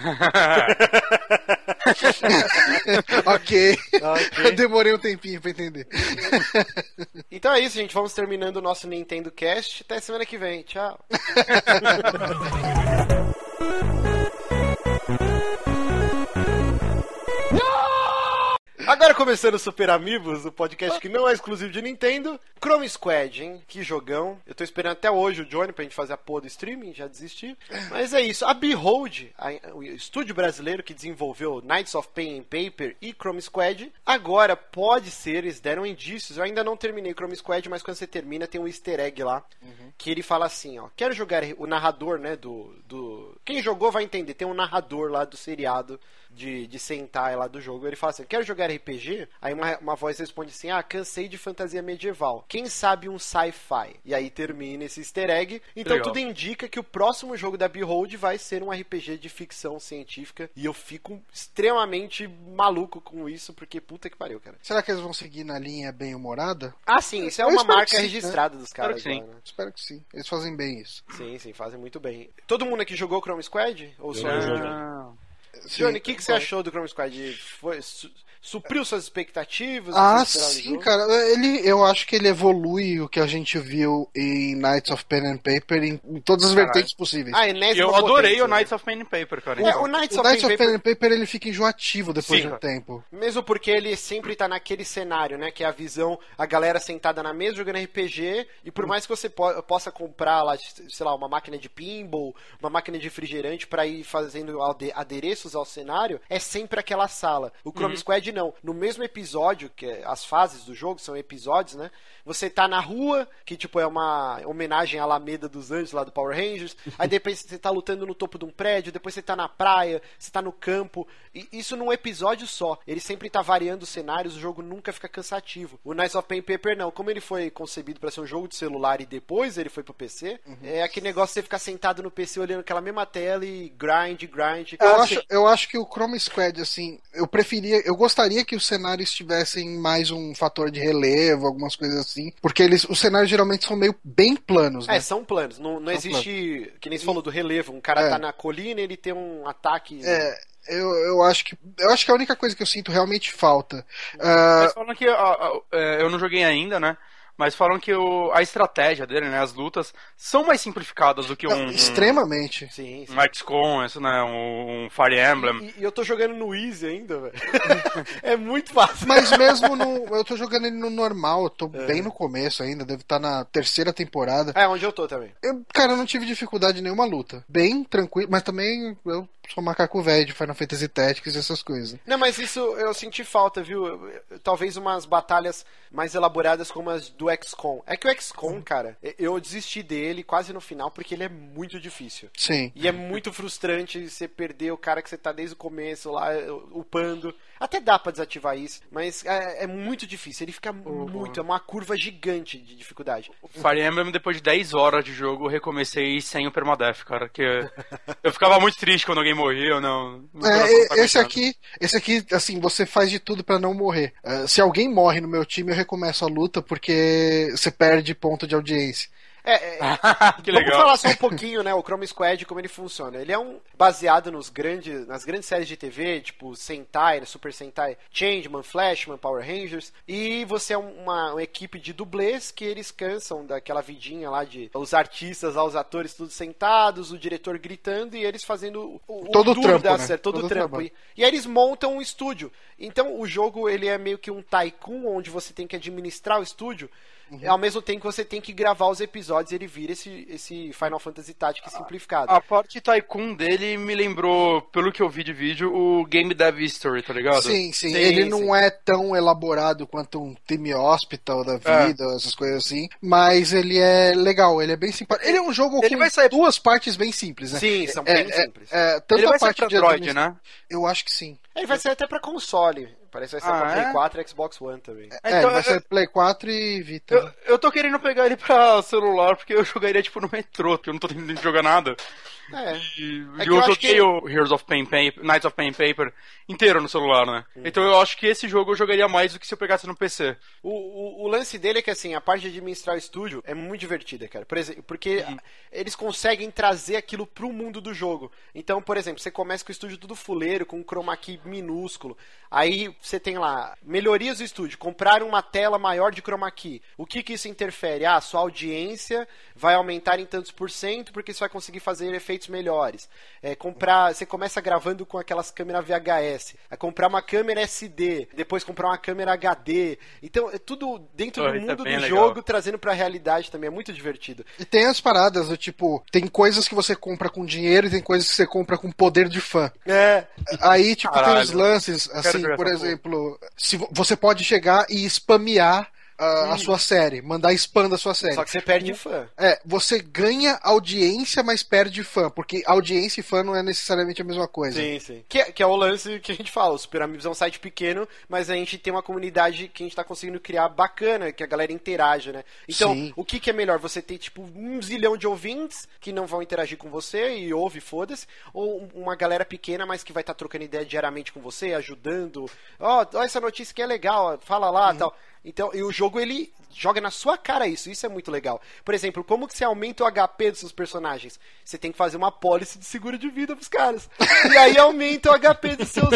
ok.
Ok.
Eu demorei um tempinho pra entender.
Então é isso, gente. Vamos terminando o nosso Nintendo Cast. Até semana que vem. Tchau. <laughs> Agora começa começando o Super Amigos, o podcast que não é exclusivo de Nintendo. Chrome Squad, hein? Que jogão. Eu tô esperando até hoje o Johnny pra gente fazer a porra do streaming, já desisti. Mas é isso. A Behold, a- o estúdio brasileiro que desenvolveu Knights of Pain and Paper e Chrome Squad, agora pode ser, eles deram indícios. Eu ainda não terminei Chrome Squad, mas quando você termina tem um easter egg lá. Que ele fala assim, ó. Quero jogar o narrador, né? Do, do. Quem jogou vai entender. Tem um narrador lá do seriado de, de Sentai lá do jogo. Ele fala assim: Quero jogar RPG? Aí uma, uma voz responde assim: Ah, cansei de fantasia medieval. Quem sabe um sci-fi? E aí termina esse easter egg. Então
Legal.
tudo indica que o próximo jogo da Behold vai ser um RPG de ficção científica. E eu fico extremamente maluco com isso, porque puta que pariu, cara.
Será que eles vão seguir na linha bem humorada?
Ah, sim, isso é
Eu
uma
espero
marca
sim,
registrada dos
Espero
caras.
que sim.
lá, né?
Espero que sim. Eles fazem bem isso.
Sim, sim, fazem muito bem. Todo mundo aqui jogou Chrome Squad? Ou só
não
o
joguei.
Johnny?
Sim.
Johnny, o que, que você achou do Chrome Squad? Foi, su- supriu suas expectativas?
Ah, sim, cara. Ele, eu acho que ele evolui o que a gente viu em Knights of Pen and Paper em, em todas as
Caralho.
vertentes possíveis.
Ah,
E eu adorei
potência,
o Knights of Pen and Paper, cara.
É, o Knights
o
of
Knights
Pen
of Pen
Paper,
and Paper ele fica enjoativo depois
Sim,
de um
cara.
tempo.
mesmo porque ele sempre tá naquele cenário, né? Que é a visão, a galera sentada na mesa jogando RPG, e por mais que você po- possa comprar lá, sei lá, uma máquina de pinball, uma máquina de refrigerante pra ir fazendo ade- ao cenário, é sempre aquela sala. O Chrome Squad não. No mesmo episódio, que é- as fases do jogo são episódios, né? Você tá na rua, que tipo é uma homenagem à Alameda dos Anjos lá do Power Rangers. <laughs> Aí depois você tá lutando no topo de um prédio, depois você tá na praia, você tá no campo. E isso num episódio só. Ele sempre tá variando os cenários, o jogo nunca fica cansativo. O Knights of Pen Paper não. Como ele foi concebido pra ser um jogo de celular e depois ele foi pro PC, é aquele negócio de você ficar sentado no PC olhando aquela mesma tela e grind, grind.
Eu, acho, eu acho que o Chrome Squad, assim, eu preferia, eu gostaria que os cenários tivessem mais um fator de relevo, algumas coisas assim, porque eles, os cenários geralmente são meio bem planos, né?
É, são planos. Não, não
São
existe, que nem você falou do relevo. Um cara
É.
tá na colina e ele tem um ataque.
É, eu, eu acho que eu acho que a única coisa que eu sinto realmente falta. ah,
Mas falam que. ah, ah, é, eu não joguei ainda, né? Mas falam que o- a estratégia dele, né? As lutas, são mais simplificadas do que
não,
um.
extremamente.
Sim, sim.
Um XCOM, isso, né? Um, um Fire Emblem.
E, e eu tô jogando no Easy ainda, velho. <laughs> é muito fácil.
Mas mesmo no. Eu tô jogando ele no normal, eu tô
É.
bem no começo ainda, devo estar na terceira temporada.
É, onde eu tô também.
Eu, cara, eu não tive dificuldade em nenhuma luta. Bem tranquilo, mas também eu sou macaco velho de Final Fantasy Tactics e essas coisas.
Não, mas isso eu senti falta, viu? Talvez umas batalhas mais elaboradas como as do XCOM. É que o XCOM, cara, eu desisti dele quase no final porque ele é muito difícil.
Sim.
E é muito frustrante você perder o cara que você tá desde o começo lá, upando. Até dá pra desativar isso, mas é, é muito difícil. Ele fica muito, é uma curva gigante de dificuldade.
Fire Emblem, depois de 10 horas de jogo, eu recomecei sem o permadeath, cara. Que eu ficava muito triste quando alguém morria, eu não.
É, esse aqui, esse aqui, assim, você faz de tudo pra não morrer. Ah, se alguém morre no meu time, eu recomeço a luta porque você perde ponto de audiência.
É, <laughs> é,
que
Vamos
legal.
falar só um pouquinho, né, o Chrome Squad, como ele funciona. Ele é um baseado nos grandes, nas grandes séries de TV, tipo Sentai, né, Super Sentai, Changeman, Flashman, Power Rangers, e você é uma, uma equipe de dublês que eles cansam daquela vidinha lá de os artistas, lá, os atores tudo sentados, o diretor gritando e eles fazendo o, o
Todo o trampo,
da
né?
série, todo,
Todo
o trampo. E, e aí eles montam um estúdio. Então o jogo ele é meio que um tycoon onde você tem que administrar o estúdio.
Uhum.
Ao mesmo tempo que você tem que gravar os episódios, ele vira esse, esse Final Fantasy Tactics simplificado.
A parte Tycoon dele me lembrou, pelo que eu vi de vídeo, o Game Dev History, tá ligado?
Sim, sim,
Sim,
Ele
sim.
não é tão elaborado quanto um time hospital da
É.
vida, essas coisas assim. Mas ele é legal, ele é bem simpático. Ele é um jogo
Ele
com
vai sair-
duas partes bem simples, né?
Sim, são
É,
bem
é,
simples.
é, tanto
Ele
a
vai sair
parte
pra
de
Android, né?
Eu acho que sim.
Ele vai sair até pra console. Parece que vai sair
Ah,
pra Play
é?
4 e Xbox One também.
É,
Então,
ele vai
eu-
ser Play 4 e Vita.
Eu, eu tô querendo pegar ele pra celular, porque eu jogaria tipo no metrô, porque eu não tô tentando jogar nada.
É.
E
É
eu,
eu
joguei
que-
o Heroes of Pain Paper, Knights of Pain Paper inteiro no celular, né? Então eu acho que esse jogo eu jogaria mais do que se eu pegasse no PC.
O, o, o lance dele é que, assim, a parte de administrar o estúdio é muito divertida, cara. Por exemplo, porque eles conseguem trazer aquilo pro mundo do jogo. Então, por exemplo, você começa com o estúdio tudo fuleiro, com um chroma key minúsculo. Aí você tem lá melhorias do estúdio, comprar uma tela maior de chroma key. O que que isso interfere? Ah, sua audiência vai aumentar em tantos por cento porque você vai conseguir fazer efeitos melhores. É, comprar, você começa gravando com aquelas câmeras VHS, é comprar uma câmera SD, depois comprar uma câmera HD. Então, é tudo dentro
Pô,
do
é
mundo do
legal.
jogo, trazendo pra realidade também. É muito divertido.
E tem as paradas do tipo, tem coisas que você compra com dinheiro e tem coisas que você compra com poder de fã.
É,
Aí, tipo, tem
Caralho.
os lances, assim, por exemplo, se vo- você pode chegar e spamear ah, a sua série, mandar spam da sua série.
só que você perde fã.
É, você ganha audiência, mas perde fã, porque audiência e fã não é necessariamente a mesma coisa.
Sim, sim. Que, é- que é o lance que a gente fala. O Super Amigos é um site pequeno, mas a gente tem uma comunidade que a gente tá conseguindo criar bacana, que a galera interage, né? Então,
Sim.
o que, que é melhor? Você ter, tipo, um zilhão de ouvintes que não vão interagir com você e ouve, foda-se, ou um- uma galera pequena, mas que vai estar trocando ideia diariamente com você, ajudando. Ó, ó, essa notícia que é legal, fala lá tal. Então, e o jogo ele joga na sua cara isso, isso é muito legal. Por exemplo, como que você aumenta o HP dos seus personagens? Você tem que fazer uma pólice de seguro de vida pros caras. E aí aumenta o HP dos seus.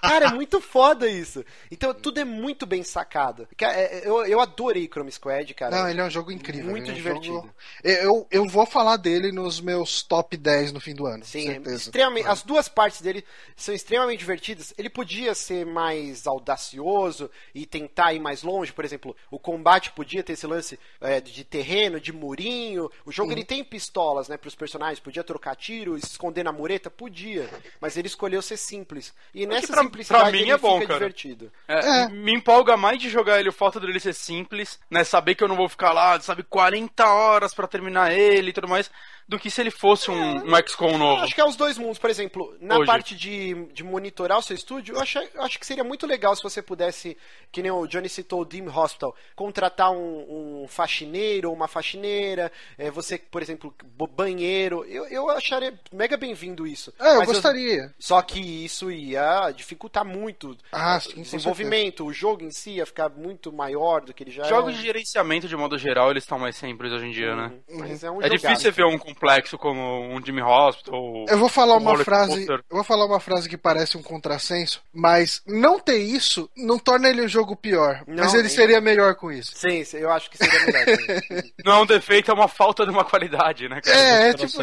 Cara, é muito foda isso. Então tudo é muito bem sacado. Cara, é- Eu, eu adorei Chrome Squad, cara.
Não, ele é um jogo incrível.
Muito
é um
divertido.
jogo- Eu, eu vou falar dele nos meus top 10 no fim do ano.
Sim,
com
é
certeza.
extremamente, as duas partes dele são extremamente divertidas. Ele podia ser mais audacioso e tentar ir mais longe. Por exemplo, o combate podia ter esse lance é, de terreno, de murinho. O jogo ele tem pistolas, né, para os personagens. Podia trocar tiro, se esconder na mureta, podia. Mas ele escolheu ser simples. E nessa
pra-
simplicidade
pra mim
ele
é bom,
fica
cara.
divertido.
É,
É.
Me empolga mais de jogar ele o fato dele ser simples, né? Saber que eu não vou ficar lá, sabe, 40 horas pra terminar ele e tudo mais, do que se ele fosse um, um XCOM
Eu
novo.
acho que é os dois mundos. Por exemplo, na
Hoje.
parte de, de monitorar o seu estúdio, eu acho, eu acho que seria muito legal se você pudesse, que nem o Johnny citou, o Dim Hospital, contratar um, um faxineiro ou uma faxineira, é, você, por exemplo, banheiro. Eu, eu acharia mega bem-vindo isso.
É, eu
Mas
gostaria.
só que isso ia dificultar muito
Ah,
o
sim, com
desenvolvimento. O jogo em si ia ficar muito maior do que ele já
Jogos
é.
de gerenciamento, de modo geral, eles estão mais simples hoje em dia, né?
Mas é um
É difícil você ver um complexo como um Jimmy Hospital.
Eu vou falar
um
uma frase, eu vou falar uma frase que parece um contrassenso, mas não ter isso não torna ele um jogo pior,
Não,
mas ele
nem-
seria melhor com isso.
Sim, eu acho que seria melhor. <laughs>
Não é um defeito, é uma falta de uma qualidade, né, cara?
É, é tipo isso.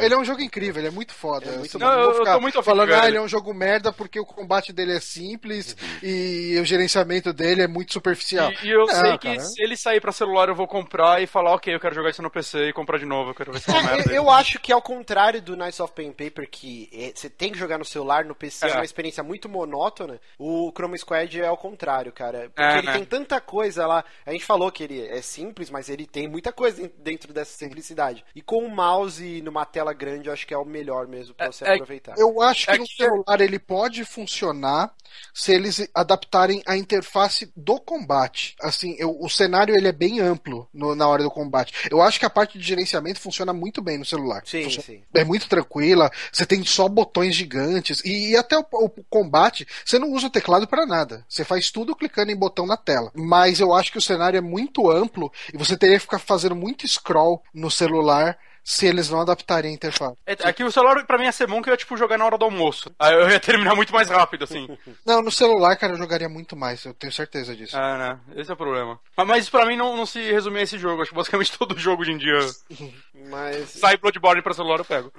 Ele é um jogo incrível, ele é muito foda.
É muito
assim.
Não,
vou
eu- eu tô muito
falando, ah,
ele.
é um jogo merda porque o combate dele é simples e o gerenciamento dele é muito superficial.
E, e eu
Não,
sei que
cara.
se ele sair pra celular, eu vou comprar e falar, ok, eu quero jogar isso no PC e comprar de novo, eu quero ver se é uma
É,
merda.
eu, eu acho que ao contrário do Knights of Pen Paper, que é, você tem que jogar no celular, no PC, é.
É.
uma experiência muito monótona, o Chrome Squad é ao contrário, cara. Porque
É,
ele
né?
tem tanta coisa lá. A gente falou que ele é simples, mas ele tem muita coisa dentro dessa simplicidade. E com o mouse numa tela grande, eu acho que é o melhor mesmo pra
É-
você
é-
aproveitar.
Eu acho que
É
no
que-
celular ele pode funcionar se eles adaptarem a interface do combate. Assim, eu- o cenário ele é bem amplo no- na hora do combate. Eu acho que a parte de gerenciamento funciona muito bem no celular.
Sim, sim.
É muito tranquila, você tem só botões gigantes e, e até o, o combate, você não usa o teclado pra nada. Você faz tudo clicando em botão na tela. Mas eu acho que o cenário é muito amplo e você teria que ficar fazendo muito scroll no celular se eles não adaptarem a interface.
É, Aqui o celular pra mim ia ser bom que eu ia tipo jogar na hora do almoço. Aí eu ia terminar muito mais rápido, assim. <laughs>
Não, no celular, cara, eu jogaria muito mais, eu tenho certeza disso.
É, né? Esse é o problema. Mas, mas isso pra mim não, não se resume a esse jogo. Acho que basicamente <laughs> todo jogo hoje em dia <laughs>
Mas.
sai Bloodborne pra celular eu pego.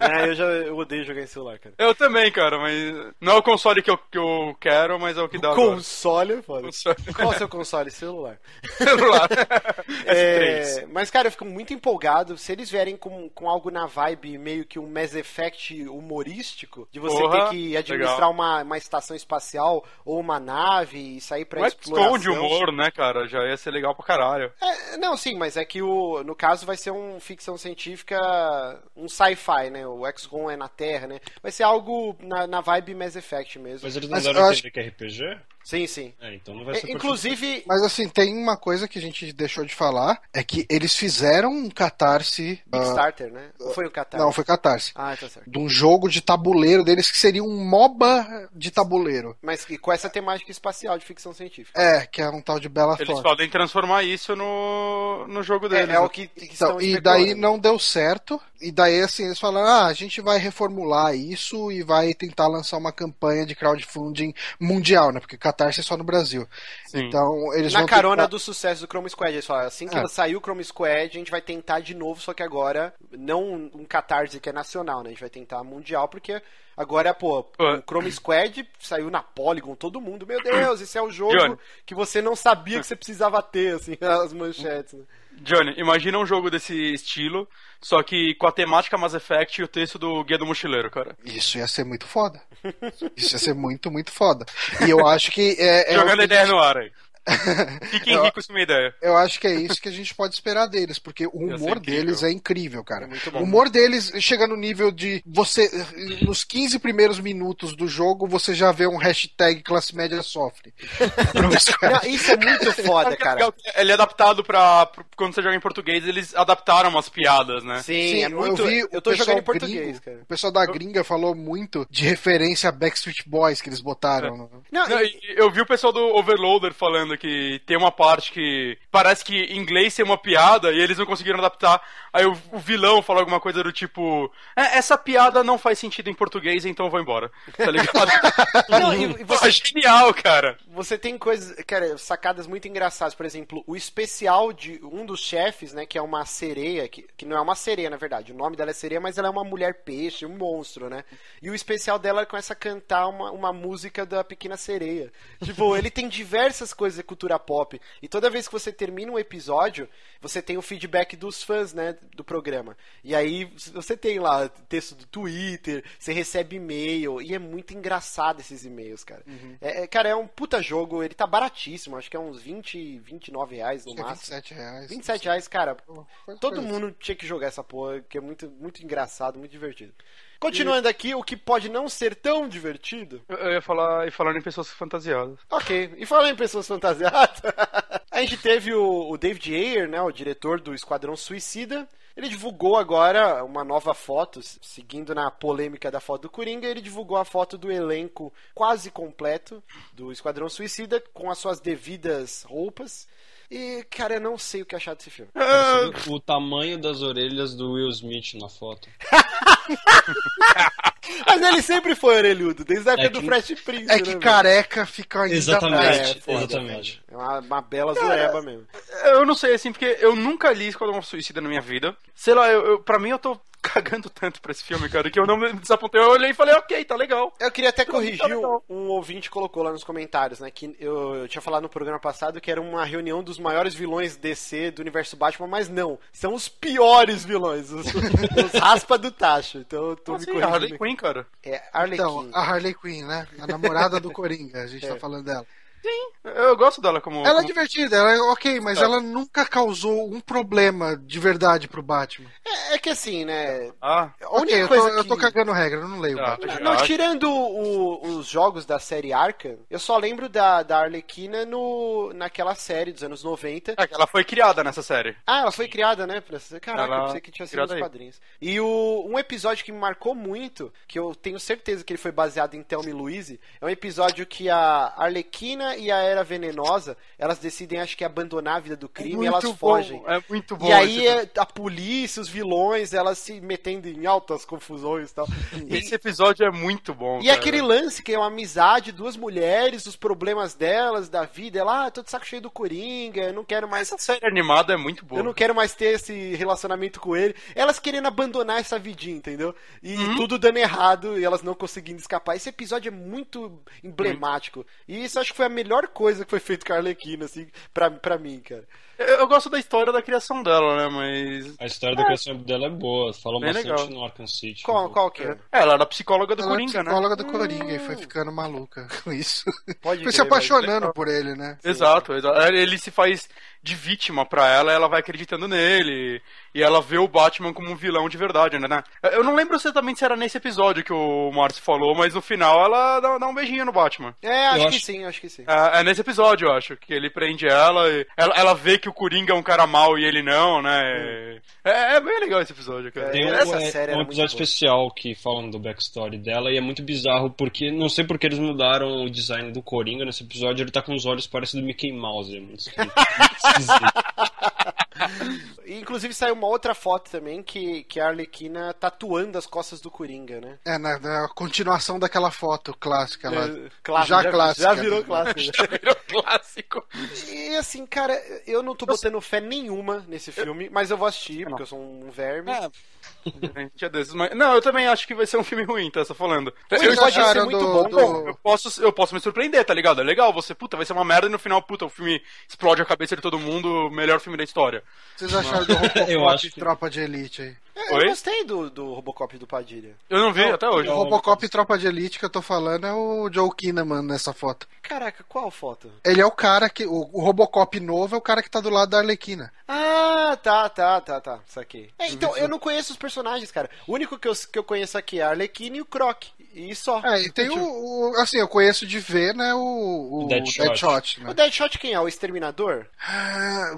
é, eu já eu odeio jogar em celular, cara.
Eu também, cara, mas não é o console que eu, que eu quero, mas é o que dá agora.
Console é foda.
Console.
Qual é o seu console? Celular.
celular. S3.
É, mas, cara, eu fico muito empolgado. Se eles vierem com, com algo na vibe meio que um Mass Effect humorístico, de você
Porra,
ter que administrar
legal.
uma, uma estação espacial ou uma nave e sair pra
Não
exploração.
esconde humor, né, cara? Já ia ser legal pra caralho.
É, não, sim, mas é que o, no caso vai ser um ficção científica, um sci-fi, né? O XCOM é na Terra, né? Vai ser algo na, na vibe Mass Effect mesmo.
Mas eles não
Mas
deram
acho-
que é RPG?
Sim, sim.
É, então não vai
É,
ser
inclusive,
Mas assim, tem uma coisa que a gente deixou de falar, é que eles fizeram um catarse. ah,
Kickstarter, né? Ou foi o Qatar?
não, foi catarse.
Ah, tá certo.
De um jogo de tabuleiro deles que seria um MOBA de tabuleiro.
Mas com essa temática espacial de ficção científica.
É, que é um tal de Bella
Eles podem transformar isso no, no jogo
É,
deles.
é o
né?
que, que
Então,
estão
e daí não deu certo. E daí, assim, eles falaram: ah, a gente vai reformular isso e vai tentar lançar uma campanha de crowdfunding mundial, né? Porque Catarse é só no Brasil.
Sim.
Então, eles
Na
vão
carona
tentar-
do sucesso do Chrome Squad. Eles falaram, assim que
É.
sair o Chrome Squad, a gente vai tentar de novo, só que agora não um catarse que é nacional, né? A gente vai tentar mundial, porque agora, pô,
Pô.
o Chrome Squad saiu na Polygon, todo mundo, meu Deus, esse é o jogo
Johnny.
que você não sabia que você precisava ter, assim, <laughs> as manchetes. Né?
Johnny, imagina um jogo desse estilo, só que com a temática Mass Effect e o texto do Guia do Mochileiro, cara.
Isso ia ser muito foda. Isso ia ser muito, muito foda. E eu acho que é. é <laughs>
Jogando ideia
gente-
no ar aí. Fiquem
Eu-
ricos com uma ideia.
Eu acho que é isso que a gente pode esperar deles, porque o humor deles é incrível, cara.
muito
o humor deles chega no nível de você, nos 15 primeiros minutos do jogo, você já vê um hashtag classe média sofre. <laughs>
Não, isso é muito foda, cara.
Ele é adaptado pra. pra- Quando você joga em português, eles adaptaram umas piadas, né?
Sim,
Sim,
é muito.
eu vi
Eu, tô jogando em português,
gringo,
cara.
O pessoal da gringa falou muito de referência a Backstreet Boys que eles botaram. no-
Não,
Não,
e-
e- eu vi o pessoal do Overloader falando que tem uma parte que parece que em inglês tem uma piada e eles não conseguiram adaptar. Aí o, o vilão falou alguma coisa do tipo: "É, essa piada não faz sentido em português, então eu vou embora. Tá ligado? <laughs>
Não, e- você-
Pô, genial, cara.
Você tem coisas, cara, sacadas muito engraçadas. Por exemplo, o especial de um dos chefes, né, que é uma sereia, que, que não é uma sereia, na verdade. O nome dela é sereia, mas ela é uma mulher peixe, um monstro, né? E o especial dela ela começa a cantar uma, uma música da Pequena Sereia. Tipo, ele tem diversas coisas cultura pop. E toda vez que você termina um episódio, você tem o feedback dos fãs, né, do programa. E aí você tem lá texto do Twitter, você recebe e-mail, e é muito engraçado esses e-mails, cara. É, é, cara, é um puta jogo, ele tá baratíssimo, acho que é uns 20, 29 reais no
Acho é
máximo.
27 reais.
27 reais, cara. Todo mundo tinha que jogar essa porra, que é muito, muito engraçado, muito divertido. Continuando aqui, o que pode não ser tão divertido.
Eu, eu ia falar, e falando em pessoas fantasiadas.
Ok, e falando em pessoas fantasiadas, <laughs> a gente teve o, o David Ayer, né, o diretor do Esquadrão Suicida. Ele divulgou agora uma nova foto, seguindo na polêmica da foto do Coringa, ele divulgou a foto do elenco quase completo do Esquadrão Suicida, com as suas devidas roupas. E, cara, eu não sei o que achar desse filme.
Você vê o tamanho das orelhas do Will Smith na foto. <laughs> <laughs>
Mas ele sempre foi orelhudo, desde a época
É
do Fresh Prince.
É
né,
que
velho?
careca fica ainda
Exatamente.
mais.
É, foda,
exatamente.
É uma, uma bela zureba mesmo.
Eu não sei, assim, porque eu nunca li Esquadrão Suicida na minha vida. Sei lá, eu, eu, pra mim eu tô cagando tanto pra esse filme, cara, que eu não me desapontei. Eu olhei e falei, ok, tá legal.
Eu queria até corrigir,
legal.
um, ouvinte colocou lá nos comentários, né, que eu, eu tinha falado no programa passado que era uma reunião dos maiores vilões DC do universo Batman, mas não, são os piores vilões, os, os raspa do tacho, então eu tô
Como
me
assim? A
corrigindo.
Harley Quinn, cara.
É, Arlequim.
Então, a Harley Quinn, né? A namorada do <laughs> Coringa, a gente
É.
tá falando dela.
Eu gosto dela como.
Ela é
como-
divertida, ela é ok, mas ela nunca causou um problema de verdade pro Batman.
É, é que assim, né,
Ah,
a
Ok,
única
eu
coisa
tô, eu tô
que-
cagando regra, eu não leio o
Ah,
Batman.
Não,
acho-
tirando o- os jogos da série Arkham, eu só lembro da, da Arlequina no, naquela série dos anos 90,
é ela foi criada nessa série.
Ah, ela foi criada, né? Caraca,
Ela
eu pensei que tinha sido nos
aí.
quadrinhos. E o, um episódio que me marcou muito, que eu tenho certeza que ele foi baseado em Thelma e Louise, é um episódio que a Arlequina e a Era Venenosa, elas decidem, acho que, abandonar a vida do crime e elas
Muito
fogem.
bom, É muito bom.
E aí é a polícia, os vilões, elas se metendo em altas confusões e tal.
Esse episódio é muito bom.
e
cara.
aquele lance que é uma amizade, duas mulheres, os problemas delas, da vida. Ela, ah, tô de saco cheio do Coringa, eu não quero mais
Essa série animada é muito boa.
eu não quero mais ter esse relacionamento com ele. Elas querendo abandonar essa vidinha, entendeu? E
Uhum.
tudo dando errado e elas não conseguindo escapar. Esse episódio é muito emblemático. E isso acho que foi a melhor coisa que foi feito com a Arlequina, assim, pra, pra mim, cara.
Eu, eu gosto da história da criação dela, né? Mas.
A história da criação dela é boa, fala
Bem
bastante
legal.
no Arkham City.
Qual, qual que é?
É, ela era psicóloga do
Ela é
Coringa, né?
psicóloga do Coringa e foi ficando maluca <laughs> com isso.
Pode
Foi se
crer,
apaixonando por ele, né?
Exato, exato. Ele se faz de vítima pra ela, ela vai acreditando nele. E ela vê o Batman como um vilão de verdade, né? Eu não lembro exatamente se era nesse episódio que o Márcio falou, mas no final ela dá, dá um beijinho no Batman.
É, acho
Eu
que
acho-
sim, acho que sim.
É, é nesse episódio, eu acho, que ele prende ela e ela, ela vê que o Coringa é um cara mau e ele não, né? É, é bem legal esse episódio, cara.
Tem um,
Essa
é,
série
um episódio especial que falam do backstory dela e é muito bizarro porque não sei porque eles mudaram o design do Coringa nesse episódio. Ele tá com os olhos parecendo do Mickey Mouse. É muito esquisito. <laughs> <laughs>
E, Inclusive saiu uma outra foto também que, que a Arlequina tatuando as costas do Coringa, né?
É, na, na continuação daquela foto clássica lá.
É, clássico,
já
já,
clássica,
Já virou
né?
clássico. <laughs>
Já virou clássico.
E assim, cara, eu não tô botando fé nenhuma nesse filme, mas eu vou assistir, porque eu sou um verme.
É. Dia desses, mas- Não, eu também acho que vai ser um filme ruim, tá? Só falando.
Vocês
Eu,
Ele pode ser muito
do-
bom,
do-
bom.
eu, posso, eu posso me surpreender, tá ligado? É legal, você, puta, vai ser uma merda e no final, puta, o filme explode a cabeça de todo mundo, melhor filme da história.
Vocês acharam <laughs> do
Eu
Robocop
acho
e
que-
Tropa de Elite aí?
É, eu
Oi?
gostei do, do Robocop do Padilha.
Eu não vi até hoje.
O Robocop e Tropa de Elite que eu tô falando é o Joe Kinnaman nessa foto.
Caraca, qual foto?
Ele é o cara que. O, o Robocop novo é o cara que tá do lado da Arlequina.
Ah, tá, tá, tá, tá. Saquei. É, então, eu não conheço os personagens, cara. O único que eu, que eu conheço aqui é a Arlequina e o Croc. E só.
É, e tem o, o- Assim, eu conheço de ver, né? O, o
Deadshot.
Deadshot, né?
O Deadshot quem é? O Exterminador?
Ah,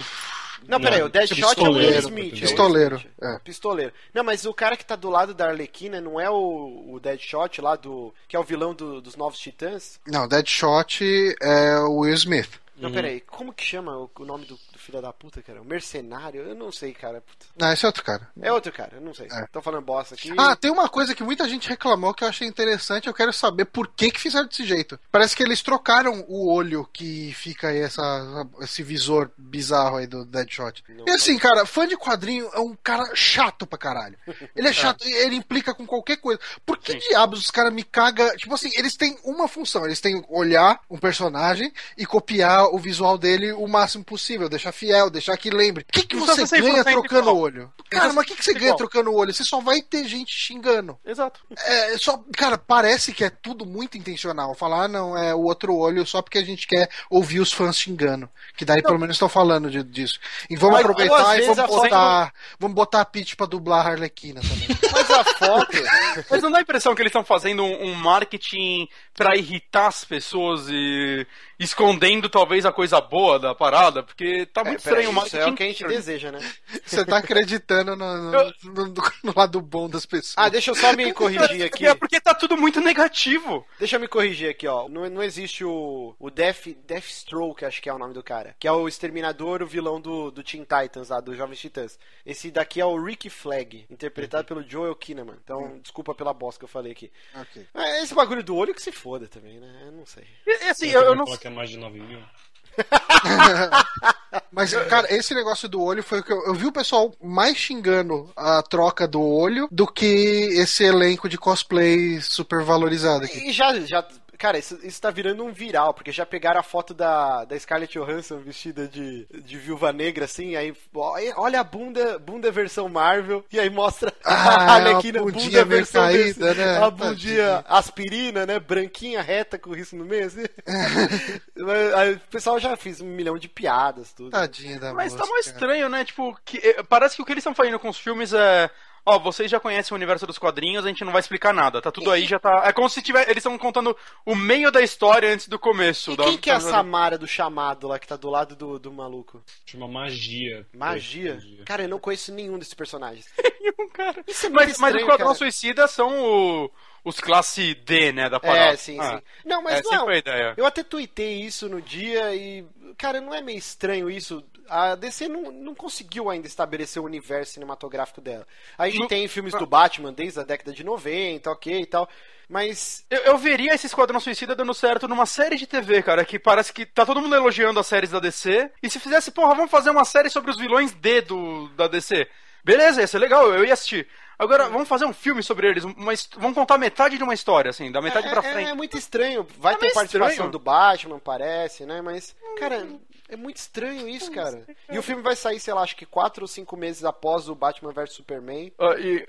Não, peraí, o Deadshot é o Will
Pistoleiro,
Smith. é o
pistoleiro, é.
Pistoleiro. Não, mas o cara que tá do lado da Arlequina não é o, o Deadshot lá do. que é o vilão do- dos Novos Titãs?
Não, Deadshot é o Will Smith.
Não, peraí, como que chama o, o nome do, do filho da puta, cara? O mercenário? Eu não sei, cara. Puta.
Não, esse é outro cara.
É outro cara, eu não sei.
É.
Tô falando bosta aqui.
Ah, tem uma coisa que muita gente reclamou que eu achei interessante. Eu quero saber por que que fizeram desse jeito. Parece que eles trocaram o olho que fica aí, essa, esse visor bizarro aí do Deadshot.
Não
e assim, cara, fã de quadrinho é um cara chato pra caralho. Ele é <laughs> chato, ele implica com qualquer coisa. Por que diabos os caras me cagam? Tipo assim, eles têm uma função. Eles têm olhar um personagem e copiar o visual dele o máximo possível. Deixar fiel, deixar que lembre. O que, que
Não
você ganha
100%
trocando o olho? Cara, mas o que, que você ganha trocando o olho? Você só vai ter gente xingando.
Exato.
É, só, cara, parece que é tudo muito intencional. Falar, ah, não, é o outro olho só porque a gente quer ouvir os fãs xingando. Que daí pelo menos estão falando de- disso. E vamos
Mas,
aproveitar e vamos botar, vamos botar a Peach pra dublar a Arlequina também. <laughs>
Mas a foto. <laughs>
Mas não dá a impressão que eles estão fazendo um, um marketing pra irritar as pessoas e escondendo talvez a coisa boa da parada? Porque tá muito
É,
estranho o
isso é o que a gente deseja, né? <laughs>
Você tá acreditando no, no- no- no lado bom das pessoas.
Ah, deixa eu só me corrigir aqui.
É porque tá tudo muito negativo.
Deixa eu me corrigir aqui, ó. Não, não existe o, o Death, Deathstroke, acho que é o nome do cara. Que é o exterminador, o vilão do, do Teen Titans, lá, dos Jovens Titãs. Esse daqui é o Ricky Flag, interpretado pelo Joel Kinnaman. Então, desculpa pela bosta que eu falei aqui.
Ok.
É, Esse bagulho do olho que se foda também, né? Eu não sei.
E, e assim, eu, eu não
falar é mais de 9 mil? <laughs>
Mas, cara, esse negócio do olho foi o que eu, eu vi o pessoal mais xingando a troca do olho do que esse elenco de cosplay super valorizado aqui.
E já, já. Cara, isso, isso tá virando um viral, porque já pegaram a foto da, da Scarlett Johansson vestida de, de viúva negra, assim, aí olha a bunda, bunda versão Marvel, e aí mostra
Ah, <laughs>
a Arlequina,
a
bunda versão
caída,
desse-
né?
A bundinha aspirina, né? Branquinha, reta, com risco no meio, assim. <laughs> Mas, aí o pessoal já fez um milhão de piadas, tudo.
Tadinha da
Mas
moça,
tá mais estranho, né? Tipo, que, eh, parece que o que eles estão fazendo com os filmes é. Ó, vocês já conhecem o universo dos quadrinhos, a gente não vai explicar nada. Tá tudo aí, já tá. É como se tiver, eles estão contando o meio da história antes do começo.
E
da-
quem que é a Samara do chamado lá, que tá do lado do, do maluco?
Chama magia.
Magia? Cara, eu não conheço nenhum desses personagens. <laughs>
nenhum, cara.
Isso é muito
Mas, mas os
estranho,
Quadrão
cara.
Suicida são o- os classe D, né, da parada.
É, sim,
Ah,
sim. Não, mas
é
não.
sempre a ideia.
Eu até tuitei isso no dia e. Cara, não é meio estranho isso? A DC não, não conseguiu ainda estabelecer o universo cinematográfico dela. A gente
Não-
tem filmes do Batman desde a década de 90, ok e tal. Mas.
Eu, eu veria esse Esquadrão Suicida dando certo numa série de TV, cara, que parece que tá todo mundo elogiando as séries da DC. E se fizesse, porra, vamos fazer uma série sobre os vilões D do, da DC. Beleza, ia ser legal, eu ia assistir. Agora, vamos fazer um filme sobre eles, uma vamos contar metade de uma história, assim, da metade
é,
pra
é-
frente.
é muito estranho. Vai
É
ter participação
estranho.
do Batman, parece, né? Mas. Cara. É muito estranho isso, cara. E o filme vai sair, sei lá, acho que quatro ou cinco meses após o Batman vs Superman.
Ah, e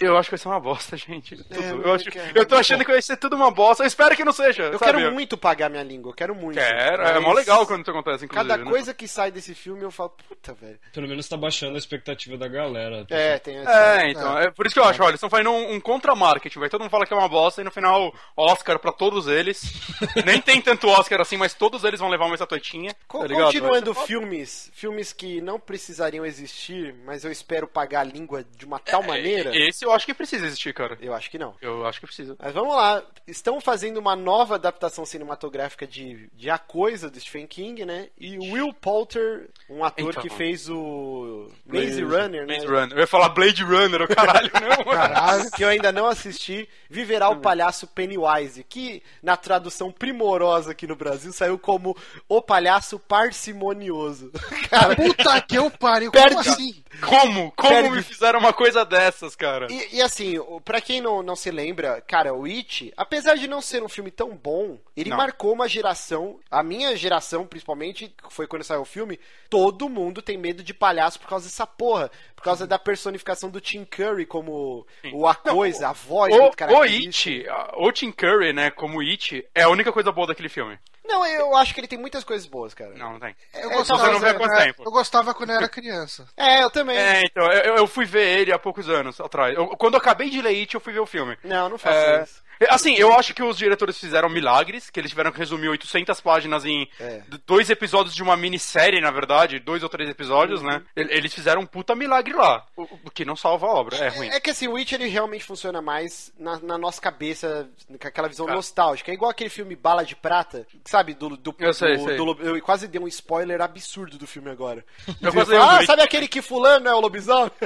eu acho que vai ser uma bosta, <laughs> gente. Tudo.
É,
eu, acho, eu tô achando que vai ser tudo uma bosta. Eu espero que não seja.
Eu
sabe?
quero muito pagar minha língua, eu quero muito.
Quero, é
Mas
mó legal quando isso acontece, inclusive.
Cada
né?
coisa que sai desse filme eu falo, puta, velho.
Pelo menos tá baixando a expectativa da galera.
É, tem essa.
É, então, é. por isso que eu acho, olha, eles estão fazendo um, um contra-marketing, vai todo mundo fala que é uma bosta e no final Oscar pra todos eles. <laughs> Nem tem tanto Oscar assim, mas todos eles vão levar uma estatuetinha.
Co-
tá?
Continuando filmes, filmes que não precisariam existir, mas eu espero pagar a língua de uma tal
foda.
maneira,
É, Esse eu acho que precisa existir, cara.
eu acho que não.
Eu acho que precisa.
Mas vamos lá, estão fazendo uma nova adaptação cinematográfica de, de A Coisa do Stephen King, né? E o Will Poulter, um ator
Então.
que fez o Maze Runner, né?
Maze Runner. Eu ia falar Blade Runner, o caralho, não.
Caralho.
que eu ainda não assisti, viverá o palhaço Pennywise, que na tradução primorosa aqui no Brasil saiu como o palhaço parcimonioso. <laughs> Cara,
Puta que eu pariu,
Perde-
como assim?
Como? Como
Perde-
me fizeram uma coisa dessas, cara?
E, e assim, o- pra quem não, não se lembra, cara, o It, apesar de não ser um filme tão bom, ele
Não.
marcou uma geração, a minha geração principalmente, foi quando saiu o filme, todo mundo tem medo de palhaço por causa dessa porra, por causa da personificação do Tim Curry como o a coisa, a voz
O,
muito
o
característica.
It, a- o Tim Curry, né, como It, é a única coisa boa daquele filme.
Não, eu acho que ele tem muitas coisas boas, cara.
Não, não tem.
Eu
É,
gostava,
você não vê há quanto tempo?
eu gostava quando eu era criança.
É, eu também.
É, então, eu, eu fui ver ele há poucos anos atrás. Eu- quando eu acabei de ler It, eu fui ver o filme.
Não, não faço
É,
isso.
Assim, eu acho que os diretores fizeram milagres, que eles tiveram que resumir 800 páginas em
É.
dois episódios de uma minissérie, na verdade, dois ou três episódios, né?
Uhum.
E- Eles fizeram um puta milagre lá, o, que não salva a obra, é ruim.
É que assim, o Witch ele realmente funciona mais na, na nossa cabeça, com aquela visão
Cara.
nostálgica. É igual aquele filme Bala de Prata, sabe? Do, do,
Eu sei,
do-
sei.
do eu quase dei um spoiler absurdo do filme agora. <laughs>
Eu quase
ah, sabe aquele que fulano é o lobisomem? <laughs>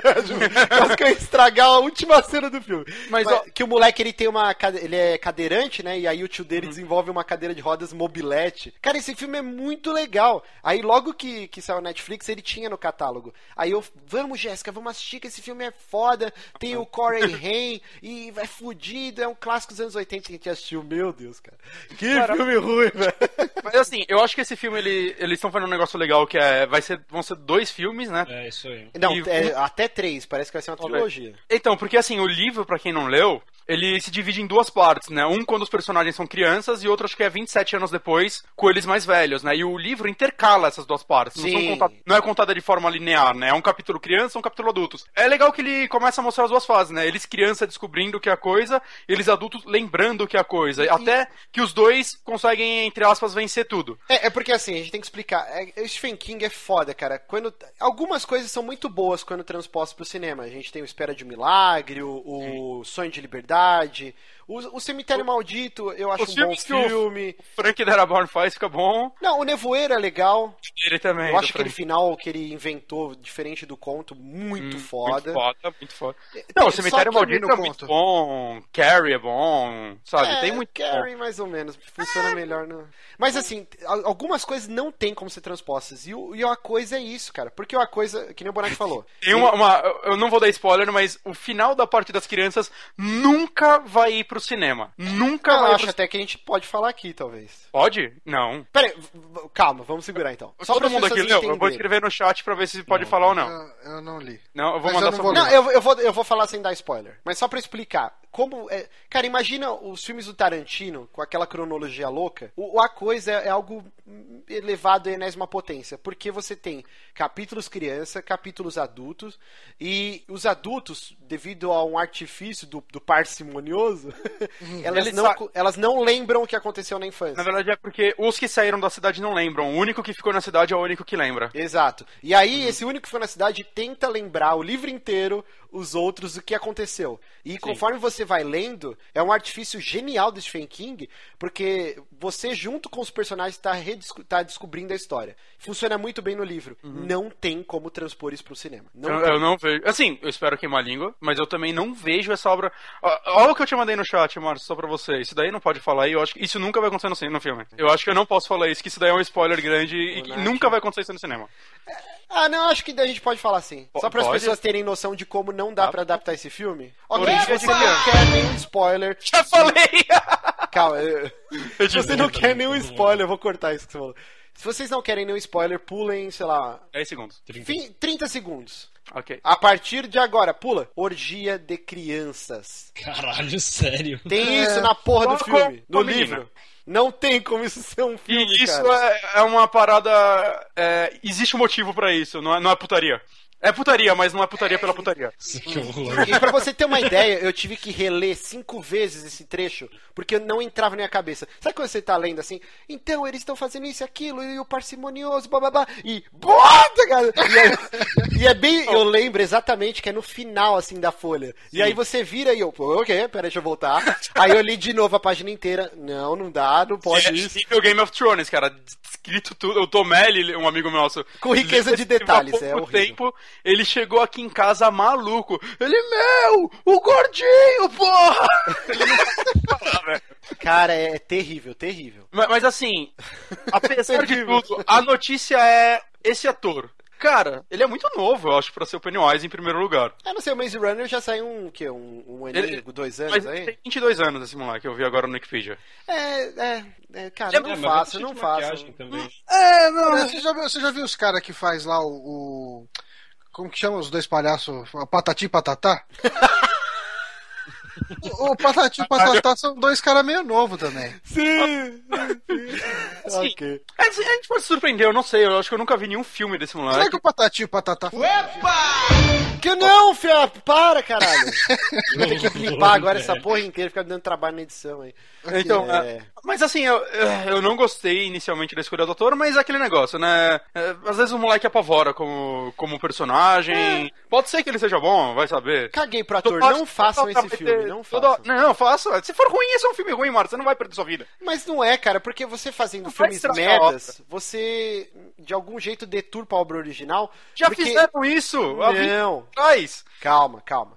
quase que eu ia estragar a última cena do filme.
Mas, ó-
que o moleque ele tem uma. Ele é cadeirante, né? E aí o tio
Uhum.
dele desenvolve uma cadeira de rodas mobilete. Cara, esse filme é muito legal. Aí logo que, que saiu o Netflix, ele tinha no catálogo. Aí eu, vamos, Jéssica, vamos assistir que esse filme é foda. Tem o Corey <laughs> Haim e vai fudido. É um clássico dos anos 80 que a gente assistiu. Meu Deus, cara. Que filme ruim, velho. <laughs>
Mas assim, eu acho que esse filme, ele, eles estão fazendo um negócio legal, que é, vai ser, vão ser dois filmes, né?
É, isso aí.
Não,
E-
é, até três. Parece que vai ser uma trilogia.
Então, porque assim, o livro, pra quem não leu, ele se divide em duas partes, né? Um quando os personagens são crianças e outro acho que é 27 anos depois, com eles mais velhos, né? E o livro intercala essas duas partes. Não,
Sim.
não é contada de forma linear, né? É um capítulo criança, um capítulo adultos. É legal que ele começa a mostrar as duas fases, né? Eles criança descobrindo o que é a coisa, eles adultos lembrando o que é a coisa. Até que os dois conseguem, entre aspas, vencer tudo.
É, é porque assim, a gente tem que explicar. É, o Stephen King é foda, cara. Quando, algumas coisas são muito boas quando transpostas pro cinema. A gente tem o Espera de um Milagre, o, o Sonho de Liberdade qualidade, o, o Cemitério Maldito, eu acho um bom
filmes que o-
filme.
Frank Darabont faz, fica bom.
Não, o Nevoeiro é legal.
Ele também.
Eu acho aquele
Frank.
final que ele inventou, diferente do conto, muito foda.
Muito foda, muito foda. Não, o Cemitério Maldito é muito bom, Carrie é bom, sabe?
É,
Tem muito
Carrie, mais ou menos. Funciona melhor. No... Mas assim, al- algumas coisas não tem como ser transpostas. E, o, e a coisa é isso, cara. Porque a coisa, que nem o Bonatti falou. <laughs>
Tem uma, uma- Eu não vou dar spoiler, mas o final da parte das crianças nunca vai ir pro cinema. Nunca
Eu acho
pro...
até que a gente pode falar aqui, talvez.
Pode? Não.
Pera aí, v- v- calma, vamos segurar então.
Todo
pras
mundo aqui leu? Eu vou escrever no chat pra ver se pode falar ou não.
Eu, eu não li.
Não, eu vou
Mas
mandar
eu não
só
vou
Não, eu, eu, vou, eu vou falar sem dar spoiler. Mas só pra explicar. Como. É... Cara, imagina os filmes do Tarantino com aquela cronologia louca. O, a coisa é algo hum, elevado à enésima potência. Porque você tem capítulos criança, capítulos adultos. E os adultos, devido a um artifício do, do parcimonioso, <laughs> <laughs> elas, não,
sa-
elas não lembram o que aconteceu na infância.
Na verdade é porque os que saíram da cidade não lembram. O único que ficou na cidade é o único que lembra.
Exato. E aí, esse único que foi na cidade tenta lembrar o livro inteiro, os outros, o que aconteceu. E conforme você vai lendo, é um artifício genial do Stephen King, porque você, junto com os personagens, está tá descobrindo a história. Funciona muito bem no livro. Não tem como transpor isso pro cinema. Não
Eu, eu não vejo. Assim, eu espero queimar a língua, mas eu também não vejo essa obra. Olha o que eu te mandei no chat, Márcio, só pra você. Isso daí não pode falar aí. Eu acho que isso nunca vai acontecer no, no filme. Eu acho que eu não posso falar isso, que isso daí é um spoiler grande e que nunca vai acontecer isso no cinema.
Ah, não, acho que a gente pode falar assim. Só para as pessoas terem noção de como não dá
Tá.
pra adaptar esse filme. Ok, se você não quer nenhum spoiler,
Já falei!
Calma, eu- se você não quer nenhum spoiler, eu vou cortar isso que você falou. Se vocês não querem nenhum spoiler, pulem, sei lá,
10 segundos.
30.
fim- 30 segundos.
Ok.
A partir de agora, pula. Orgia de crianças.
Caralho, sério.
Tem isso na porra do filme,
com-
no
com menina.
livro. Não tem como isso ser um filme,
E isso
cara.
é, é uma parada. é, existe um motivo pra isso, não é, não é putaria. É putaria, mas não é putaria pela putaria.
Que horror.
E pra você ter uma ideia, eu tive que reler cinco vezes esse trecho, porque não entrava na minha cabeça. Sabe quando você tá lendo assim? Então, eles estão fazendo isso e aquilo, e o parcimonioso, bababá, e... Bota, cara! E é, e é bem... Eu lembro exatamente que é no final, assim, da folha. E aí você vira e eu... Pô, ok, pera, deixa eu voltar. Aí eu li de novo a página inteira. Não, não dá, não pode
É
isso.
nível Game of Thrones, cara. Escrito tudo. O Tomeli, um amigo nosso.
Com riqueza de detalhes,
há
é horrível.
tempo, ele chegou aqui em casa maluco. Ele, meu, o gordinho, porra! Ele não sabe falar, velho.
Cara, é terrível, terrível.
Mas, mas assim, apesar de tudo, a notícia é esse ator. Cara, ele é muito novo, eu acho, pra ser o Pennywise em primeiro lugar.
Eu não sei, o Maze Runner já saiu um, o quê? Um, um
Ele-
dois anos
Mas
aí?
tem 22 anos esse moleque, eu vi agora no Wikipedia.
É, é, é, cara,
É,
não
É,
faço, não faço.
É, não, você já, viu- você já viu os caras que faz lá o, o- Como que chama os dois palhaços? Patati e Patatá? <laughs> o, o Patati e Patatá são dois caras meio novos também.
Sim!
Sim.
ok.
É, assim, a gente pode se surpreender, eu não sei, eu acho que eu nunca vi nenhum filme desse
Será que
moleque.
o Patati e o Patatá
Que não, fia, para, caralho! <laughs> Vou ter que clipar agora essa porra inteira, ficar dando trabalho na edição aí.
Então,
É.
é, mas assim, eu, eu não gostei inicialmente da escolha do ator, mas é aquele negócio, né? É, às vezes o moleque apavora como, como personagem. Pode ser que ele seja bom, vai saber.
Caguei pro ator, não façam esse filme,
ter-
não
toda-
façam.
Não, faça. Se for ruim, esse é um filme ruim, Marta. Você não vai perder sua vida.
Mas não é, cara, porque você fazendo
Não
filmes merdas, você de algum jeito deturpa a obra original.
Já
porque...
fizeram isso há 20
Não,
atrás.
calma, calma.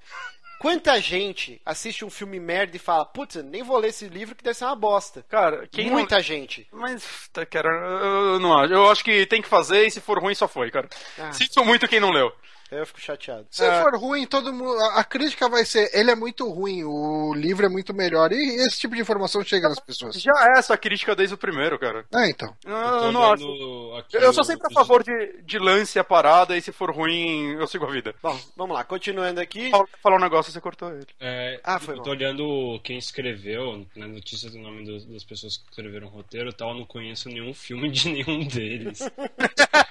Quanta gente assiste um filme merda e fala, putz, nem vou ler esse livro que deve ser uma bosta.
Cara, quem
Muita gente.
não... Mas, tá, cara, eu eu não acho. Eu acho que tem que fazer e se for ruim, só foi, cara.
Ah.
Sinto muito quem não leu.
Eu fico chateado.
Se
É.
for ruim, todo mundo. A, crítica vai ser. Ele é muito ruim, o livro é muito melhor. E esse tipo de informação chega nas pessoas.
Já é essa crítica desde o primeiro, cara.
É, então.
Eu,
Eu
não acho. Eu sou
o-
sempre a favor de, de lance a parada e se for ruim, eu sigo a vida.
Bom, vamos lá, continuando aqui.
Fala- Falar um negócio, você cortou ele.
É,
Ah, foi
eu tô olhando quem escreveu, na notícia do nome dos- das pessoas que escreveram o roteiro e tal, eu não conheço nenhum filme de nenhum deles. <laughs>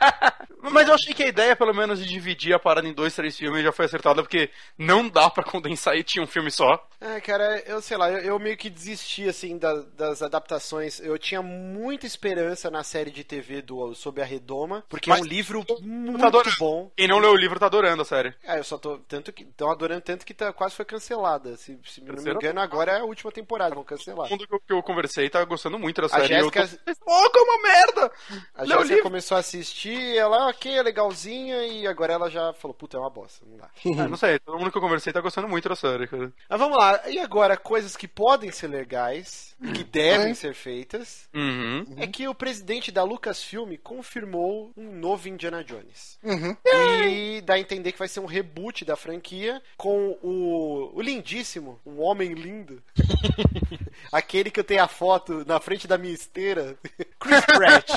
Mas eu achei que a ideia, pelo menos, de dividir a parada em dois, três filmes já foi acertada, porque não dá pra condensar e tinha um filme só.
É, cara, eu sei lá, eu, eu meio que desisti, assim, da- das adaptações. Eu tinha muita esperança na série de TV do Sob a Redoma, porque
Mas
é um livro
tá
muito
adorando.
bom.
Quem não leu o livro tá adorando a série.
É, eu só tô tanto que estão adorando tanto que tá, quase foi cancelada. Se, se não me engano, agora é a última temporada, vão cancelar.
Todo mundo que eu, que eu conversei tá gostando muito da
A
série. e eu
Jéssica-
tô... Oh, que é uma merda!
A
o
Jéssica começou a assistir, ela, ok, é legalzinha, e agora ela já falou, puta, é uma bosta, não dá. <laughs>
Ah, não sei, todo mundo que eu conversei tá gostando muito da série, cara.
Mas vamos lá, e agora, coisas que podem ser legais, e que devem
É.
ser feitas,
Uhum.
é que o presidente da Lucasfilm confirmou um novo Indiana Jones.
Uhum.
E dá a entender que vai ser um reboot da franquia com o, o lindíssimo, um homem lindo. <laughs> Aquele que eu tenho a foto na frente da minha esteira. Chris Pratt.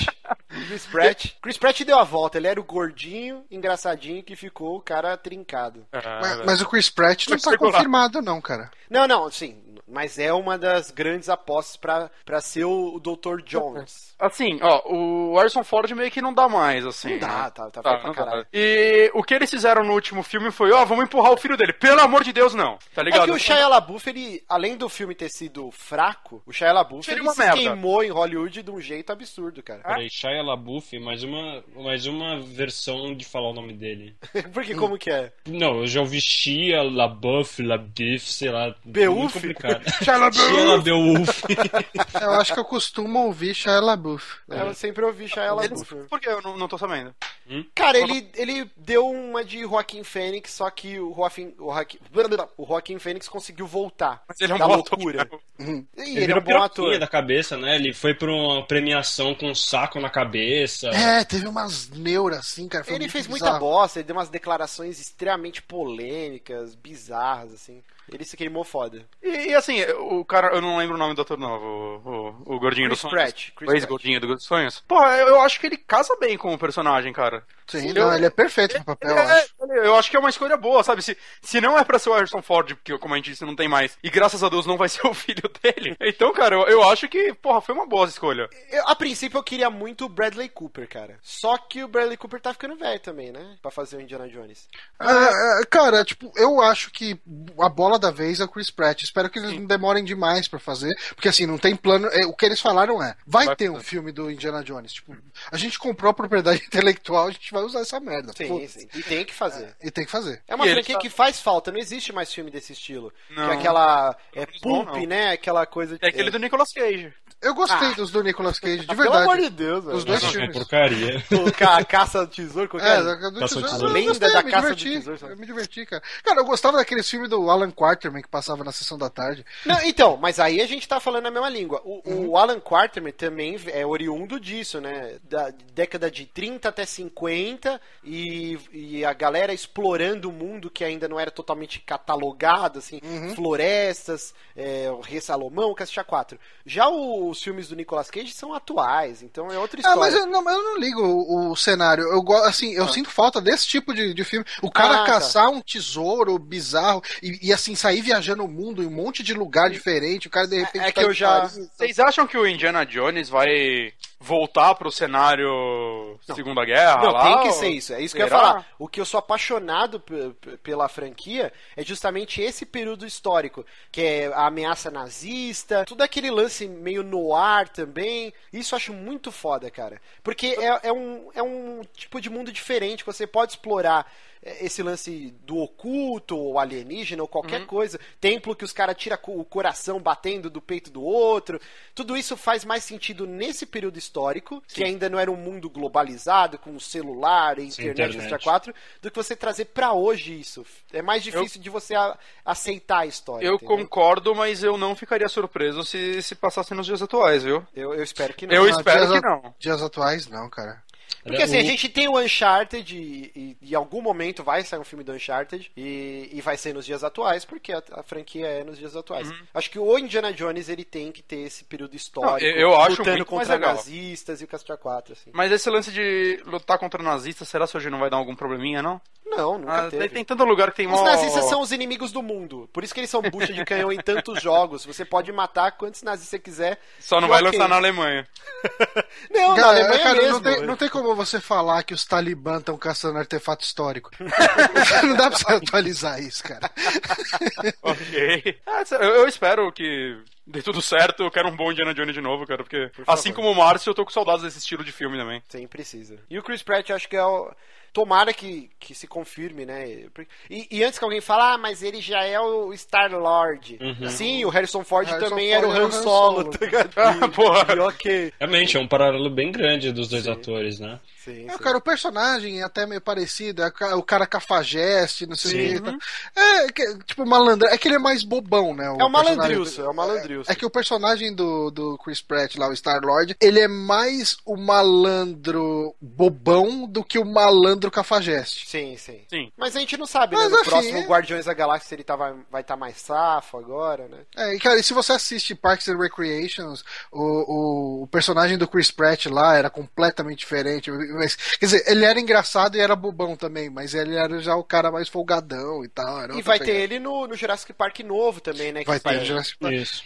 <laughs> Chris Pratt. Chris Pratt deu a volta. Ele era o gordinho, engraçadinho que ficou o cara trincado.
Ah,
Mas, mas o Chris Pratt não tá confirmado, não, cara.
Não, não, sim. Mas é uma das grandes apostas pra, pra ser o, o Dr. Jones.
Assim, ó, o Harrison Ford meio que não dá mais, assim.
Não dá,
né?
tá, tá,
Tá,
feio pra
não dá.
caralho.
E o que eles fizeram no último filme foi, ó, vamos empurrar o filho dele. Pelo amor de Deus, não. Tá
É
ligado?
que o Shia LaBeouf, ele, além do filme ter sido fraco, o Shia LaBeouf ele se
merda.
queimou em Hollywood de um jeito absurdo, cara.
Peraí, Shia LaBeouf, mais uma, mais uma versão de falar o nome dele. <laughs>
Porque como que é?
Não, eu já ouvi Shia, LaBeouf, LaBeouf, sei lá.
Beuf?
Complicado. <laughs>
Shia.
Shia. <laughs>
Eu acho que eu costumo ouvir Shia LaBeouf.
Eu sempre ouvi Shia LaBeouf.
Por que eu não, não tô sabendo?
Cara, ele, ele deu uma de Joaquim Fênix, só que o Joaquim, o Joaquim, o Joaquim Fênix conseguiu voltar
Mas ele é um
da loucura.
Ele
ele é um bom ator.
da cabeça, né? Ele foi pra uma premiação com um saco na cabeça.
É, teve umas neuras assim, cara. foi
Ele fez muita
bizarro.
bosta, ele deu umas declarações extremamente polêmicas, bizarras, assim. Ele se queimou foda.
E, e, assim, o cara, eu não lembro o nome do ator novo. O, o- o gordinho
Chris
dos
Pratt,
sonhos.
Chris
o ex-gordinho dos sonhos. Porra, eu, eu acho que ele casa bem com o personagem, cara.
Sim,
Eu-
não, ele é perfeito pro papel, eu
É,
acho.
eu acho que é uma escolha boa, sabe? Se, se não é pra ser o Harrison Ford, porque como a gente disse, não tem mais, e graças a Deus não vai <laughs> ser o filho dele. Então, cara, eu, eu acho que, porra, foi uma boa escolha.
Eu, a princípio eu queria muito o Bradley Cooper, cara. Só que o Bradley Cooper tá ficando velho também, né? Pra fazer o Indiana Jones.
É, é, cara, tipo, eu acho que a bola da vez é o Chris Pratt. Espero que eles não demorem demais pra fazer, porque assim, não tem plano. é, o que eles falaram é: vai,
Vai
ter um filme do Indiana Jones. Tipo, a gente comprou a propriedade <laughs> intelectual, a gente vai usar essa merda.
Sim, sim. E tem que fazer.
E tem que fazer.
É uma
E
franquia
tá-
que faz falta, não existe mais filme desse estilo.
Não.
Que é aquela. É
bom,
pulp,
não.
né? Aquela coisa.
É aquele do Nicolas Cage.
Eu gostei
Ah.
dos do Nicolas Cage, de <laughs> verdade.
Pelo amor de Deus,
Os dois
É
filmes.
porcaria. <laughs>
O ca- caça do tesouro, qualquer.
É, da- do
Caça
tesouro,
Tesouro.
eu
Lenda
gostei,
da
me
Caça do
diverti,
Tesouro, sabe?
Eu me diverti, cara. Cara, eu gostava daqueles filmes do Alan Quarterman que passava na sessão da tarde.
Não, então, mas aí a gente tá falando a mesma língua. O,
Uhum.
o Alan Quarterman também é oriundo disso, né? Da década de 30 até 50 e, e a galera explorando o mundo que ainda não era totalmente catalogado, assim,
Uhum.
florestas, é, o Rei Salomão, Caixa 4. Já os filmes do Nicolas Cage são atuais, então é outra
Ah,
história.
mas eu não, eu não ligo o, o cenário. Eu gosto, assim, eu sinto falta desse tipo de, de filme. O cara
Ah, tá.
caçar um tesouro bizarro e, e, assim sair viajando o mundo em um monte de lugar diferente. O cara de repente
é
tá
que eu
em
já-
Paris.
Vocês acham que o Indiana Jones vai voltar pro cenário Segunda Guerra?
Não,
lá,
tem que
ou-
ser isso. É isso que eu ia falar. O que eu sou apaixonado pela franquia é justamente esse período histórico, que é a ameaça nazista, tudo aquele lance meio no ar também. Isso eu acho muito foda, cara. Porque é, é um, é um tipo de mundo diferente, que você pode explorar esse lance do oculto, ou alienígena, ou qualquer coisa. Templo que os caras tiram o coração batendo do peito do outro. Tudo isso faz mais sentido nesse período histórico, que ainda não era um mundo globalizado, com celular, internet,
internet.
etc. 4, do que você trazer pra hoje isso. É mais difícil de você a- aceitar a história.
Eu
entendeu?
concordo, mas eu não ficaria surpreso se se passasse nos dias atuais, viu?
Eu, eu espero que não.
Eu
Ah,
espero
dias
que
a-
não.
Dias atuais, não, cara.
Porque assim,
O-
a gente tem o Uncharted e, e em algum momento vai sair um filme do Uncharted e, e vai ser nos dias atuais, porque a, a franquia é nos dias atuais. Acho que o Indiana Jones ele tem que ter esse período histórico,
Não, eu- eu acho
lutando contra nazistas e o Castra 4, assim.
Mas esse lance de lutar contra nazistas, será que hoje não vai dar algum probleminha, não?
Não, nunca
Ah,
teve.
tem tanto lugar que tem
Os
mó...
nazistas são os inimigos do mundo. Por isso que eles são bucha de canhão em tantos jogos. Você pode matar quantos nazistas você quiser.
Só não vai
ok.
lançar na Alemanha. <laughs>
Não, na
Cara,
Alemanha
cara,
mesmo.
não, tem, não tem como você falar que os talibã estão caçando artefato histórico. <laughs> não dá pra você atualizar isso, cara. <laughs>
ok. Ah, eu, espero que dê tudo certo. Eu quero um bom Indiana Jones de novo, cara. Porque, assim como o Márcio, eu tô com saudades desse estilo de filme também.
Sim, precisa. E o Chris Pratt, acho que é o. Tomara que, que se confirme, né? E, e antes que alguém fale, ah, mas ele já é o Star-Lord. Sim, o Harrison Ford
Harrison
também
Ford
era o
o
Han
Han
Solo,
Solo.
tá <laughs> ligado?
Ah, porra.
E ok.
Realmente, é um paralelo bem grande dos dois atores, né?
Sim,
É,
sim.
cara, o personagem é até meio parecido, é o cara cafajeste, não sei o
Sim.
que. tá. É, que- tipo, malandro. É que ele é mais bobão, né?
É o malandrilso, é o malandrilso.
É que o personagem do, do Chris Pratt lá, o Star-Lord, ele é mais o malandro bobão do que o malandro cafajeste.
Sim, sim.
Sim.
Mas a gente não sabe,
Mas,
né? No
assim,
próximo
é-
Guardiões da Galáxia ele tava, vai estar mais safo agora, né?
É, e cara, e se você assiste Parks and Recreations, o, o, o personagem do Chris Pratt lá era completamente diferente. Mas, quer dizer, ele era engraçado e era bobão também, mas ele era já o cara mais folgadão e tal. era
E vai ter
pegada.
ele no, no Jurassic Park novo também, né? que
Vai ter
vai-
o Jurassic Park.
Isso.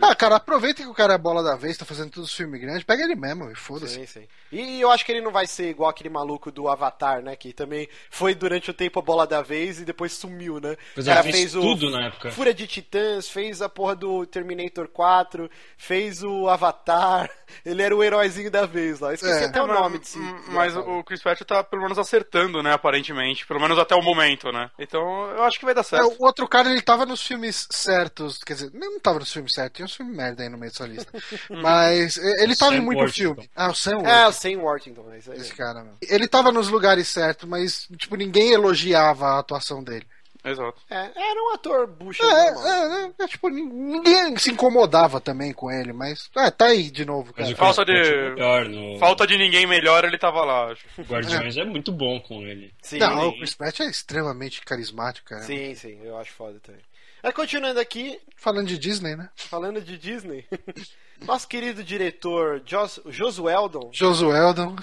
Ah, cara, aproveita que o cara é a bola da vez, tá fazendo todos os filmes grandes, pega ele mesmo e foda-se.
Sim, sim. E eu acho que ele não vai ser igual aquele maluco do Avatar, né? Que também foi durante o tempo a bola da vez e depois sumiu, né?
Pois
O
é,
cara
fez
fez o
tudo na época.
Fúria de Titãs, fez a porra do Terminator 4, fez o Avatar. <laughs> Ele era o heróizinho da vez lá. Esqueci
É.
até o
Mas-
nome desse.
Mas o Chris Pratt tá pelo menos acertando, né? Aparentemente. Pelo menos até o momento, né? Então eu acho que vai dar
É,
certo.
o outro cara, ele tava nos filmes certos, quer dizer, não tava nos filmes certos, tinha uns filmes merda aí no meio dessa lista. <laughs> Mas ele tava em
Sam
muito
Worthington.
filme. Ah, o Sam
É, o
Worthington,
Sam Worthington. é isso aí.
esse cara, meu. Ele tava nos lugares certos, mas, tipo, ninguém elogiava a atuação dele.
Exato.
É, era um ator bucha
É, é, é, é, tipo, nin- ninguém se incomodava também com ele, mas. É, tá aí de novo, cara.
o
Falta de-
é melhor no
Falta de ninguém melhor, ele tava lá, acho. <laughs>
Guardiões é muito bom com ele.
Sim,
Não, o Chris Pratt é extremamente carismático, cara.
sim, sim, eu acho foda também. Aí continuando aqui,
Falando de Disney, né?
falando de Disney, <laughs> nosso querido diretor Jos, Josueldon,
Josueldon.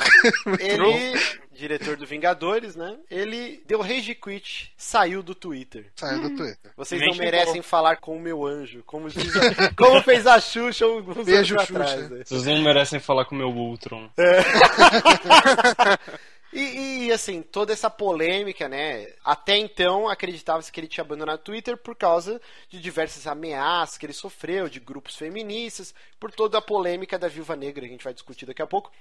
ele, <laughs> diretor do Vingadores, né? Ele deu rage quit, saiu do Twitter.
Saiu do Twitter.
Vocês
Nem
não merecem falar com o meu anjo, como, diz como fez a Xuxa uns
Beijo,
anos
Xuxa.
atrás. né?
Vocês não merecem falar com o meu Ultron. <laughs>
E, e, assim, toda essa polêmica, né? Até então acreditava-se que ele tinha abandonado o Twitter por causa de diversas ameaças que ele sofreu, de grupos feministas, por toda a polêmica da Viúva Negra, que a gente vai discutir daqui a pouco.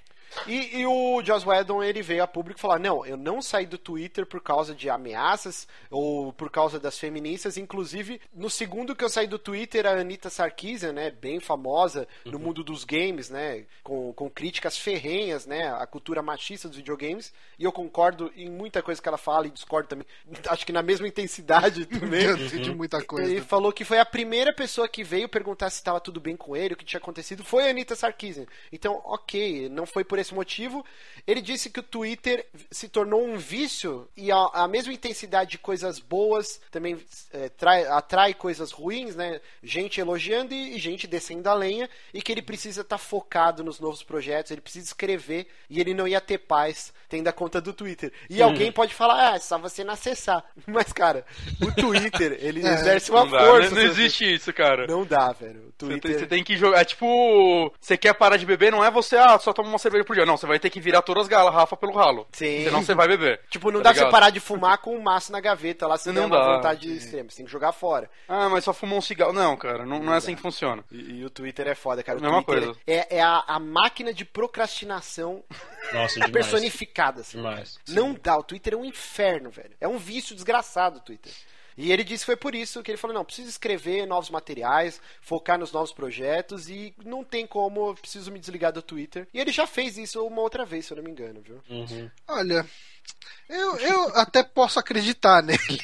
E, e o Joss Whedon, ele veio a público falar, não, eu não saí do Twitter por causa de ameaças ou por causa das feministas, inclusive, no segundo que eu saí do Twitter, a Anitta Sarkeesian, né, bem famosa no mundo dos games, né, com, com críticas ferrenhas, né, à cultura machista dos videogames, e eu concordo em muita coisa que ela fala e discordo também, <laughs> acho que na mesma intensidade <laughs> também.
de muita coisa.
Ele falou que foi a primeira pessoa que veio perguntar se estava tudo bem com ele, o que tinha acontecido, foi a Anitta Sarkeesian. Então, ok, não foi por esse motivo. Ele disse que o Twitter se tornou um vício e a, a mesma intensidade de coisas boas também é, trai- atrai coisas ruins, né? Gente elogiando e, e gente descendo a lenha e que ele precisa estar focado nos novos projetos, ele precisa escrever e ele não ia ter paz tendo a conta do Twitter. E alguém pode falar, ah, é só você não acessar. <laughs> Mas, cara, o Twitter, ele <laughs> exerce uma
Não dá,
força.
não, existe isso, cara.
Não dá, velho. O
Você
Twitter...
tem, você tem que jogar. É tipo. Você quer parar de beber, não é você, ah, só toma uma cerveja por dia. Não, você vai ter que virar todas as garrafas pelo ralo.
Sim.
Senão você vai beber.
Tipo, não
Tá
dá pra você parar de fumar com um maço na gaveta lá, se
Não
der uma
dá.
vontade extrema. Você tem que jogar fora.
Ah, mas só fumou um cigarro. Não, cara, não, não é assim que funciona.
E, e o Twitter é foda, cara. O
Mesma
Twitter
coisa.
é, é a, a máquina de procrastinação
Nossa, demais.
personificada, assim.
Demais.
Não dá, o Twitter é um inferno, velho. É um vício desgraçado o Twitter. E ele disse que foi por isso que ele falou: não, preciso escrever novos materiais, focar nos novos projetos e não tem como, eu preciso me desligar do Twitter. E ele já fez isso uma outra vez, se eu não me engano, viu?
Uhum.
Olha, eu, eu até posso acreditar <laughs> nele.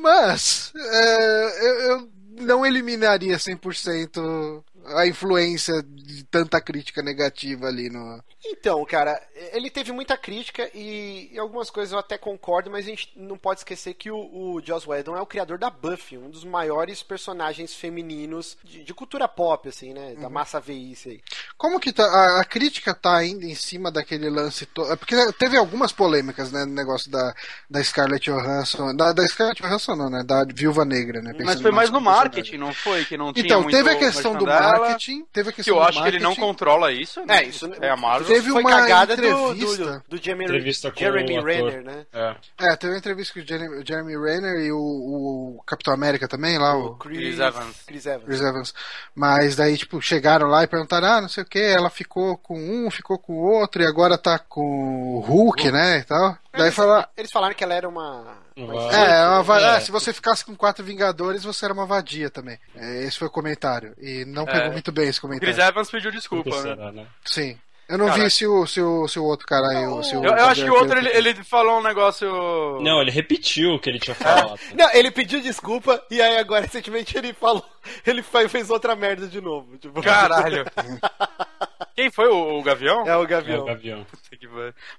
Mas é, eu, eu não eliminaria 100% a influência de tanta crítica negativa ali no.
Então, cara, ele teve muita crítica e, e algumas coisas eu até concordo, mas a gente não pode esquecer que o, o Joss Whedon é o criador da Buffy, um dos maiores personagens femininos de, de cultura pop, assim, né? Da massa veice aí.
Como que tá, a, a crítica tá ainda em cima daquele lance todo? Porque teve algumas polêmicas, né, no negócio da, da Scarlett Johansson, da, da Scarlett Johansson não, né, da Viúva Negra, né?
Mas foi mais no marketing, não foi? Que não tinha
Então,
muito
teve a questão do
merchan dela,
marketing, teve a
Que
questão
eu
do
acho que ele não
marketing.
controla isso. né?
É, isso
É a Marvel.
Teve
foi
uma
cagada do,
entrevista.
do, do Jeremy,
Entrevista com
Jeremy
o.
Renner, né?
É.
É, teve uma entrevista com o Jeremy, Jeremy Renner e o, o Capitão América também, lá, o,
Chris,
Evans.
Chris Evans.
Chris Evans. Mas daí, tipo, chegaram lá e perguntaram, ah, não sei o que, ela ficou com um, ficou com o outro, e agora tá com o Hulk, né, e tal. Daí
Eles,
falaram,
eles falaram que ela era uma.
é, uma va-
É.
ah, se você ficasse com quatro Vingadores, você era uma vadia também. É, esse foi o comentário. E não pegou
É.
muito bem esse
O
comentário.
Chris Evans pediu desculpa, né?
será, né?
Sim. Eu não
Cara.
vi se o, se, o, se o outro cara aí. o- se o
Eu, eu acho que o outro ele, ele falou um negócio.
Não, ele repetiu o que ele tinha falado.
Não, ele pediu desculpa e aí agora recentemente ele falou. Ele fez outra merda de novo. Tipo,
Caralho. <laughs> Quem foi o, o Gavião?
É o
É
Gavião.
o Gavião.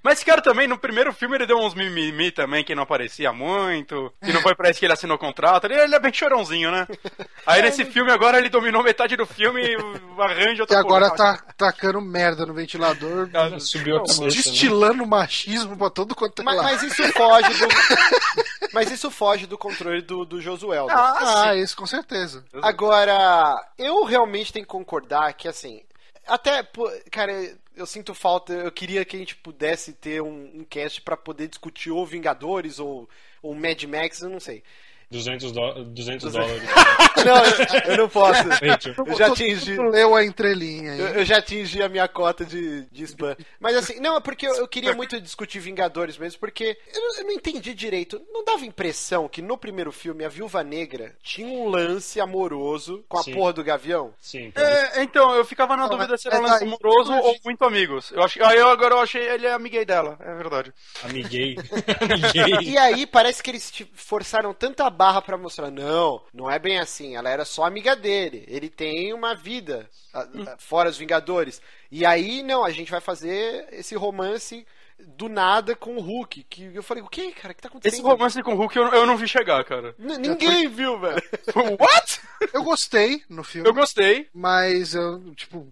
Mas esse cara também, no primeiro filme, ele deu uns mimimi também, que não aparecia muito, que não foi pra isso que ele assinou contrato. Ele, ele é bem chorãozinho, né? Aí nesse filme agora ele dominou metade do filme e arranja
E
outra
agora
porra.
tá tacando merda no ventilador, <laughs>
Cara,
Subiu a cabeça, né?
destilando machismo pra todo quanto é
Mas, mas isso foge do. <laughs> mas isso foge do controle do, do Josuel.
Ah,
Ah, isso com certeza.
Agora, eu realmente tenho que concordar que, assim, até, cara, eu sinto falta, eu queria que a gente pudesse ter um, um cast pra poder discutir ou Vingadores ou, ou Mad Max, eu não sei.
200, dó 200
200
dólares. <laughs>
Não, eu, eu não posso. Eu já atingi.
mundo Leu a entrelinha aí.
Eu, eu já atingi a minha cota de, de spam. Mas assim, não, é porque eu, eu queria muito discutir Vingadores mesmo, porque eu, não- eu não entendi direito. Não dava impressão que no primeiro filme a Viúva Negra tinha um lance amoroso com a
Sim.
porra do Gavião?
Sim.
É, então, eu ficava na
Não,
dúvida se era
é
um lance
daí-
amoroso ou muito amigos. Eu acho, aí eu, agora eu achei ele é amiguei dela, é verdade.
Amiguei. <laughs> Amiguei.
E aí parece que eles te- forçaram tanta barra pra mostrar, não, não é bem assim, ela era só amiga dele, ele tem uma vida a- a- fora os Vingadores. E aí, não, a gente vai fazer esse romance do nada com o Hulk. Que eu falei, o que, cara? O que tá acontecendo?
Esse romance com o Hulk eu, eu não vi chegar, cara.
N- ninguém viu, velho. <laughs>
What?
Eu gostei no filme,
Eu gostei.
mas eu, tipo,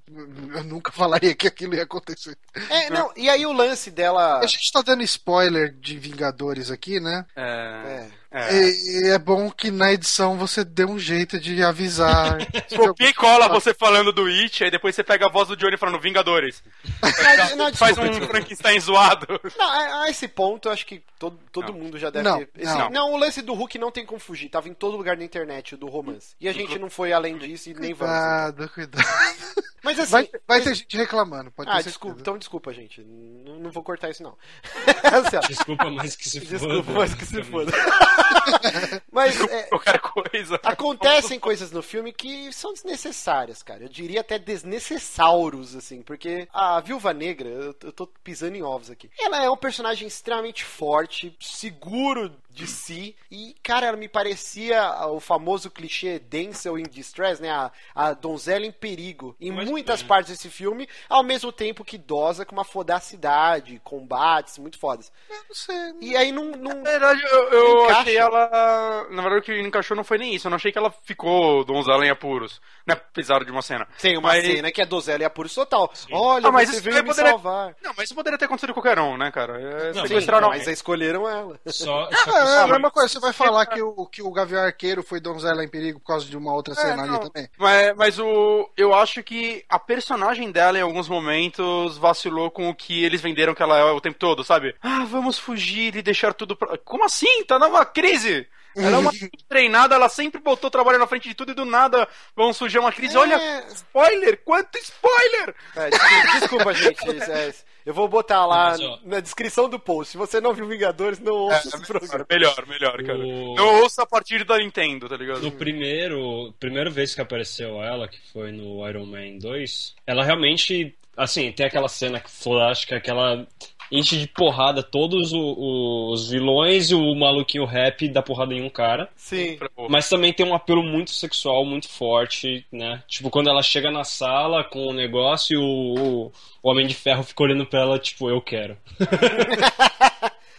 eu nunca falaria que aquilo ia acontecer.
É, não, e aí o lance dela.
A gente tá dando spoiler de Vingadores aqui, né?
É.
É.
é.
É bom que na edição você dê um jeito de avisar.
Copia e cola você falando do It, aí depois você pega a voz do Johnny falando Vingadores.
Não, não, <laughs>
Faz
desculpa,
um
desculpa.
Frankenstein zoado.
Não, a, a esse ponto, eu acho que todo, todo mundo já deve
Não,
ter. esse-
não.
não, o lance do Hulk não tem como fugir. Tava em todo lugar na internet, o do romance. E a gente não foi além disso e nem vamos. então.
Cuidado, cuidado. <laughs>
Mas assim.
Vai, vai
mas-
ter gente reclamando, pode
Ah, desculpa. Então desculpa, gente. Não, não vou cortar isso, não. <laughs> Ó,
Desculpa, mas que se foda.
desculpa, mas que se foda. <laughs> Mas é,
Qualquer coisa.
acontecem coisas no filme que são desnecessárias, cara. Eu diria até desnecessauros, assim, porque a Viúva Negra, eu, eu tô pisando em ovos aqui. Ela é um personagem extremamente forte, seguro de si, e, cara, ela me parecia o famoso clichê Denzel in Distress, né? A, a donzela em perigo. Em
Mas,
muitas
é.
partes desse filme, ao mesmo tempo que idosa com uma fodacidade, combates muito fodas.
Não sei.
E aí não. não...
Na verdade, eu, eu achei ela. Na verdade, o que encaixou não foi nem isso. Eu não achei que ela ficou donzela em apuros. Né? Apesar de uma cena.
Tem uma
Mas-
cena que é donzela e apuro total. Olha,
Ah, mas
você
isso
veio me
poderia-
salvar.
Não, mas isso poderia ter acontecido com qualquer um, né, cara? É,
Não,
Sim,
sequestraram
mas escolheram ela.
Só, só que
É, é a mesma coisa, você vai falar que o, que o Gavião Arqueiro foi donzela em perigo por causa de uma outra cena ali também.
Mas, mas o, eu acho que a personagem dela, em alguns momentos, vacilou com o que eles venderam que ela é o tempo todo, sabe? Ah, vamos fugir e deixar tudo pra... Como assim? Tá numa crise! Ela é uma <laughs> treinada, ela sempre botou o trabalho na frente de tudo e do nada vão surgir uma crise. Olha,
É.
spoiler! Quanto spoiler!
É, desculpa, desculpa, gente. isso é- eu vou botar lá
Mas, ó.
na descrição do post. Se você não viu Vingadores, não ouça esse programa.
Melhor, melhor, cara.
O-
Eu ouço a partir da Nintendo, tá ligado?
No primeiro, primeira vez que apareceu ela, que foi no Iron Man 2, ela realmente, assim, tem aquela cena fantástica que ela enche de porrada todos o- os vilões e o maluquinho rap dá porrada em um cara.
Sim.
Mas também tem um apelo muito sexual, muito forte, né? Tipo, quando ela chega na sala com o negócio e o, o Homem de Ferro fica olhando pra ela, tipo, eu quero. <laughs>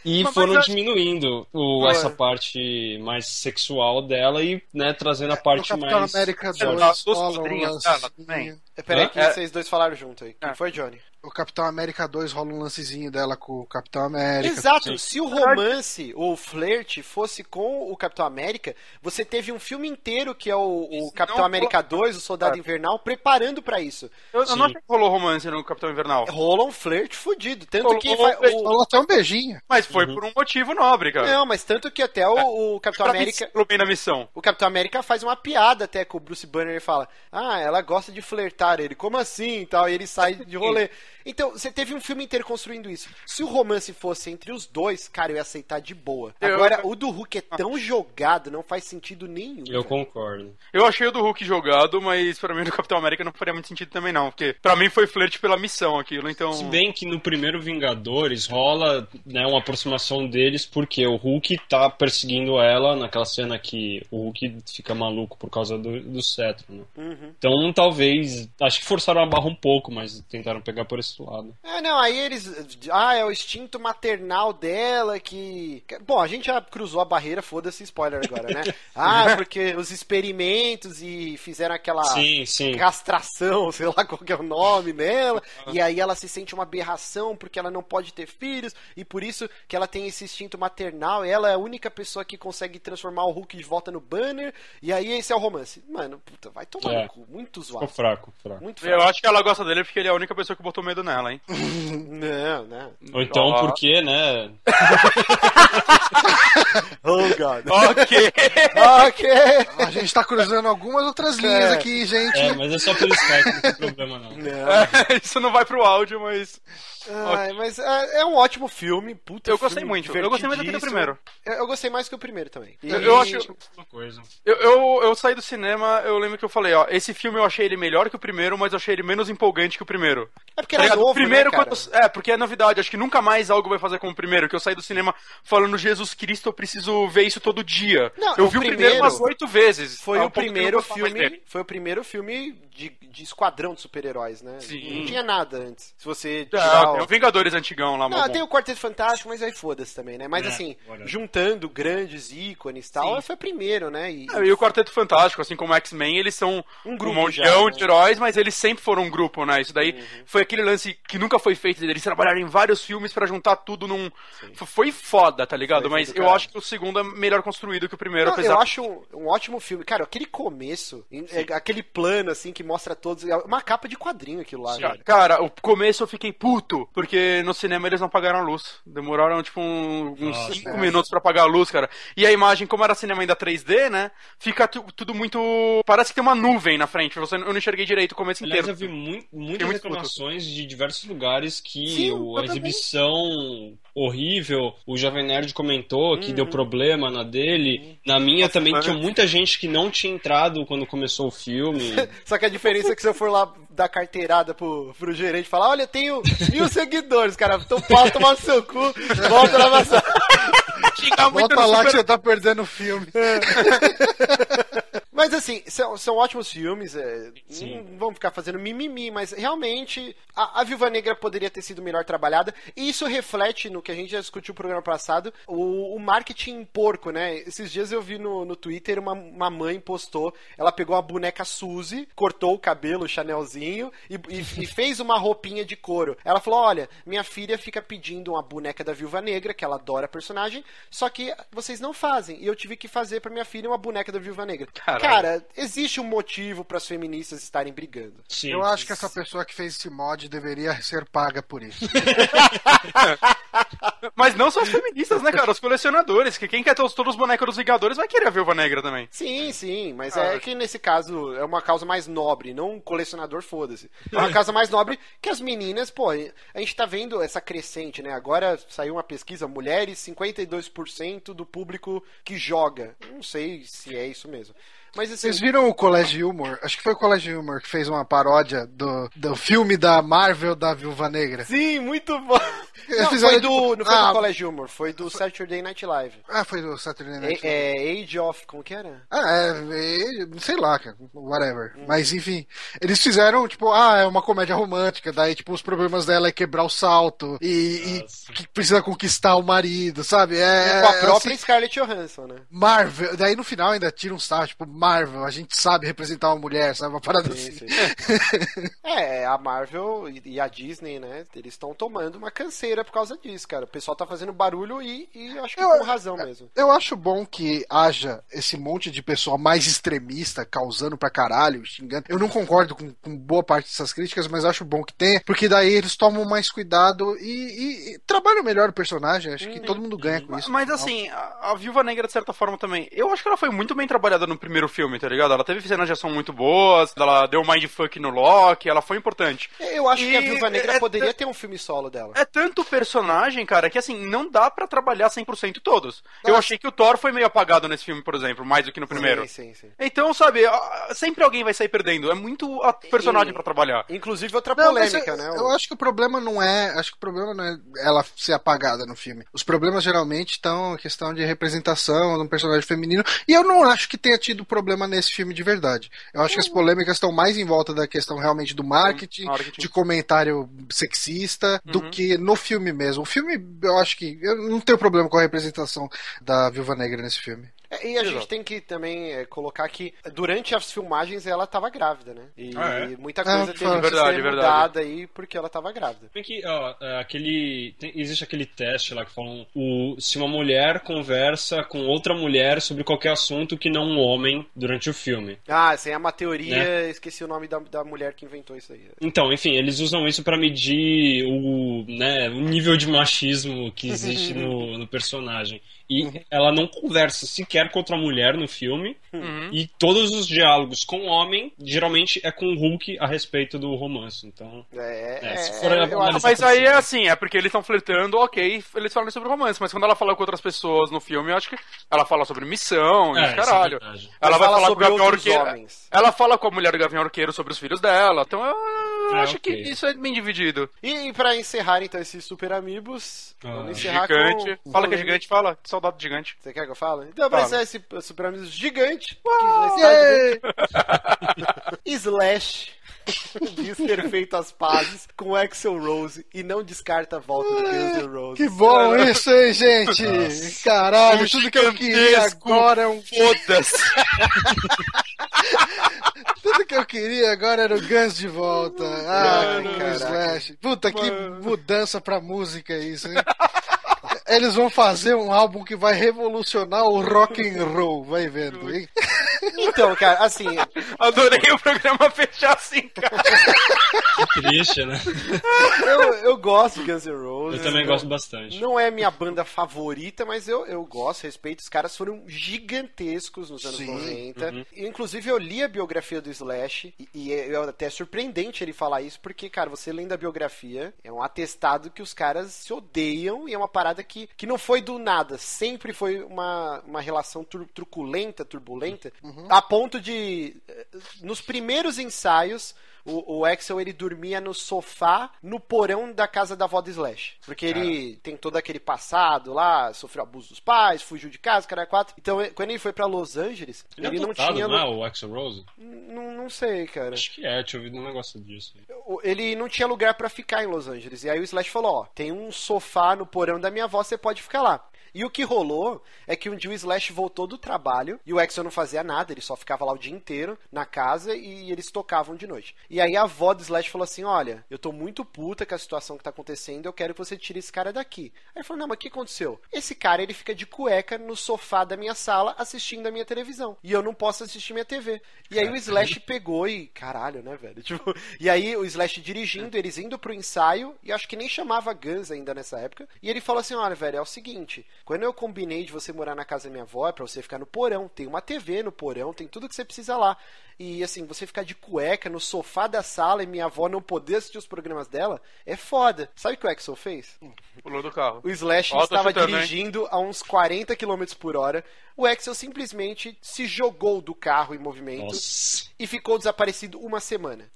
E
Mas-
foram
mas-
diminuindo o, essa parte mais sexual dela e, né, trazendo a
No
parte mais.
América
Sei lá,
2
dos
rola um
quadrinhos dela
lancezinho.
também.
Peraí que
É.
vocês dois falaram junto aí. Quem
É.
foi, Johnny?
O Capitão América 2 rola um lancezinho dela com o Capitão América.
Exato. Se o romance ou o flerte fosse com o Capitão América, você teve um filme inteiro que é o, o Capitão América 2, o Soldado
É.
Invernal, preparando pra isso.
Eu, eu não achei que rolou romance no Capitão Invernal.
Rola um flerte fudido. Tanto
Rolou
que
um
vai- o-
Rolou até um beijinho.
Mas foi por um motivo nobre, cara.
Não, mas tanto que até o, o Capitão
Pra
América.
mim, bem na missão.
O Capitão América faz uma piada até com o Bruce Banner e fala: Ah, ela gosta de flertar. Ele, como assim? E tal, e ele sai de rolê. Então, você teve um filme inteiro construindo isso. Se o romance fosse entre os dois, cara, eu ia aceitar de boa.
Eu-
Agora, o do Hulk é tão jogado, não faz sentido nenhum.
Eu
velho.
concordo.
Eu achei o do Hulk jogado, mas pra mim no Capitão América não faria muito sentido também não, porque pra mim foi flerte pela missão aquilo, então...
Se bem que no primeiro Vingadores rola né, uma aproximação deles, porque o Hulk tá perseguindo ela naquela cena que o Hulk fica maluco por causa do, do cetro, né?
Uhum.
Então talvez. Acho que forçaram a barra um pouco, mas tentaram pegar por esse lado.
É, não, aí eles. Ah, é o instinto maternal dela que. Bom, a gente já cruzou a barreira, foda-se spoiler agora, né? <laughs> Ah, porque os experimentos e fizeram aquela.
Sim, sim.
castração, sei lá qual que é o nome dela, e aí ela se sente uma aberração porque ela não pode ter filhos, e por isso que ela tem esse instinto maternal, e ela é a única pessoa que consegue transformar o Hulk de volta no banner, e aí esse é o romance. Mano, puta, vai tomar
É.
no cu, muito
Ficou
zoado.
fraco, fraco.
Muito
Eu
fraco.
acho que ela gosta dele porque ele é a única pessoa que botou medo nela, hein? <laughs>
Não, não.
Ou então
Ó.
porque, né? <laughs>
Oh, God.
ok!
ok.
A gente tá cruzando algumas outras linhas
É.
aqui, gente.
É, mas é só pelo Skype, não tem problema não.
Não. <laughs>
Isso não vai pro áudio, mas...
Ai, mas é, é um ótimo filme, puta
Eu gostei
filme
muito, eu gostei muito até do
divertidíssimo.
primeiro.
Eu, eu gostei mais que o primeiro também. E-
Eu- eu acho-
Uma coisa.
Eu, eu, eu saí do cinema, eu lembro que eu falei, ó, esse filme eu achei ele melhor que o primeiro, mas eu achei ele menos empolgante que o primeiro.
É porque
Tá
era novo,
primeiro
né, cara?
quando- é, porque é novidade. Acho que nunca mais algo vai fazer como o primeiro. Que eu saí do cinema falando Jesus Cristo, eu preciso ver isso todo dia.
Não,
eu
o
vi o primeiro umas oito vezes.
Foi
Ao
o primeiro
mais
filme. Foi o primeiro filme de, de esquadrão de super-heróis, né?
Sim.
Não tinha nada antes. Se você
É,
tirar
tem
o...
o Vingadores antigão lá, mó bom.
tem o Quarteto Fantástico, mas aí foda-se também, né? Mas
É,
assim,
whatever.
juntando grandes ícones e tal,
Sim.
foi o primeiro, né? E,
É, E o Quarteto Fantástico, assim como o X-Men, eles são
Um
um,
grupo já, né?
de heróis, mas eles sempre foram um grupo, né? Isso daí foi aquele lance que nunca foi feito, deles trabalharem em vários filmes pra juntar tudo num... F- Foi foda, tá ligado?
Foi,
mas eu
caralho.
acho que o segundo é melhor construído que o primeiro,
Não,
apesar...
eu acho um, um ótimo filme. Cara, aquele começo, em- é, aquele plano, assim, que mostra todos. É uma capa de quadrinho aquilo lá.
Cara, o começo eu fiquei puto, porque no cinema eles não pagaram a luz. Demoraram, tipo, um- uns
Nossa.
5 minutos pra pagar a luz, cara. E a imagem, como era cinema ainda 3D, né? Fica tu- tudo muito. Parece que tem uma nuvem na frente. Você, eu não enxerguei direito o começo
Aliás,
inteiro.
eu vi mui- muitas
muito
reclamações de diversos lugares que
Sim,
o- a
também.
Horrível, o Jovem Nerd comentou que
Uhum.
deu problema na dele. Na minha também
mas-
tinha muita gente que não tinha entrado quando começou o filme. <laughs>
Só que a diferença é que se eu for lá dar carteirada pro, pro gerente e falar, olha, eu tenho mil seguidores, cara, então pode tomar no seu cu, volta lá na <laughs>
Volta
no
lá
super-
que você tá perdendo o filme. <laughs>
Mas assim, são, são ótimos filmes, é, não vamos ficar fazendo mimimi, mas realmente a, a Viúva Negra poderia ter sido melhor trabalhada, e isso reflete no que a gente já discutiu no programa passado, o, o marketing porco, né? Esses dias eu vi no, no Twitter uma, uma mãe postou, ela pegou a boneca Suzy, cortou o cabelo, o chanelzinho, e, e- e <laughs> fez uma roupinha de couro. Ela falou, olha, minha filha fica pedindo uma boneca da Viúva Negra, que ela adora a personagem, só que vocês não fazem, e eu tive que fazer pra minha filha uma boneca da Viúva Negra.
Caralho.
Cara, existe um motivo para as feministas estarem brigando.
Sim.
Eu acho que essa pessoa que fez esse mod deveria ser paga por isso. <laughs>
Mas não só os feministas, né, cara? Os colecionadores. Que quem quer ter os- todos os bonecos dos Vingadores vai querer a Viúva Negra também.
Sim, sim, mas
Ah,
é que nesse caso é uma causa mais nobre, não um colecionador, foda-se. É uma causa mais nobre que as meninas, pô, a gente tá vendo essa crescente, né? Agora saiu uma pesquisa, mulheres, 52% do público que joga. Não sei se é isso mesmo. Mas assim,
Vocês viram o Colégio Humor? Acho que foi o Colégio Humor que fez uma paródia do, do filme da Marvel da Viúva Negra.
sim, muito bom. <laughs> Não,
fizeram,
foi do,
tipo,
não foi
ah,
do College Humor, foi do Saturday Night Live.
Ah, foi do Saturday Night Live.
É, é Age of, como que era?
Ah, é, é, sei lá, cara, whatever. Mas enfim, eles fizeram, tipo, ah, é uma comédia romântica, daí, tipo, os problemas dela é quebrar o salto e, e que precisa conquistar o marido, sabe? É,
Com a própria
assim,
Scarlett Johansson, né?
Marvel, daí no final ainda tira um sarro, tipo, Marvel, a gente sabe representar uma mulher, sabe? Uma parada
Sim,
assim.
sim. <laughs> É, a Marvel e a Disney, né? Eles estão tomando uma canseira por causa disso, cara. O pessoal tá fazendo barulho e, e acho que
Eu-
com razão mesmo.
Eu acho bom que haja esse monte de pessoal mais extremista causando pra caralho, xingando. Eu não concordo com, com boa parte dessas críticas, mas acho bom que tenha, porque daí eles tomam mais cuidado e, e- e trabalham melhor o personagem. Acho que todo mundo ganha com isso.
Mas assim, a, a Viúva Negra, de certa forma, também. Eu acho que ela foi muito bem trabalhada no primeiro filme, tá ligado? Ela teve cenas de ação muito boas, ela deu mindfuck no Loki, ela foi importante.
Eu acho que a
E
Viúva Negra
é-
poderia ter um filme solo dela.
É tanto personagem, cara, que assim, não dá pra trabalhar 100% todos. Eu
Nossa.
achei que o Thor foi meio apagado nesse filme, por exemplo, mais do que no primeiro.
Sim, sim, sim.
Então, sabe, sempre alguém vai sair perdendo. É muito a personagem
E-
pra trabalhar.
Inclusive outra
Não,
polêmica,
eu,
né?
eu acho que o problema não é. Acho que o problema não é ela ser apagada no filme. Os problemas geralmente estão a questão de representação de um personagem feminino. E eu não acho que tenha tido problema nesse filme de verdade. Eu acho que as polêmicas estão mais em volta da questão realmente do marketing,
Marketing.
de comentário sexista, do que no filme mesmo. O filme, eu acho que. Eu não tenho problema com a representação da Viúva Negra nesse filme.
É, E a gente
Exato.
tem que também é, colocar que durante as filmagens ela tava grávida, né? E
Ah, é?
muita
Ah,
coisa teve que ser
verdade.
mudada aí porque ela tava grávida.
Bem que, ó, é, aquele. tem- existe aquele teste lá que falam o, se uma mulher conversa com outra mulher sobre qualquer assunto que não um homem durante o filme.
Ah, essa é uma teoria,
Né?
esqueci o nome da, da mulher que inventou isso aí.
Então, enfim, eles usam isso pra medir o, né, o nível de machismo que existe <laughs> no, no personagem. E ela não conversa sequer com outra mulher no filme.
Uhum.
E todos os diálogos com o homem, geralmente é com o Hulk a respeito do romance. Então,
É,
É, se
é, eu acho-
Mas aí é assim, é porque eles estão flertando, ok, eles falam sobre romance, mas quando ela fala com outras pessoas no filme, eu acho que ela fala sobre missão e
É,
os
isso é
caralho.
verdade.
ela
Mas
vai
fala
falar com o
sobre
Gavião Arqueiro.
homens.
Ela fala com a mulher do Gavião Arqueiro sobre os filhos dela, então eu, eu
É,
acho
ok.
que isso é bem dividido.
E pra encerrar então esses Super Amigos,
Ah,
vamos encerrar
Gigante.
com...
Fala que é gigante, fala. Que de gigante.
Você quer que eu fale? Então,
Fala.
encerrar esse Super Amigos gigante, que vai <laughs> Slash <laughs> diz ter feito as pazes com Axel Rose e não descarta a volta do Guns N' Roses.
Que bom <laughs> isso, hein, gente? Caralho, tudo que eu queria agora é um.
Foda-se.
Tudo que eu queria agora era o Guns de volta. Ah,
Mano.
Slash. Puta, que mudança pra música isso, hein? Eles vão fazer um álbum que vai revolucionar o rock and roll, vai vendo, hein?
Então, cara, assim,
Adorei o programa fechar assim, cara.
Que triste, né?
eu, eu gosto de Guns N' Roses.
Eu também
Não-
gosto bastante.
Não é minha banda favorita, mas eu, eu gosto, respeito. Os caras foram gigantescos nos anos
Sim.
90. E, Inclusive, eu li a biografia do Slash, e, e é até surpreendente ele falar isso, porque, cara, você lendo a biografia, é um atestado que os caras se odeiam e é uma parada que, que não foi do nada. Sempre foi uma, uma relação tur- truculenta, turbulenta, a ponto de, eh, nos primeiros ensaios, o, o Axel ele dormia no sofá no porão da casa da avó do Slash. Porque ele tem todo aquele passado lá, sofreu abuso dos pais, fugiu de casa, cara quatro. Então, quando ele foi pra Los Angeles,
Ele,
ele,
é
não tinha.
não é, o Axel Rose?
Não, não sei, cara.
Acho que é, tinha ouvido um negócio disso.
Ele não tinha lugar pra ficar em Los Angeles. E aí o Slash falou: Ó, tem um sofá no porão da minha avó, você pode ficar lá. E o que rolou é que um dia o Slash voltou do trabalho e o Axel não fazia nada, ele só ficava lá o dia inteiro na casa e eles tocavam de noite. E aí a avó do Slash falou assim: Olha, eu tô muito puta com a situação que tá acontecendo, eu quero que você tire esse cara daqui. Aí ele falou: Não, mas o que aconteceu? Esse cara ele fica de cueca no sofá da minha sala assistindo a minha televisão. E eu não posso assistir minha TV. E aí o Slash pegou e. Caralho, né, velho? <laughs> Tipo, e aí o Slash dirigindo, eles indo pro ensaio, e acho que nem chamava Guns ainda nessa época. E ele falou assim: olha, velho, é o seguinte, quando eu combinei de você morar na casa da minha avó, é pra você ficar no porão, tem uma TV no porão, tem tudo que você precisa lá. E assim, você ficar de cueca no sofá da sala e minha avó não poder assistir os programas dela, é foda. Sabe o que o Axel fez?
Pulou do carro.
O Slash
Ó,
estava
chutando, hein?
dirigindo a uns 40 km por hora. O Axel simplesmente se jogou do carro em movimento
Nossa.
e ficou desaparecido uma semana.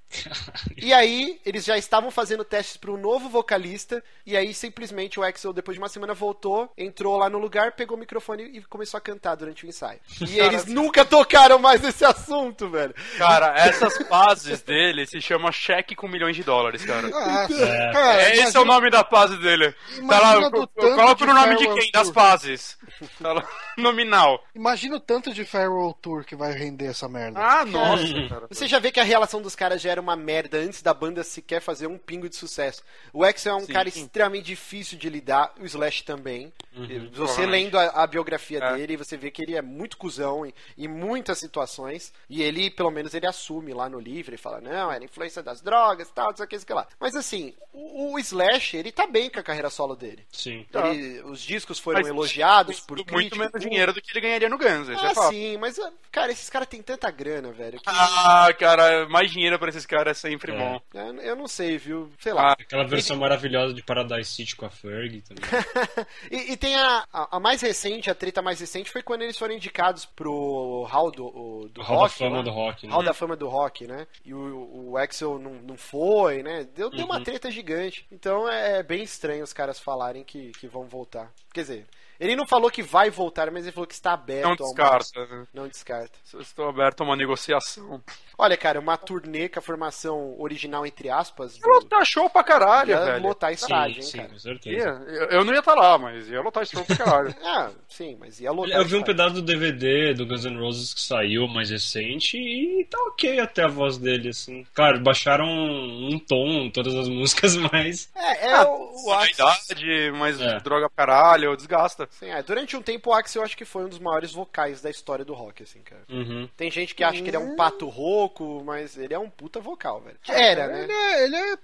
E aí, eles já estavam fazendo testes para um novo vocalista, e aí simplesmente o Axel, depois de uma semana, voltou, entrou lá no lugar, pegou o microfone e começou a cantar durante o ensaio. E eles nunca tocaram mais nesse assunto, velho.
Cara, essas fases dele se chama cheque com milhões de dólares, cara.
Ah, cara,
É, esse é
imagina-
o nome da fase dele. Tá
Imagina
lá, co-
tanto
coloca o nome de quem? Das fases. Tá lá, <laughs> nominal.
Imagina o tanto de Farewell Tour que vai render essa merda.
Ah, nossa, <laughs> cara.
Você já vê que a relação dos caras já era uma merda antes da banda sequer fazer um pingo de sucesso. O Axel é um
Sim.
cara extremamente difícil de lidar, o Slash também. você
provavelmente.
lendo a, a biografia
É.
dele, você vê que ele é muito cuzão em, em muitas situações. E ele, pelo menos, ele assume lá no livro e fala: não, era influência das drogas tal, não sei o que, isso que lá. Mas assim, o, o Slash, ele tá bem com a carreira solo dele.
Sim.
Tá.
Ele- os discos foram
Mas
elogiados por
Muito
crítico.
menos dinheiro do que ele ganharia no Guns,
Ah,
é
sim, mas, ah, cara, esses caras têm tanta grana, velho. que-
Ah, cara, mais dinheiro pra esses caras é sempre
É.
bom.
eu, não sei, viu? Sei lá.
Ah,
Aquela versão maravilhosa de Paradise City com a Fergie também. <laughs>
e, e tem a, a, a mais recente, a treta mais recente, foi quando eles foram indicados pro Hall do, o- do
O Hall da
Rock.
Fama
lá.
do Rock, né?
Hall da Fama do Rock, né? E o, o Axel não, não foi, né? Deu, deu
Uhum.
uma treta gigante. Então é bem estranho os caras falarem que, que vão voltar. Quer dizer, ele não falou que vai voltar, mas ele falou que está aberto
não descarta. né?
Não descarta.
Estou aberto a uma negociação.
Olha, cara, uma turnê com a formação original, entre aspas,
Ia lotar show pra caralho,
ia
velho.
lotar estágio,
sim,
hein,
sim,
cara.
com certeza.
Ia. Eu, não ia estar lá, mas ia lotar show pra caralho. <laughs>
Ah, sim, mas ia lotar
Eu vi um pedaço do DVD do Guns N' Roses que saiu mais recente e tá ok até a voz dele, assim. Claro, baixaram um tom, todas as <laughs> músicas, mas.
É, é
Ah,
o, o
a
Axel.
idade, mas
É.
droga pra caralho, desgasta.
Sim, é, durante um tempo o Axel eu acho que foi um dos maiores vocais da história do rock, assim, cara.
Uhum.
Tem gente que acha que ele é um pato rouco, pouco, mas ele é um puta vocal, velho. Era, né?
Ele é, ele é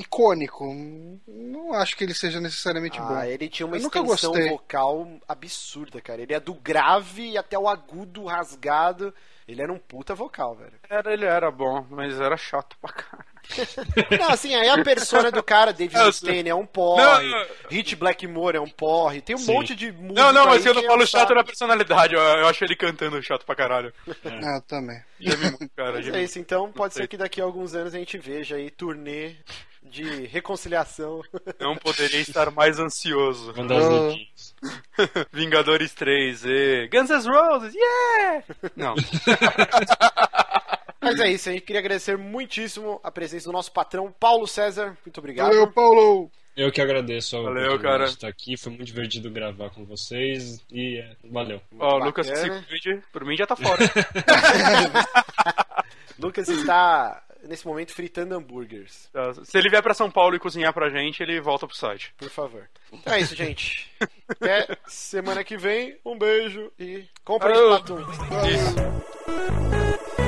icônico. Não acho que ele seja necessariamente bom.
Ah, ele tinha uma
Eu
extensão vocal absurda, cara. Ele é do grave até o agudo rasgado. Ele era um puta vocal, velho.
Era, ele era bom, mas era chato pra caralho.
Não, assim, aí a persona do cara, David <laughs> Mustaine, é um porre.
Não.
Hit Blackmore é um porre. Tem um
Sim.
monte de música
Não, não, mas
aí
eu não
que
falo
é
chato
chato.
na personalidade, eu, eu acho ele cantando chato pra caralho.
Ah, eu também.
Já vi muito, cara.
Mas
já
é isso, então pode ser que daqui a alguns anos a gente veja aí turnê de reconciliação.
Não poderia estar mais ansioso.
Mandar. <laughs>
Vingadores 3 e Guns N' Roses, yeah! Não. <laughs>
Mas é isso, a gente queria agradecer muitíssimo a presença do nosso patrão Paulo César. Muito obrigado.
Valeu, Paulo!
Eu que agradeço a
Valeu, cara.
de estar aqui. Foi muito divertido gravar com vocês e é, valeu.
Ó,
Muito
Lucas, que se cuide, por mim já tá fora. <laughs>
Lucas está, nesse momento, fritando hambúrgueres.
Tá, Se ele vier pra São Paulo e cozinhar pra gente, ele volta pro site.
Por favor. Então é isso, gente. Até semana que vem. Um beijo e
Falou.
Platum.
Isso.